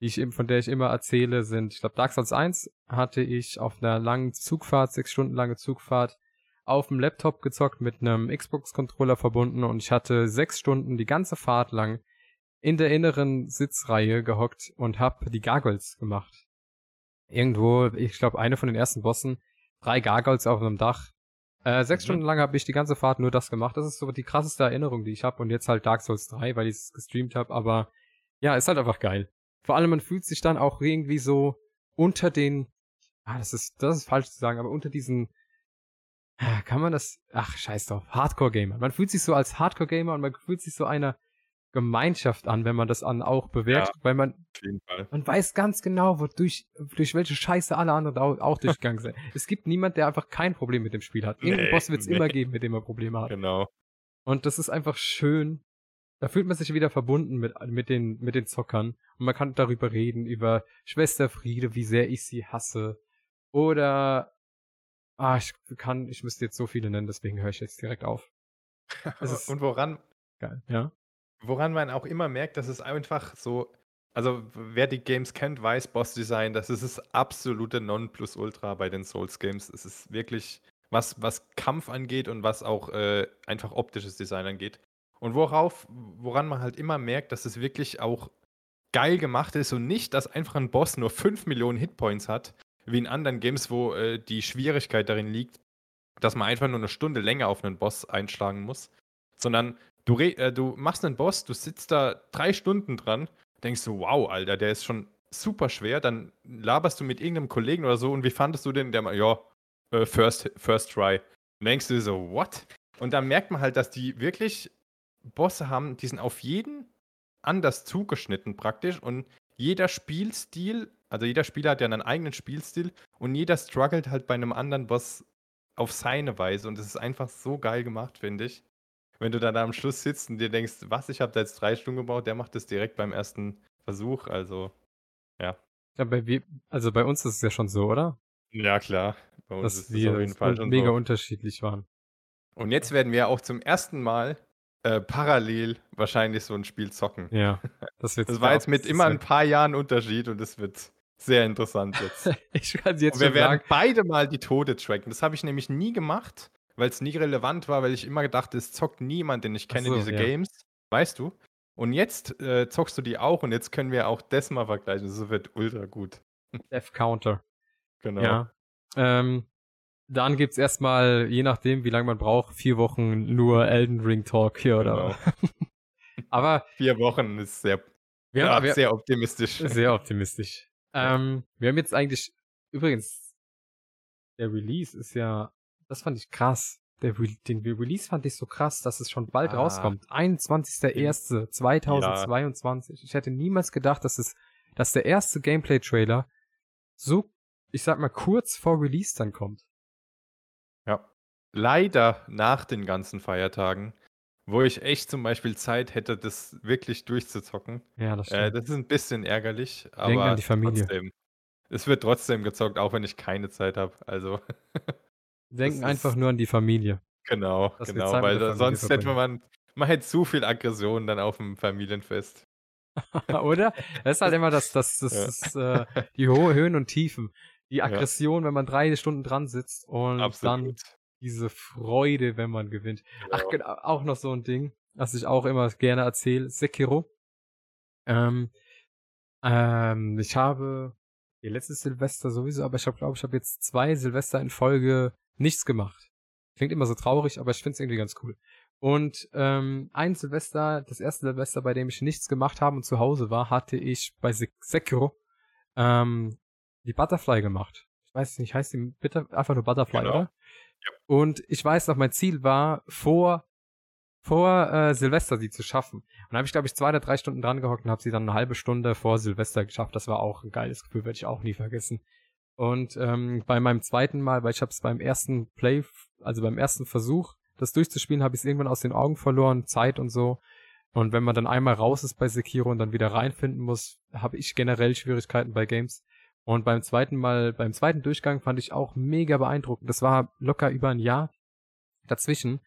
die ich, von der ich immer erzähle, sind, ich glaube, Dark Souls 1 hatte ich auf einer langen Zugfahrt, sechs Stunden lange Zugfahrt, auf dem Laptop gezockt mit einem Xbox-Controller verbunden und ich hatte sechs Stunden die ganze Fahrt lang in der inneren Sitzreihe gehockt und hab die Gargoyles gemacht. Irgendwo, ich glaube, eine von den ersten Bossen, drei Gargoyles auf einem Dach. Äh, sechs mhm. Stunden lang habe ich die ganze Fahrt nur das gemacht. Das ist so die krasseste Erinnerung, die ich habe. Und jetzt halt Dark Souls 3, weil ich es gestreamt habe. Aber ja, ist halt einfach geil. Vor allem, man fühlt sich dann auch irgendwie so unter den, ah, das ist, das ist falsch zu sagen, aber unter diesen, ah, kann man das, ach, scheiß drauf, Hardcore-Gamer. Man fühlt sich so als Hardcore-Gamer und man fühlt sich so einer, Gemeinschaft an, wenn man das an auch bewertet, ja, weil man, man weiß ganz genau, wodurch, durch welche Scheiße alle anderen auch, auch durchgegangen sind. [LAUGHS] es gibt niemand, der einfach kein Problem mit dem Spiel hat. Irgendeinen nee, Boss wird es nee. immer geben, mit dem er Probleme hat. Genau. Und das ist einfach schön. Da fühlt man sich wieder verbunden mit, mit den, mit den Zockern. Und man kann darüber reden, über Schwester Friede, wie sehr ich sie hasse. Oder, ah, ich kann, ich müsste jetzt so viele nennen, deswegen höre ich jetzt direkt auf. [LAUGHS] Und woran, Geil, ja. Woran man auch immer merkt, dass es einfach so, also wer die Games kennt, weiß Boss Design, das ist das absolute Nonplusultra bei den Souls Games. Es ist wirklich, was, was Kampf angeht und was auch äh, einfach optisches Design angeht. Und worauf, woran man halt immer merkt, dass es wirklich auch geil gemacht ist und nicht, dass einfach ein Boss nur 5 Millionen Hitpoints hat, wie in anderen Games, wo äh, die Schwierigkeit darin liegt, dass man einfach nur eine Stunde länger auf einen Boss einschlagen muss, sondern du, äh, du machst einen Boss, du sitzt da drei Stunden dran, denkst du, wow, Alter, der ist schon super schwer, dann laberst du mit irgendeinem Kollegen oder so und wie fandest du den? Der mal, ja, äh, first, first try. Und denkst du so, what? Und dann merkt man halt, dass die wirklich Bosse haben, die sind auf jeden anders zugeschnitten praktisch und jeder Spielstil, also jeder Spieler hat ja einen eigenen Spielstil und jeder struggelt halt bei einem anderen Boss auf seine Weise und es ist einfach so geil gemacht, finde ich. Wenn du dann am Schluss sitzt und dir denkst, was, ich habe da jetzt drei Stunden gebaut, der macht das direkt beim ersten Versuch, also ja. ja bei, also bei uns ist es ja schon so, oder? Ja, klar. Bei uns Dass ist wir auf jeden Fall schon mega so. unterschiedlich waren. Und jetzt werden wir auch zum ersten Mal äh, parallel wahrscheinlich so ein Spiel zocken. Ja, das wird. Das war jetzt mit immer ein paar Jahren Unterschied und das wird sehr interessant jetzt. [LAUGHS] ich kann jetzt und wir werden sagen. beide mal die Tode tracken. Das habe ich nämlich nie gemacht, weil es nie relevant war, weil ich immer gedacht, es zockt niemand, den ich kenne, so, diese ja. Games. Weißt du? Und jetzt äh, zockst du die auch und jetzt können wir auch das mal vergleichen. Das wird ultra gut. [LAUGHS] Death Counter. Genau. Ja. Ähm, dann gibt's erstmal, je nachdem, wie lange man braucht, vier Wochen nur Elden Ring Talk hier, oder? Genau. [LAUGHS] Aber. Vier Wochen ist sehr, wir ja, wir, sehr optimistisch. Sehr optimistisch. [LAUGHS] Ähm, wir haben jetzt eigentlich, übrigens, der Release ist ja, das fand ich krass. Der Re den Release fand ich so krass, dass es schon bald ah. rauskommt. 21.01.2022. Ja. Ich hätte niemals gedacht, dass es, dass der erste Gameplay-Trailer so, ich sag mal, kurz vor Release dann kommt. Ja. Leider nach den ganzen Feiertagen, wo ich echt zum Beispiel Zeit hätte, das wirklich durchzuzocken. Ja, das Äh, das ist ein bisschen ärgerlich, Denk an die Familie. trotzdem. Es wird trotzdem gezockt, auch wenn ich keine Zeit habe. Also, [LAUGHS] Denken einfach nur an die Familie. genau, Dass genau, weil da, sonst hätte man, man hätte zu viel Aggression dann auf dem Familienfest. [LAUGHS] Oder? Das ist halt immer das, das, das, Ja. ist, äh, die hohe Höhen und Tiefen die Aggression, ja. wenn man drei Stunden dran sitzt und Absolut. dann diese Freude, wenn man gewinnt. Genau. Ach, genau, auch noch so ein Ding, was ich auch immer gerne erzähle, Sekiro. Ähm, ähm, ich habe ihr letztes Silvester sowieso, aber ich glaube, ich habe jetzt zwei Silvester in Folge nichts gemacht. Klingt immer so traurig, aber ich finde es irgendwie ganz cool. Und ähm, ein Silvester, das erste Silvester, bei dem ich nichts gemacht habe und zu Hause war, hatte ich bei Sekiro ähm, die Butterfly gemacht. Ich weiß nicht, heißt die bitte einfach nur Butterfly, genau. oder? Ja. Und ich weiß noch, mein Ziel war, vor, vor äh, Silvester sie zu schaffen. Und da habe ich, glaube ich, zwei oder drei Stunden dran gehockt und habe sie dann eine halbe Stunde vor Silvester geschafft. Das war auch ein geiles Gefühl, werde ich auch nie vergessen. Und ähm, bei meinem zweiten Mal, weil ich habe es beim ersten Play, also beim ersten Versuch, das durchzuspielen, habe ich es irgendwann aus den Augen verloren, Zeit und so. Und wenn man dann einmal raus ist bei Sekiro und dann wieder reinfinden muss, habe ich generell Schwierigkeiten bei Games. Und beim zweiten Mal, beim zweiten Durchgang fand ich auch mega beeindruckend. Das war locker über ein Jahr dazwischen.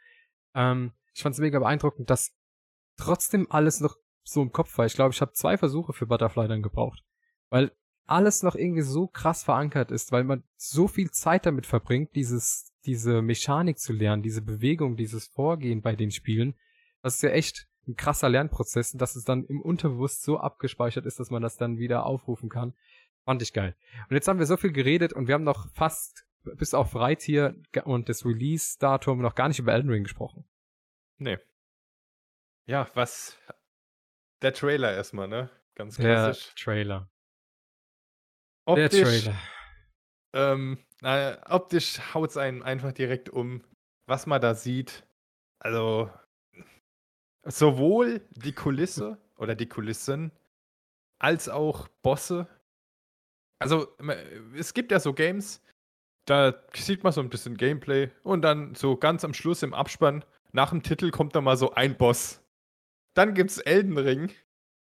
Ähm, ich fand es mega beeindruckend, dass trotzdem alles noch so im Kopf war. Ich glaube, ich habe zwei Versuche für Butterfly dann gebraucht. Weil alles noch irgendwie so krass verankert ist, weil man so viel Zeit damit verbringt, dieses, diese Mechanik zu lernen, diese Bewegung, dieses Vorgehen bei den Spielen. Das ist ja echt ein krasser Lernprozess, dass es dann im Unterbewusst so abgespeichert ist, dass man das dann wieder aufrufen kann. Fand ich geil. Und jetzt haben wir so viel geredet und wir haben noch fast bis auf Reittier und das Release-Datum noch gar nicht über Elden Ring gesprochen. Nee. Ja, was. Der Trailer erstmal, ne? Ganz klassisch. Der Trailer. Optisch, Der Trailer. Ähm, na, optisch haut es einen einfach direkt um, was man da sieht. Also, sowohl die Kulisse oder die Kulissen als auch Bosse also, es gibt ja so Games, da sieht man so ein bisschen Gameplay und dann so ganz am Schluss im Abspann, nach dem Titel kommt da mal so ein Boss. Dann gibt's Elden Ring.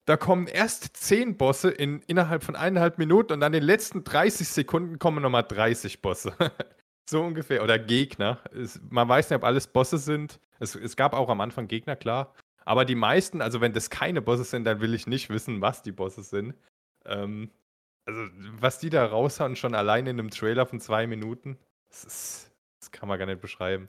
Da kommen erst 10 Bosse in, innerhalb von eineinhalb Minuten und dann in den letzten 30 Sekunden kommen nochmal 30 Bosse. [LAUGHS] so ungefähr. Oder Gegner. Es, man weiß nicht, ob alles Bosse sind. Es, es gab auch am Anfang Gegner, klar. Aber die meisten, also wenn das keine Bosse sind, dann will ich nicht wissen, was die Bosse sind. Ähm, also, was die da raushauen, schon allein in einem Trailer von zwei Minuten, das, ist, das kann man gar nicht beschreiben.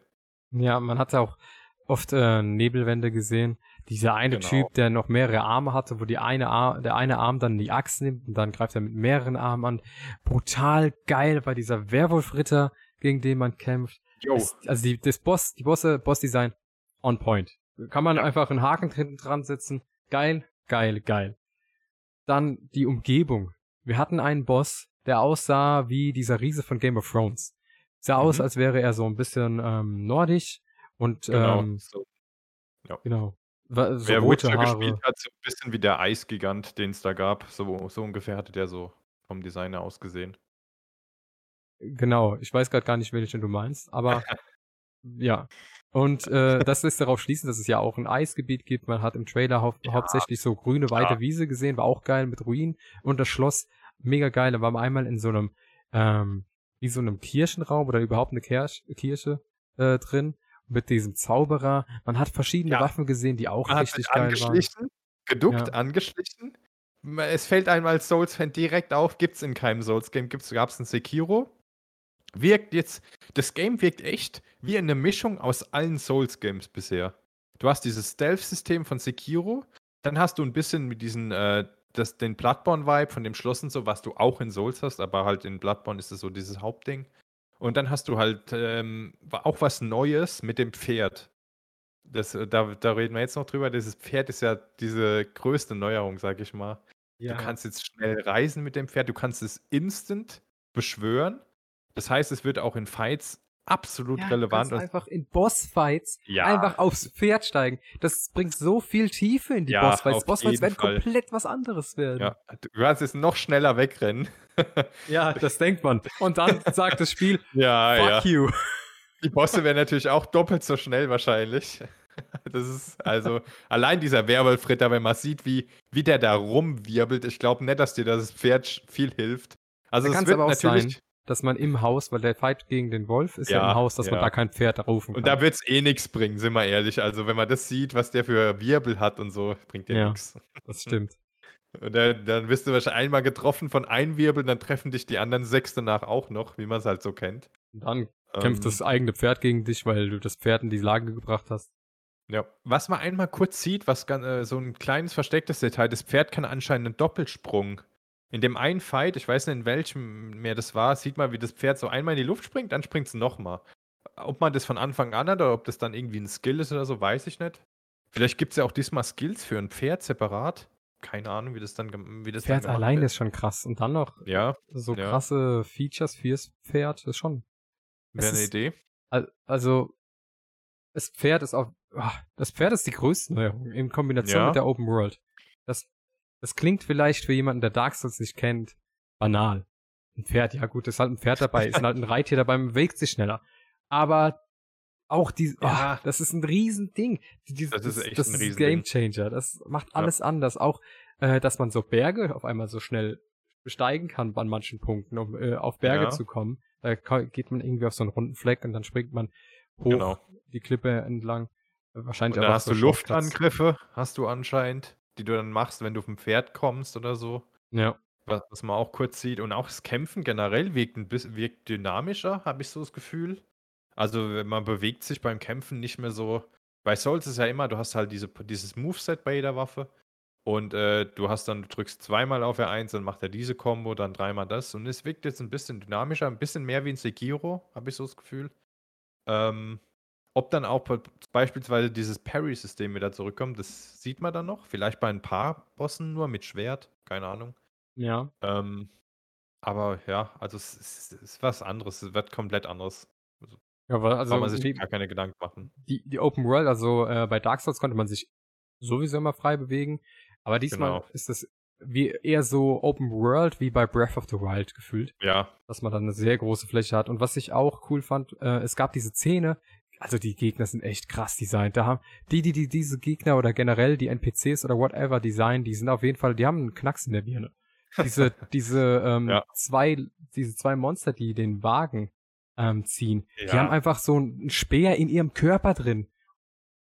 Ja, man hat auch oft äh, Nebelwände gesehen. Dieser eine Genau. Typ, der noch mehrere Arme hatte, wo die eine Ar der eine Arm dann die Axt nimmt und dann greift er mit mehreren Armen an. Brutal geil bei dieser Werwolf-Ritter, gegen den man kämpft. Es, also die, das Boss, die Bosse, Boss-Design on point. Kann man Ja. einfach einen Haken hinten dran setzen. Geil, geil, geil. Dann die Umgebung. Wir hatten einen Boss, der aussah wie dieser Riese von Game of Thrones. Sah aus, Mhm. als wäre er so ein bisschen ähm, nordisch und genau. ähm, so. genau. So Wer Witcher Haare. gespielt hat, so ein bisschen wie der Eisgigant, den es da gab. So, so ungefähr hatte der so vom Designer ausgesehen. Genau, ich weiß gerade gar nicht, welchen du meinst, aber [LAUGHS] ja. Und äh, das lässt darauf schließen, dass es ja auch ein Eisgebiet gibt. Man hat im Trailer hau Ja, hauptsächlich so grüne, weite klar. Wiese gesehen, war auch geil mit Ruinen. Und das Schloss, mega geil. Da waren wir einmal in so einem, ähm, wie so einem Kirchenraum oder überhaupt eine Kirch Kirche äh, drin mit diesem Zauberer. Man hat verschiedene Ja. Waffen gesehen, die auch Man richtig geil waren. angeschlichen, geduckt, Ja. angeschlichen. Es fällt einem als Souls-Fan direkt auf, gibt's in keinem Souls-Game, gibt's, gab's ein Sekiro. Wirkt jetzt, das Game wirkt echt wie eine Mischung aus allen Souls-Games bisher. Du hast dieses Stealth-System von Sekiro, dann hast du ein bisschen mit diesen, äh, das, den Bloodborne-Vibe von dem Schloss und so, was du auch in Souls hast, aber halt in Bloodborne ist es so dieses Hauptding. Und dann hast du halt ähm, auch was Neues mit dem Pferd. Das, äh, da, da reden wir jetzt noch drüber. Dieses Pferd ist ja diese größte Neuerung, sag ich mal. Du kannst jetzt schnell reisen mit dem Pferd, du kannst es instant beschwören. Das heißt, es wird auch in Fights absolut Ja, du relevant. kannst und- einfach in Bossfights Ja. einfach aufs Pferd steigen. Das bringt so viel Tiefe in die Ja, Bossfights. Bossfights werden Fall. komplett was anderes werden. ja, du kannst jetzt noch schneller wegrennen. [LAUGHS] Ja, das denkt man. Und dann sagt das Spiel, [LAUGHS] ja, fuck you. Die Bosse wären natürlich auch doppelt so schnell wahrscheinlich. [LAUGHS] Das ist also allein dieser Werwolf-Ritter, wenn man sieht, wie, wie der da rumwirbelt. Ich glaube nicht, dass dir das Pferd viel hilft. Also Da es wird aber auch natürlich sein, dass man im Haus, weil der Fight gegen den Wolf ist ja, Ja, im Haus, dass man ja. da kein Pferd rufen kann. und da wird es eh nichts bringen, sind wir ehrlich. Also wenn man das sieht, was der für Wirbel hat und so, bringt dir Ja. nichts. das stimmt. [LAUGHS] Und dann, dann wirst du wahrscheinlich einmal getroffen von einem Wirbel, dann treffen dich die anderen sechs danach auch noch, wie man es halt so kennt. Und dann kämpft Ähm, das eigene Pferd gegen dich, weil du das Pferd in die Lage gebracht hast. Ja, was man einmal kurz sieht, was äh, so ein kleines verstecktes Detail, das Pferd kann anscheinend einen Doppelsprung. In dem einen Fight, ich weiß nicht in welchem mehr das war, sieht man, wie das Pferd so einmal in die Luft springt, dann springt es nochmal. Ob man das von Anfang an hat oder ob das dann irgendwie ein Skill ist oder so, weiß ich nicht. Vielleicht gibt es ja auch diesmal Skills für ein Pferd separat. Keine Ahnung, wie das dann, wie das Pferd dann allein wird. ist schon krass. Und dann noch Ja, so ja. krasse Features fürs Pferd ist schon. Wäre eine ist- Idee. Al- Also, das Pferd ist auch. ah, Das Pferd ist die größte Neuerung in Kombination Ja. mit der Open World. Das, das klingt vielleicht für jemanden, der Dark Souls nicht kennt, banal. Ein Pferd, ja gut, ist halt ein Pferd dabei, ist [LAUGHS] halt ein Reittier dabei, man bewegt sich schneller. Aber auch die, Ja. ah, das ist ein Riesending. Dieses, Das ist echt das ein ist Riesending. Game Changer. Das macht alles anders. Auch, äh, dass man so Berge auf einmal so schnell besteigen kann an manchen Punkten, um äh, auf Berge Ja. zu kommen. Da geht man irgendwie auf so einen runden Fleck und dann springt man hoch Genau. die Klippe entlang. Äh, Wahrscheinlich Und dann auf hast so du. Luftangriffe, hast du anscheinend, die du dann machst, wenn du vom Pferd kommst oder so. Ja. Was, was man auch kurz sieht. Und auch das Kämpfen generell wirkt, ein bisschen, wirkt dynamischer, habe ich so das Gefühl. Also man bewegt sich beim Kämpfen nicht mehr so. Bei Souls ist ja immer, du hast halt diese, dieses Moveset bei jeder Waffe. Und äh, du hast dann, du drückst zweimal auf R1, dann macht er diese Combo, dann dreimal das. Und es wirkt jetzt ein bisschen dynamischer, ein bisschen mehr wie ein Sekiro, habe ich so das Gefühl. Ähm, ob dann auch be- beispielsweise dieses Parry-System wieder zurückkommt, das sieht man dann noch. Vielleicht bei ein paar Bossen nur mit Schwert, keine Ahnung. Ja. Ähm, aber ja, also es ist, es ist was anderes, es wird komplett anderes. Ja, weil, Also, also Kann man sich die, gar keine Gedanken machen. die, die Open World, also äh, bei Dark Souls konnte man sich sowieso immer frei bewegen, aber diesmal Genau. ist das wie eher so Open World wie bei Breath of the Wild gefühlt, Ja, dass man dann eine sehr große Fläche hat. Und was ich auch cool fand, äh, es gab diese Szene, also die Gegner sind echt krass designt. Da haben die, die, die diese Gegner oder generell die NPCs oder whatever designen, die sind auf jeden Fall, die haben einen Knacks in der Birne. Diese, [LAUGHS] diese ähm, Ja. zwei, diese zwei Monster, die den Wagen ähm, ziehen, die Ja. haben einfach so einen Speer in ihrem Körper drin.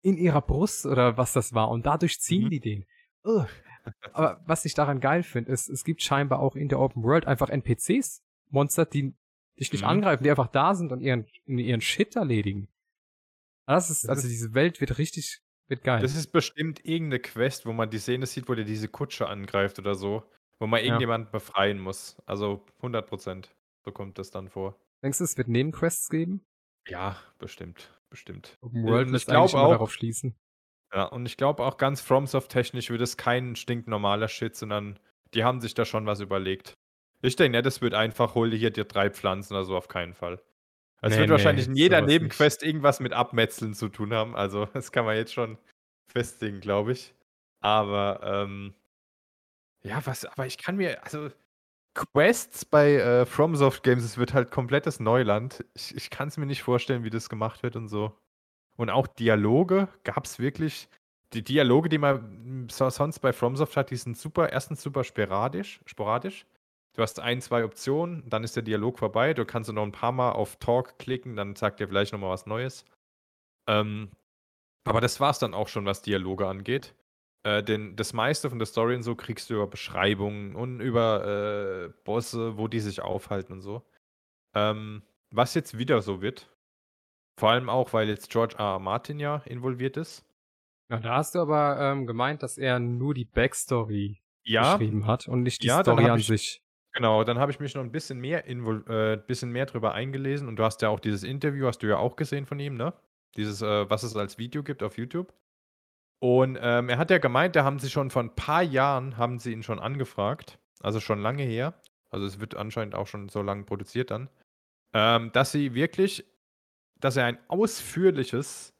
In ihrer Brust oder was das war. Und dadurch ziehen Mhm. die den. Ugh. Aber was ich daran geil finde, ist, es gibt scheinbar auch in der Open World einfach NPCs, Monster, die dich nicht Mhm. angreifen, die einfach da sind und ihren, ihren Shit erledigen. Das ist, Das also diese Welt wird richtig, Wird geil. Das ist bestimmt irgendeine Quest, wo man die Szene sieht, wo der diese Kutsche angreift oder so. Wo man Ja. irgendjemanden befreien muss. Also 100 Prozent. So kommt das dann vor. Denkst du, es wird Nebenquests geben? Ja, bestimmt. Bestimmt. Open World ich glaube auch- darauf schließen. Ja, und ich glaube auch ganz FromSoft-technisch wird es kein stinknormaler Shit, sondern die haben sich da schon was überlegt. Ich denke nicht, es wird einfach, hol dir hier dir drei Pflanzen oder so, auf keinen Fall. Es Nee, wird nee, wahrscheinlich in jeder sowas nicht. Nebenquest irgendwas mit Abmetzeln zu tun haben. Also, [LAUGHS] das kann man jetzt schon festlegen, glaube ich. Aber, ähm, ja, was, aber ich kann mir, also, Quests bei äh, FromSoft Games, es wird halt komplettes Neuland. Ich, ich kann es mir nicht vorstellen, wie das gemacht wird und so. Und auch Dialoge gab es wirklich. Die Dialoge, die man so, sonst bei FromSoft hat, die sind super, erstens super sporadisch, sporadisch. Du hast ein, zwei Optionen, dann ist der Dialog vorbei. Du kannst noch ein paar Mal auf Talk klicken, dann sagt er vielleicht nochmal was Neues. Ähm, aber das war es dann auch schon, was Dialoge angeht. Äh, denn das meiste von der Story und so kriegst du über Beschreibungen und über äh, Bosse, wo die sich aufhalten und so. Ähm, was jetzt wieder so wird, vor allem auch, weil jetzt George R. R. Martin ja involviert ist. Ja, da hast du aber ähm, gemeint, dass er nur die Backstory Ja, geschrieben hat und nicht die Ja, Story an ich- sich. Genau. Dann habe ich mich noch ein bisschen mehr, invol äh, bisschen mehr drüber eingelesen und du hast ja auch dieses Interview, hast du ja auch gesehen von ihm, ne? Dieses, äh, was es als Video gibt auf YouTube. Und ähm, er hat ja gemeint, da haben sie schon vor ein paar Jahren, haben sie ihn schon angefragt, also schon lange her, also es wird anscheinend auch schon so lange produziert dann, ähm, dass sie wirklich, dass er ein ausführliches,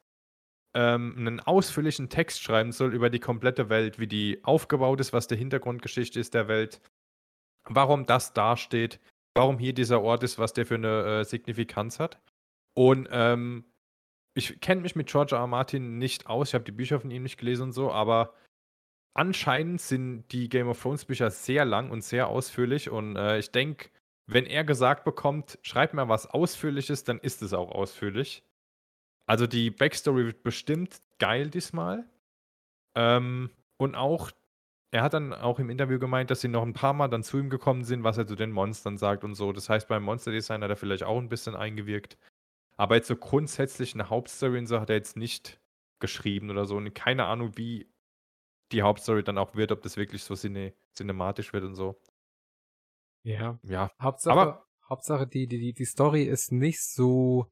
ähm, einen ausführlichen Text schreiben soll über die komplette Welt, wie die aufgebaut ist, was die Hintergrundgeschichte ist der Welt, warum das dasteht, warum hier dieser Ort ist, was der für eine äh, Signifikanz hat. Und ähm, ich kenne mich mit George R. R. Martin nicht aus, ich habe die Bücher von ihm nicht gelesen und so, aber anscheinend sind die Game of Thrones Bücher sehr lang und sehr ausführlich und äh, ich denke, wenn er gesagt bekommt, schreib mir was Ausführliches, dann ist es auch ausführlich. Also die Backstory wird bestimmt geil diesmal. Ähm, und auch, er hat dann auch im Interview gemeint, dass sie noch ein paar Mal dann zu ihm gekommen sind, was er zu den Monstern sagt und so. Das heißt, beim Monster Design hat er vielleicht auch ein bisschen eingewirkt. Aber jetzt so grundsätzlich eine Hauptstory und so hat er jetzt nicht geschrieben oder so. Und keine Ahnung, wie die Hauptstory dann auch wird, ob das wirklich so cine cinematisch wird und so. Ja. Ja, Hauptsache, Aber- Hauptsache die, die, die Story ist nicht so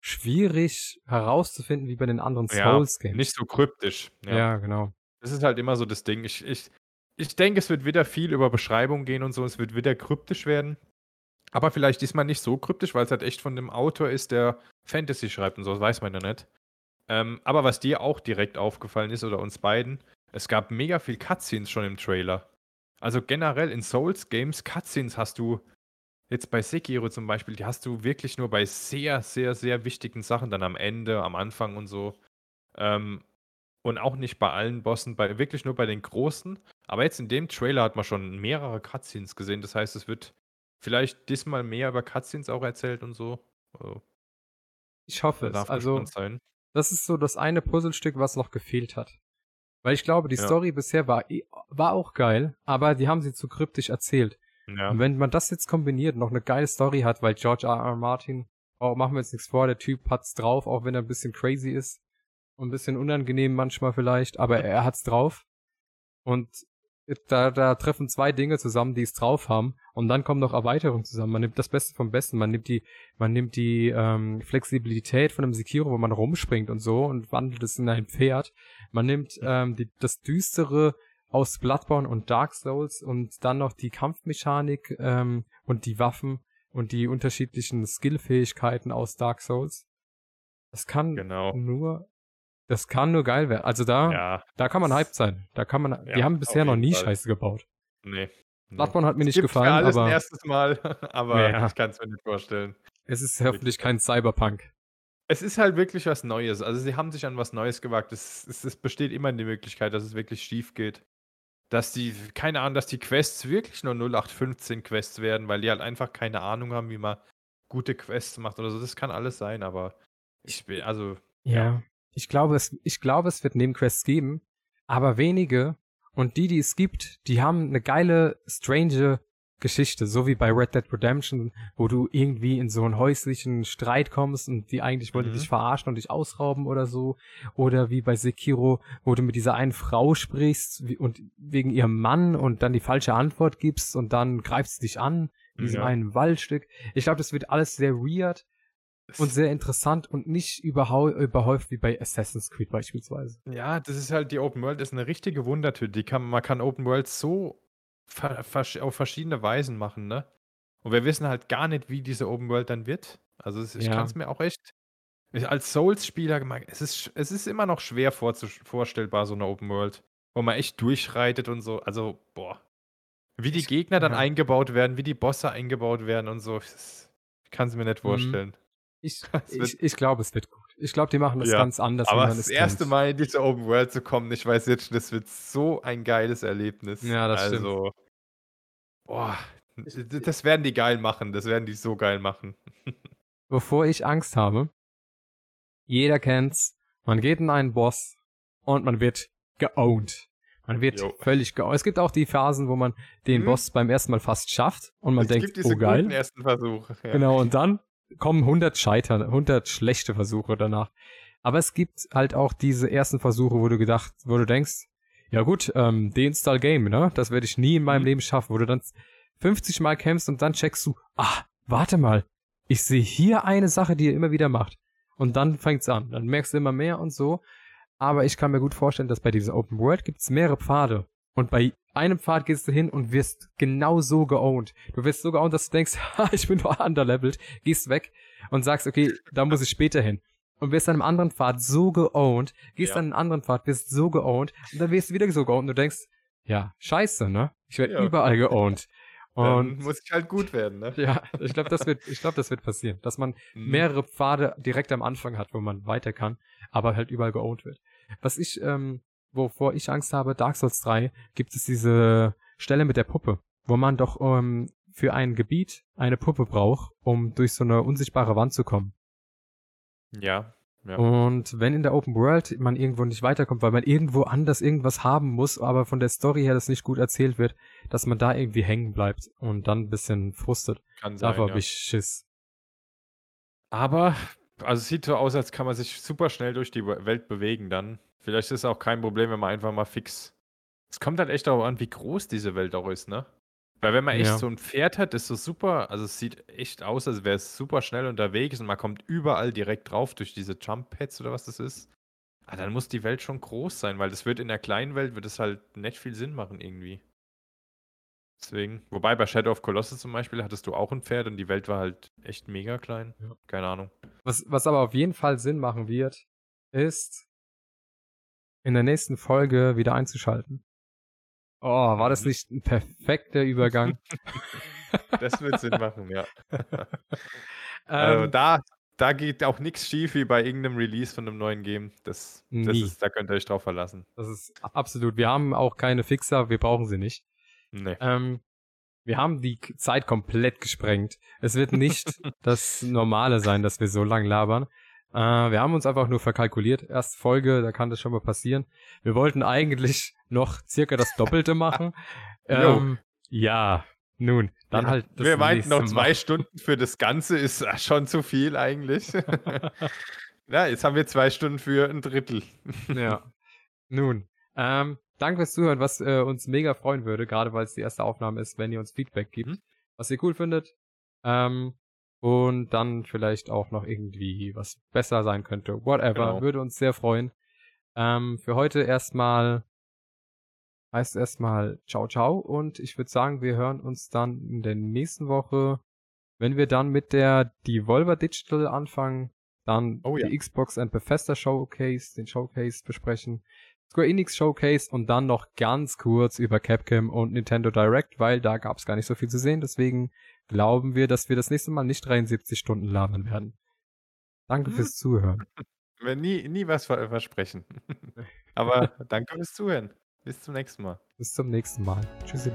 schwierig herauszufinden wie bei den anderen ja Souls-Games. nicht so kryptisch. Ja. Ja. genau. Das ist halt immer so das Ding. Ich, ich, ich denke, es wird wieder viel über Beschreibung gehen und so. Es wird wieder kryptisch werden. Aber vielleicht diesmal nicht so kryptisch, weil es halt echt von dem Autor ist, der Fantasy schreibt und so. Das weiß man ja nicht. Ähm, aber was dir auch direkt aufgefallen ist, oder uns beiden, es gab mega viel Cutscenes schon im Trailer. Also generell in Souls-Games, Cutscenes hast du jetzt bei Sekiro zum Beispiel, die hast du wirklich nur bei sehr, sehr, sehr wichtigen Sachen dann am Ende, am Anfang und so. Ähm, und auch nicht bei allen Bossen, bei, wirklich nur bei den großen. Aber jetzt in dem Trailer hat man schon mehrere Cutscenes gesehen. Das heißt, es wird vielleicht diesmal mehr über Cutscenes auch erzählt und so. Also, Ich hoffe es. Also, das ist so das eine Puzzlestück, was noch gefehlt hat. Weil ich glaube, die Ja. Story bisher war, war auch geil, aber die haben sie zu kryptisch erzählt. Ja. Und wenn man das jetzt kombiniert, noch eine geile Story hat, weil George R. R. Martin, oh, machen wir jetzt nichts vor, der Typ hat's drauf, auch wenn er ein bisschen crazy ist und ein bisschen unangenehm manchmal vielleicht, aber er hat's drauf. Und da, da treffen zwei Dinge zusammen, die es drauf haben, und dann kommen noch Erweiterungen zusammen. Man nimmt das Beste vom Besten, man nimmt die, man nimmt die ähm, Flexibilität von einem Sekiro, wo man rumspringt und so und wandelt es in ein Pferd. Man nimmt ähm, die, das Düstere aus Bloodborne und Dark Souls und dann noch die Kampfmechanik ähm, und die Waffen und die unterschiedlichen Skillfähigkeiten aus Dark Souls. Das kann Genau. nur, das kann nur geil werden. Also da, Ja, da kann man hyped sein. Da kann man, die Ja, haben bisher noch nie Fall. Scheiße gebaut. nee. Bloodborne hat mir nicht Gibt's ja gefallen, alles ein aber erstes Mal, [LAUGHS] aber Ja. ich kann es mir nicht vorstellen. es ist hoffentlich kein Cyberpunk. Es ist halt wirklich was Neues. Also sie haben sich an was Neues gewagt. Es, es, es besteht immer die Möglichkeit, dass es wirklich schief geht. Dass die, keine Ahnung, dass die Quests wirklich nur 0815 Quests werden, weil die halt einfach keine Ahnung haben, wie man gute Quests macht oder so. Das kann alles sein, aber ich bin, also, Ja. Ich glaube, es, ich glaube, es wird Nebenquests geben, aber wenige. Und die, die es gibt, die haben eine geile, strange Geschichte, so wie bei Red Dead Redemption, wo du irgendwie in so einen häuslichen Streit kommst und die eigentlich wollte Mhm. dich verarschen und dich ausrauben oder so. Oder wie bei Sekiro, wo du mit dieser einen Frau sprichst und wegen ihrem Mann und dann die falsche Antwort gibst und dann greift sie dich an, in diesem Ja. einen Waldstück. Ich glaube, das wird alles sehr weird und sehr interessant und nicht überhau überhäuft wie bei Assassin's Creed beispielsweise. Ja, das ist halt die Open World, ist eine richtige Wundertüte. Die kann, man kann Open World so ver, versch- auf verschiedene Weisen machen, ne? Und wir wissen halt gar nicht, wie diese Open World dann wird. Also es, ich Ja. kann es mir auch echt als Souls-Spieler gemeint, es ist, es ist immer noch schwer vorstellbar, so eine Open World, wo man echt durchreitet und so. Also, boah. Wie die Ich- Gegner dann ja. eingebaut werden, wie die Bosse eingebaut werden und so. Ich kann es mir nicht Mhm. Ich, [LAUGHS] ich, ich glaube, es wird gut. Ich glaube, die machen das Ja, ganz anders, Aber das erste kennt. Mal in diese Open World zu kommen, ich weiß jetzt schon, das wird so ein geiles Erlebnis. Ja, das stimmt. also, Boah, das werden die geil machen. Das werden die so geil machen. [LAUGHS] Bevor ich Angst habe, jeder kennt's, man geht in einen Boss und man wird geowned. Man wird Jo. völlig geowned. Es gibt auch die Phasen, wo man den Mhm. Boss beim ersten Mal fast schafft und man es denkt, gibt diese oh geil. ersten Versuche. Ja. Genau, und dann kommen 100 Scheitern, 100 schlechte Versuche danach. Aber es gibt halt auch diese ersten Versuche, wo du gedacht, wo du denkst, ja gut, ähm, Deinstall Game, ne? Das werde ich nie in meinem Mhm. Leben schaffen, wo du dann 50 Mal kämpfst und dann checkst du, ah, warte mal, ich sehe hier eine Sache, die ihr immer wieder macht. Und dann fängt's an. Dann merkst du immer mehr und so. Aber ich kann mir gut vorstellen, dass bei dieser Open World gibt's mehrere Pfade. Und bei einem Pfad gehst du hin und wirst genau so geowned. Du wirst so geowned, dass du denkst, [LAUGHS] ich bin nur underlevelt, gehst weg und sagst, okay, da muss ich später hin. Und wirst dann im anderen Pfad so geowned, gehst Ja. dann in einen anderen Pfad, wirst so geowned und dann wirst du wieder so geowned und du denkst, ja, scheiße, ne? Ich werde Ja. überall geowned. [LAUGHS] Dann Und muss ich halt gut werden, ne? ja, ich glaube, das wird, ich glaube, das wird passieren, dass man [LAUGHS] Mhm. mehrere Pfade direkt am Anfang hat, wo man weiter kann, aber halt überall geowned wird. Was ich, ähm, wovor ich Angst habe, Dark Souls 3, gibt es diese Stelle mit der Puppe, wo man doch ähm, für ein Gebiet eine Puppe braucht, um durch so eine unsichtbare Wand zu kommen. Ja. Ja. Und wenn in der Open World man irgendwo nicht weiterkommt, weil man irgendwo anders irgendwas haben muss, aber von der Story her das nicht gut erzählt wird, dass man da irgendwie hängen bleibt und dann ein bisschen frustet. Kann sein. Davor ja. habe ich Schiss. Aber, also es sieht so aus, als kann man sich super schnell durch die Welt bewegen dann. Vielleicht ist es auch kein Problem, wenn man einfach mal fix. Es kommt halt echt darauf an, wie groß diese Welt auch ist, ne? Weil wenn man echt Ja. so ein Pferd hat, ist so super, also es sieht echt aus, als wäre es super schnell unterwegs und man kommt überall direkt drauf durch diese Jump Pads oder was das ist. Ah, dann muss die Welt schon groß sein, weil das wird in der kleinen Welt, wird es halt nicht viel Sinn machen irgendwie. Deswegen, wobei bei Shadow of Colossus zum Beispiel hattest du auch ein Pferd und die Welt war halt echt mega klein. Ja. Keine Ahnung. Was, was aber auf jeden Fall Sinn machen wird, ist in der nächsten Folge wieder einzuschalten. Oh, war das nicht ein perfekter Übergang? [LAUGHS] Das wird Sinn machen, ja. [LAUGHS] Also ähm, da, da geht auch nichts schief wie bei irgendeinem Release von einem neuen Game. Das, das ist, da könnt ihr euch drauf verlassen. das ist absolut. Wir haben auch keine Fixer, wir brauchen sie nicht. Nee. Ähm, wir haben die Zeit komplett gesprengt. Es wird nicht [LAUGHS] das Normale sein, dass wir so lang labern. Äh, wir haben uns einfach nur verkalkuliert. Erste Folge, da kann das schon mal passieren. Wir wollten eigentlich noch circa das Doppelte [LAUGHS] machen. Ähm, ja, nun, dann Ja, halt das Wir meinten noch zwei Mal. Stunden für das Ganze ist schon zu viel eigentlich. [LAUGHS] ja, jetzt haben wir zwei Stunden für ein Drittel. ja. Nun, ähm, danke fürs Zuhören, was äh, uns mega freuen würde, gerade weil es die erste Aufnahme ist, wenn ihr uns Feedback gibt, Mhm. was ihr cool findet. Ähm, und dann vielleicht auch noch irgendwie was besser sein könnte. Whatever, Genau. würde uns sehr freuen. Ähm, für heute erstmal heißt erstmal ciao ciao und ich würde sagen, wir hören uns dann in der nächsten Woche, wenn wir dann mit der Devolver Digital anfangen, dann Oh ja. die Xbox and Bethesda Showcase, den Showcase besprechen, Square Enix Showcase und dann noch ganz kurz über Capcom und Nintendo Direct, weil da gab es gar nicht so viel zu sehen. Deswegen glauben wir, dass wir das nächste Mal nicht 73 Stunden labern werden. Danke Hm. fürs Zuhören. [LAUGHS] Wir nie, nie was ver versprechen. [LAUGHS] Aber danke fürs Zuhören. Bis zum nächsten Mal. Bis zum nächsten Mal. Tschüssi.